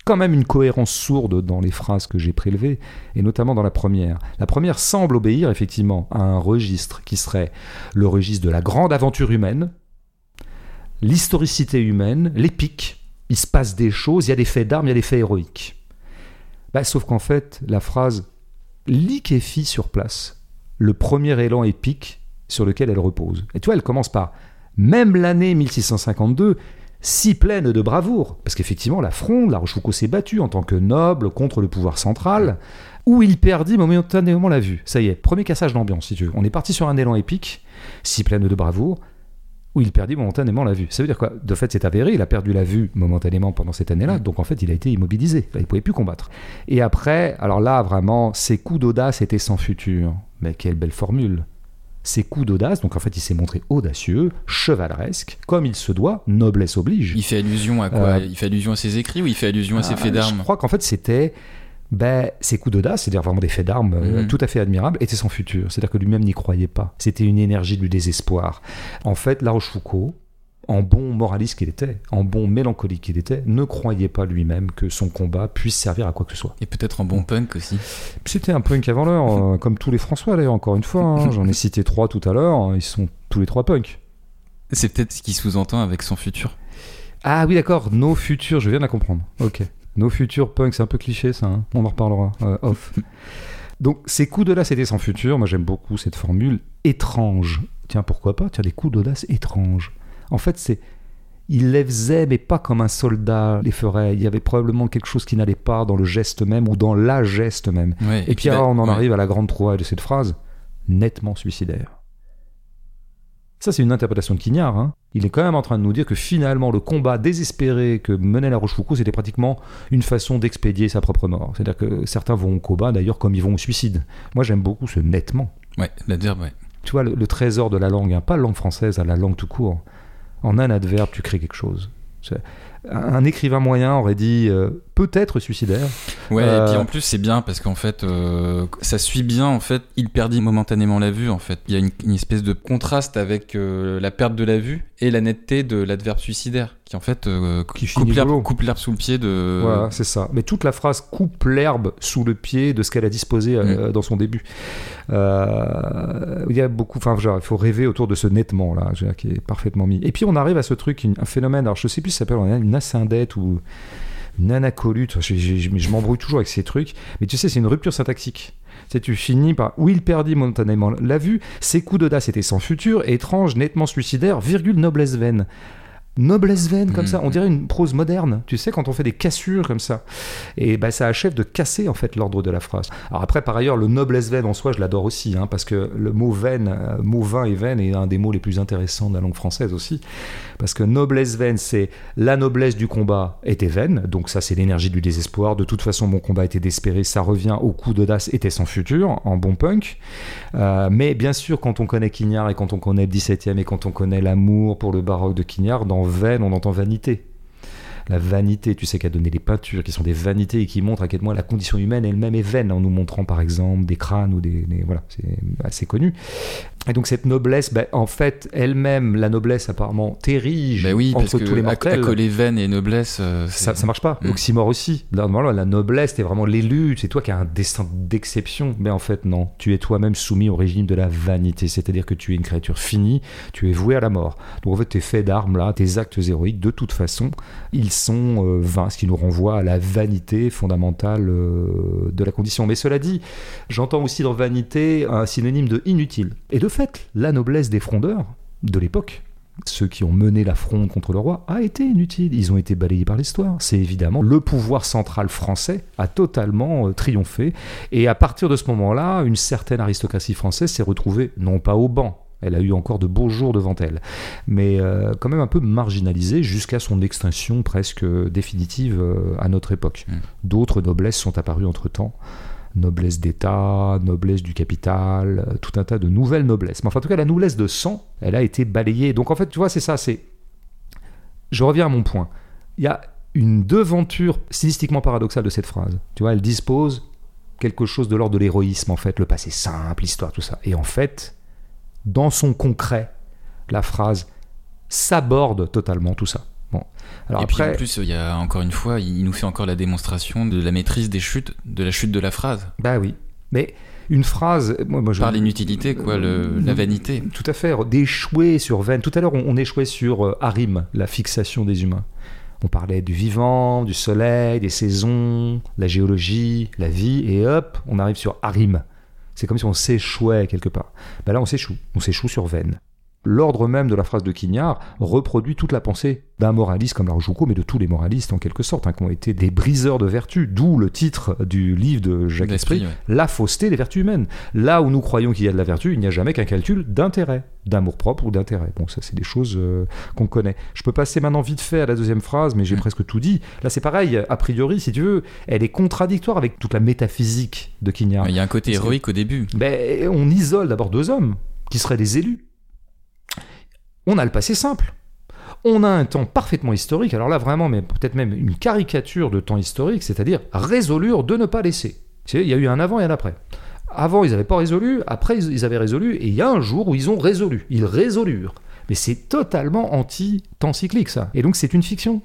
quand même une cohérence sourde dans les phrases que j'ai prélevées, et notamment dans la première. La première semble obéir effectivement à un registre qui serait le registre de la grande aventure humaine, l'historicité humaine, l'épique. Il se passe des choses, il y a des faits d'armes, il y a des faits héroïques. Bah, sauf qu'en fait, la phrase liquéfie sur place le premier élan épique sur lequel elle repose. Et tu vois, elle commence par même l'année 1652, si pleine de bravoure, parce qu'effectivement, la fronde, la Rochefoucauld s'est battue en tant que noble contre le pouvoir central, où il perdit momentanément la vue. Ça y est, premier cassage d'ambiance, si tu veux. On est parti sur un élan épique, si pleine de bravoure, où il perdit momentanément la vue. Ça veut dire quoi? De fait, c'est avéré, il a perdu la vue momentanément pendant cette année-là, donc en fait, il a été immobilisé, il ne pouvait plus combattre. Et après, alors là, vraiment, ses coups d'audace étaient sans futur. Mais quelle belle formule ses coups d'audace, donc en fait il s'est montré audacieux, chevaleresque, comme il se doit, noblesse oblige. Il fait allusion à quoi? Euh, Il fait allusion à ses écrits ou il fait allusion à ses ah, faits d'armes? Je crois qu'en fait c'était ben, ces coups d'audace, c'est-à-dire vraiment des faits d'armes euh, mhm. tout à fait admirables, étaient sans futur. C'est-à-dire que lui-même n'y croyait pas. C'était une énergie du désespoir. En fait, La Rochefoucauld, en bon moraliste qu'il était, en bon mélancolique qu'il était, ne croyait pas lui-même que son combat puisse servir à quoi que ce soit. Et peut-être en bon punk aussi. C'était un punk avant l'heure, [laughs] euh, comme tous les François d'ailleurs, encore une fois. Hein. J'en ai cité trois tout à l'heure, hein. ils sont tous les trois punks. C'est peut-être ce qu'il sous-entend avec son futur. Ah oui, d'accord, nos futurs, je viens de la comprendre. Ok. Nos futurs punks, c'est un peu cliché ça, hein. on en reparlera euh, off. Donc ces coups d'audace étaient sans futur, moi j'aime beaucoup cette formule étrange. Tiens, pourquoi pas? Tiens, des coups d'audace étranges. En fait, c'est il les faisait, mais pas comme un soldat les ferait. Il y avait probablement quelque chose qui n'allait pas dans le geste même ou dans la geste même. et, puis, on en arrive à la grande trouvaille de cette phrase nettement suicidaire. Ça, c'est une interprétation de Quignard. Hein. Il est quand même en train de nous dire que finalement, le combat désespéré que menait la Rochefoucauld, c'était pratiquement une façon d'expédier sa propre mort. C'est-à-dire que certains vont au combat, d'ailleurs, comme ils vont au suicide. Moi, j'aime beaucoup ce nettement. Ouais, dire, ouais. Tu vois, le, trésor de la langue, hein, pas la langue française, à la langue tout court. En un adverbe, tu crées quelque chose un écrivain moyen aurait dit euh, peut-être suicidaire. Ouais, et puis euh, en plus c'est bien parce qu'en fait euh, ça suit bien en fait, il perdit momentanément la vue en fait. Il y a une, espèce de contraste avec la perte de la vue et la netteté de l'adverbe suicidaire qui en fait qui coupe l'herbe sous le pied de. Voilà, c'est ça. Mais toute la phrase coupe l'herbe sous le pied de ce qu'elle a disposé mm. dans son début. il y a beaucoup, enfin il faut rêver autour de ce nettement là, qui est parfaitement mis. Et puis on arrive à ce truc, un phénomène. Alors je sais plus si ça s'appelle une une ou une anacolute. Je, je, m'embrouille toujours avec ces trucs. Mais tu sais, c'est une rupture syntaxique. Tu, tu finis par où il perdit momentanément la vue, ses coups d'audace étaient sans futur, étrange, nettement suicidaire, virgule noblesse vaine. Noblesse vaine comme Mhm. ça. On dirait une prose moderne, tu sais, quand on fait des cassures comme ça. Et bah, ça achève de casser en fait l'ordre de la phrase. Alors après, par ailleurs, le noblesse vaine en soi, je l'adore aussi, hein, parce que le mot vaine, euh, mot vin et vaine est un des mots les plus intéressants de la langue française aussi. Parce que noblesse vaine, c'est la noblesse du combat était vaine, donc ça c'est l'énergie du désespoir. De toute façon, mon combat était désespéré, ça revient au coup d'audace était sans futur, en bon punk. Euh, mais bien sûr, quand on connaît Quignard et quand on connaît le 17e et quand on connaît l'amour pour le baroque de Quignard, dans vaine, on entend vanité. La vanité, tu sais, qu'a donné les peintures, qui sont des vanités et qui montrent à quel point la condition humaine elle-même est vaine, en nous montrant par exemple des crânes ou des. des- voilà, c'est assez connu. Et donc cette noblesse, ben, en fait, elle-même, la noblesse apparemment terrige Bah oui, parce entre que tous les à- mortels. accoler veine et noblesse, euh, Ça, ça marche pas. Mm. Oxymore aussi. Là, normalement, la noblesse, t'es vraiment l'élu, c'est toi qui as un destin d'exception. Mais en fait, non. Tu es toi-même soumis au régime de la vanité. C'est-à-dire que tu es une créature finie, tu es voué à la mort. Donc en fait, tes faits d'armes, là, tes actes héroïques, de toute façon, ils sont euh, vains, ce qui nous renvoie à la vanité fondamentale euh, de la condition. Mais cela dit, j'entends aussi dans vanité un synonyme de inutile. Et de fait, la noblesse des frondeurs de l'époque, ceux qui ont mené la fronde contre le roi, a été inutile. Ils ont été balayés par l'histoire. C'est évidemment le pouvoir central français a totalement euh, triomphé. Et à partir de ce moment-là, une certaine aristocratie française s'est retrouvée, non pas au banc, elle a eu encore de beaux jours devant elle, mais euh, quand même un peu marginalisée jusqu'à son extinction presque définitive euh, à notre époque. Mm. D'autres noblesses sont apparues entre-temps noblesse d'État, noblesse du capital, tout un tas de nouvelles noblesses. Mais enfin, en tout cas, la noblesse de sang, elle a été balayée. Donc en fait, tu vois, c'est ça, c'est... Je reviens à mon point. Il y a une devanture stylistiquement paradoxale de cette phrase. Tu vois, elle dispose quelque chose de l'ordre de l'héroïsme, en fait, le passé simple, l'histoire, tout ça. Et en fait, dans son concret, la phrase s'aborde totalement tout ça. Bon. Alors et après, puis en plus, il y a encore une fois, il nous fait encore la démonstration de la maîtrise des chutes, de la chute de la phrase. bah oui. Mais une phrase, moi, moi je... Par l'inutilité, quoi, le- la vanité. Tout à fait, d'échouer sur veine. Tout à l'heure, on, on échouait sur euh, Harim, la fixation des humains. On parlait du vivant, du soleil, des saisons, la géologie, la vie, et hop, on arrive sur Harim. C'est comme si on s'échouait quelque part. Ben là, on s'échoue. On s'échoue sur veine. L'ordre même de la phrase de Quignard reproduit toute la pensée d'un moraliste comme la Rochefoucauld, mais de tous les moralistes en quelque sorte, hein, qui ont été des briseurs de vertu, d'où le titre du livre de Jacques Esprit, ouais. la fausseté des vertus humaines. Là où nous croyons qu'il y a de la vertu, il n'y a jamais qu'un calcul d'intérêt, d'amour propre ou d'intérêt. Bon, ça, c'est des choses euh, qu'on connaît. Je peux passer maintenant vite fait à la deuxième phrase, mais j'ai presque tout dit. Là, c'est pareil, a priori, si tu veux, elle est contradictoire avec toute la métaphysique de Quignard. Il y a un côté que- héroïque au début. Ben, on isole d'abord deux hommes qui seraient des élus. On a le passé simple. On a un temps parfaitement historique, alors là vraiment, mais peut-être même une caricature de temps historique, c'est-à-dire résolure de ne pas laisser. Il y a eu un avant et un après. Avant, ils n'avaient pas résolu, après, ils avaient résolu, et il y a un jour où ils ont résolu. Ils résolurent. Mais c'est totalement anti-temps cyclique, ça. Et donc, c'est une fiction.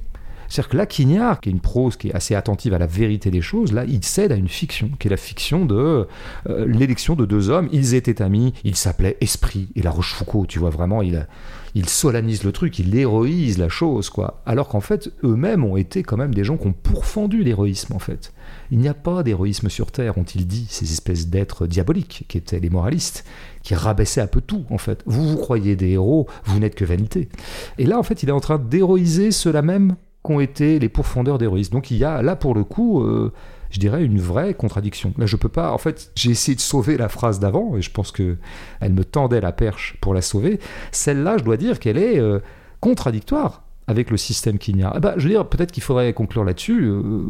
C'est-à-dire que là, Quignard, qui est une prose qui est assez attentive à la vérité des choses, là, il cède à une fiction, qui est la fiction de euh, l'élection de deux hommes. Ils étaient amis, ils s'appelaient Esprit et La Rochefoucauld, tu vois, vraiment, il, il solennise le truc, il héroïse la chose, quoi. Alors qu'en fait, eux-mêmes ont été quand même des gens qui ont pourfendu l'héroïsme, en fait. Il n'y a pas d'héroïsme sur Terre, ont-ils dit, ces espèces d'êtres diaboliques qui étaient les moralistes, qui rabaissaient un peu tout, en fait. Vous vous croyez des héros, vous n'êtes que vanité. Et là, en fait, il est en train d'héroïser ceux-là même qu'ont été les pourfendeurs d'héroïsme. Donc il y a là, pour le coup, euh, je dirais, une vraie contradiction. Là, je peux pas. En fait, j'ai essayé de sauver la phrase d'avant, et je pense que elle me tendait la perche pour la sauver. Celle-là, je dois dire qu'elle est euh, contradictoire avec le système Quignard. Ah bah, je veux dire, peut-être qu'il faudrait conclure là-dessus. euh,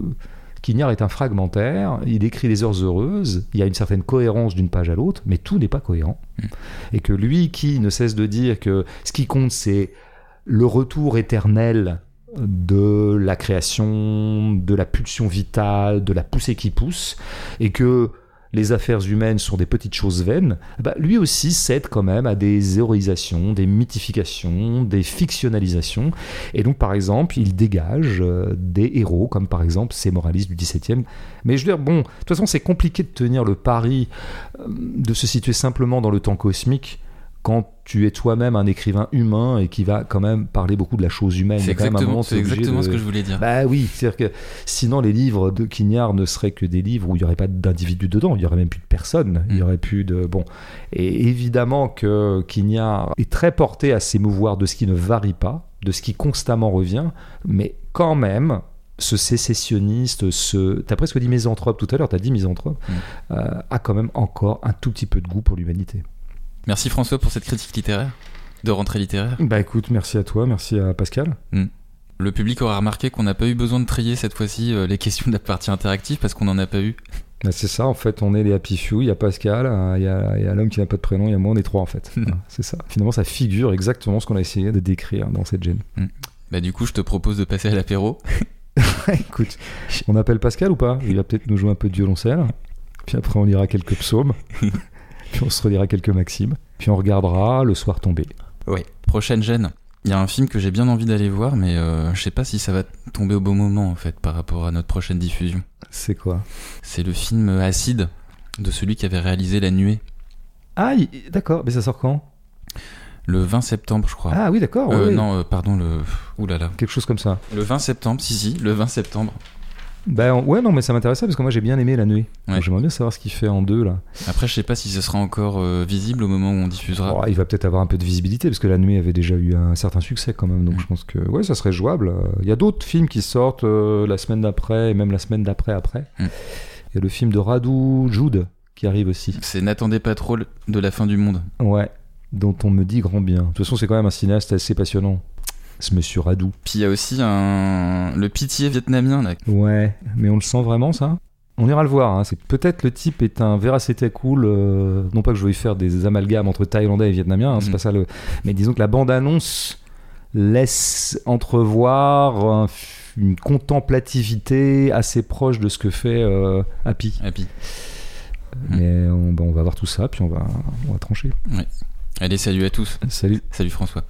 Quignard est un fragmentaire, il écrit les heures heureuses, il y a une certaine cohérence d'une page à l'autre, mais tout n'est pas cohérent. Et que lui qui ne cesse de dire que ce qui compte, c'est le retour éternel de la création, de la pulsion vitale, de la poussée qui pousse, et que les affaires humaines sont des petites choses vaines, bah, lui aussi cède quand même à des héroïsations, des mythifications, des fictionnalisations. Et donc, par exemple, il dégage euh, des héros, comme par exemple ces moralistes du XVIIe. Mais je veux dire, bon, de toute façon, c'est compliqué de tenir le pari euh, de se situer simplement dans le temps cosmique quand tu es toi-même un écrivain humain et qui va quand même parler beaucoup de la chose humaine. C'est exactement, c'est exactement de- ce que je voulais dire. bah oui, c'est-à-dire que sinon les livres de Quignard ne seraient que des livres où il n'y aurait pas d'individus dedans, il n'y aurait même plus de personnes, il y Mm. aurait plus de... Bon, et évidemment que Quignard est très porté à s'émouvoir de ce qui ne varie pas, de ce qui constamment revient, mais quand même, ce sécessionniste, ce. T'as presque dit misanthrope tout à l'heure, t'as dit misanthrope, Mm. euh, a quand même encore un tout petit peu de goût pour l'humanité. Merci François pour cette critique littéraire, de rentrée littéraire. Bah écoute, merci à toi, merci à Pascal. Le public aura remarqué qu'on n'a pas eu besoin de trier cette fois-ci euh, les questions de la partie interactive parce qu'on n'en a pas eu. Bah, c'est ça, en fait, on est les Happy Few, il y a Pascal, euh, il y a, l'homme qui n'a pas de prénom, il y a moi, on est trois en fait. Voilà, c'est ça. Finalement, ça figure exactement ce qu'on a essayé de décrire dans cette gêne. Bah du coup, je te propose de passer à l'apéro. [laughs] Écoute, on appelle Pascal ou pas? Il va peut-être nous jouer un peu de violoncelle. Puis après, on lira quelques psaumes. [laughs] puis on se relira quelques maximes. Puis on regardera le soir tombé. Ouais. Prochaine gêne. Il y a un film que j'ai bien envie d'aller voir, mais euh, je sais pas si ça va tomber au bon moment en fait par rapport à notre prochaine diffusion. C'est quoi? C'est le film Acide de celui qui avait réalisé La Nuée Ah, d'accord, mais ça sort quand? Le 20 septembre, je crois. Ah oui, d'accord. Euh, oui, oui. Non, euh, pardon, le. Ouh là là. Quelque chose comme ça. Le 20 septembre, si, si, le 20 septembre. Ben ouais, non, mais ça m'intéressait parce que moi j'ai bien aimé la nuit. Ouais. J'aimerais bien savoir ce qu'il fait en deux là. Après, je sais pas si ce sera encore euh, visible au moment où on diffusera. Oh, il va peut-être avoir un peu de visibilité parce que la nuit avait déjà eu un certain succès quand même. Donc Mm. je pense que ouais, ça serait jouable. Euh, Il y a d'autres films qui sortent euh, la semaine d'après et même la semaine d'après après. Mm. Il y a le film de Radu Jude qui arrive aussi. C'est N'attendez pas trop de la fin du monde. Ouais, dont on me dit grand bien. De toute façon, c'est quand même un cinéaste assez passionnant. Ce monsieur Radu. Puis il y a aussi un... le pitié vietnamien là. Ouais, mais on le sent vraiment ça? On ira le voir. hein. C'est peut-être le type est un veracité cool. euh, non pas que je veuille faire des amalgames entre Thaïlandais et Vietnamiens. hein, c'est Mhm. pas ça le. Mais disons que la bande annonce laisse entrevoir un- une contemplativité assez proche de ce que fait euh, Happy. Happy. Mais on, bah, on va voir tout ça puis on va on va trancher. Allez, salut à tous. Salut. Salut François.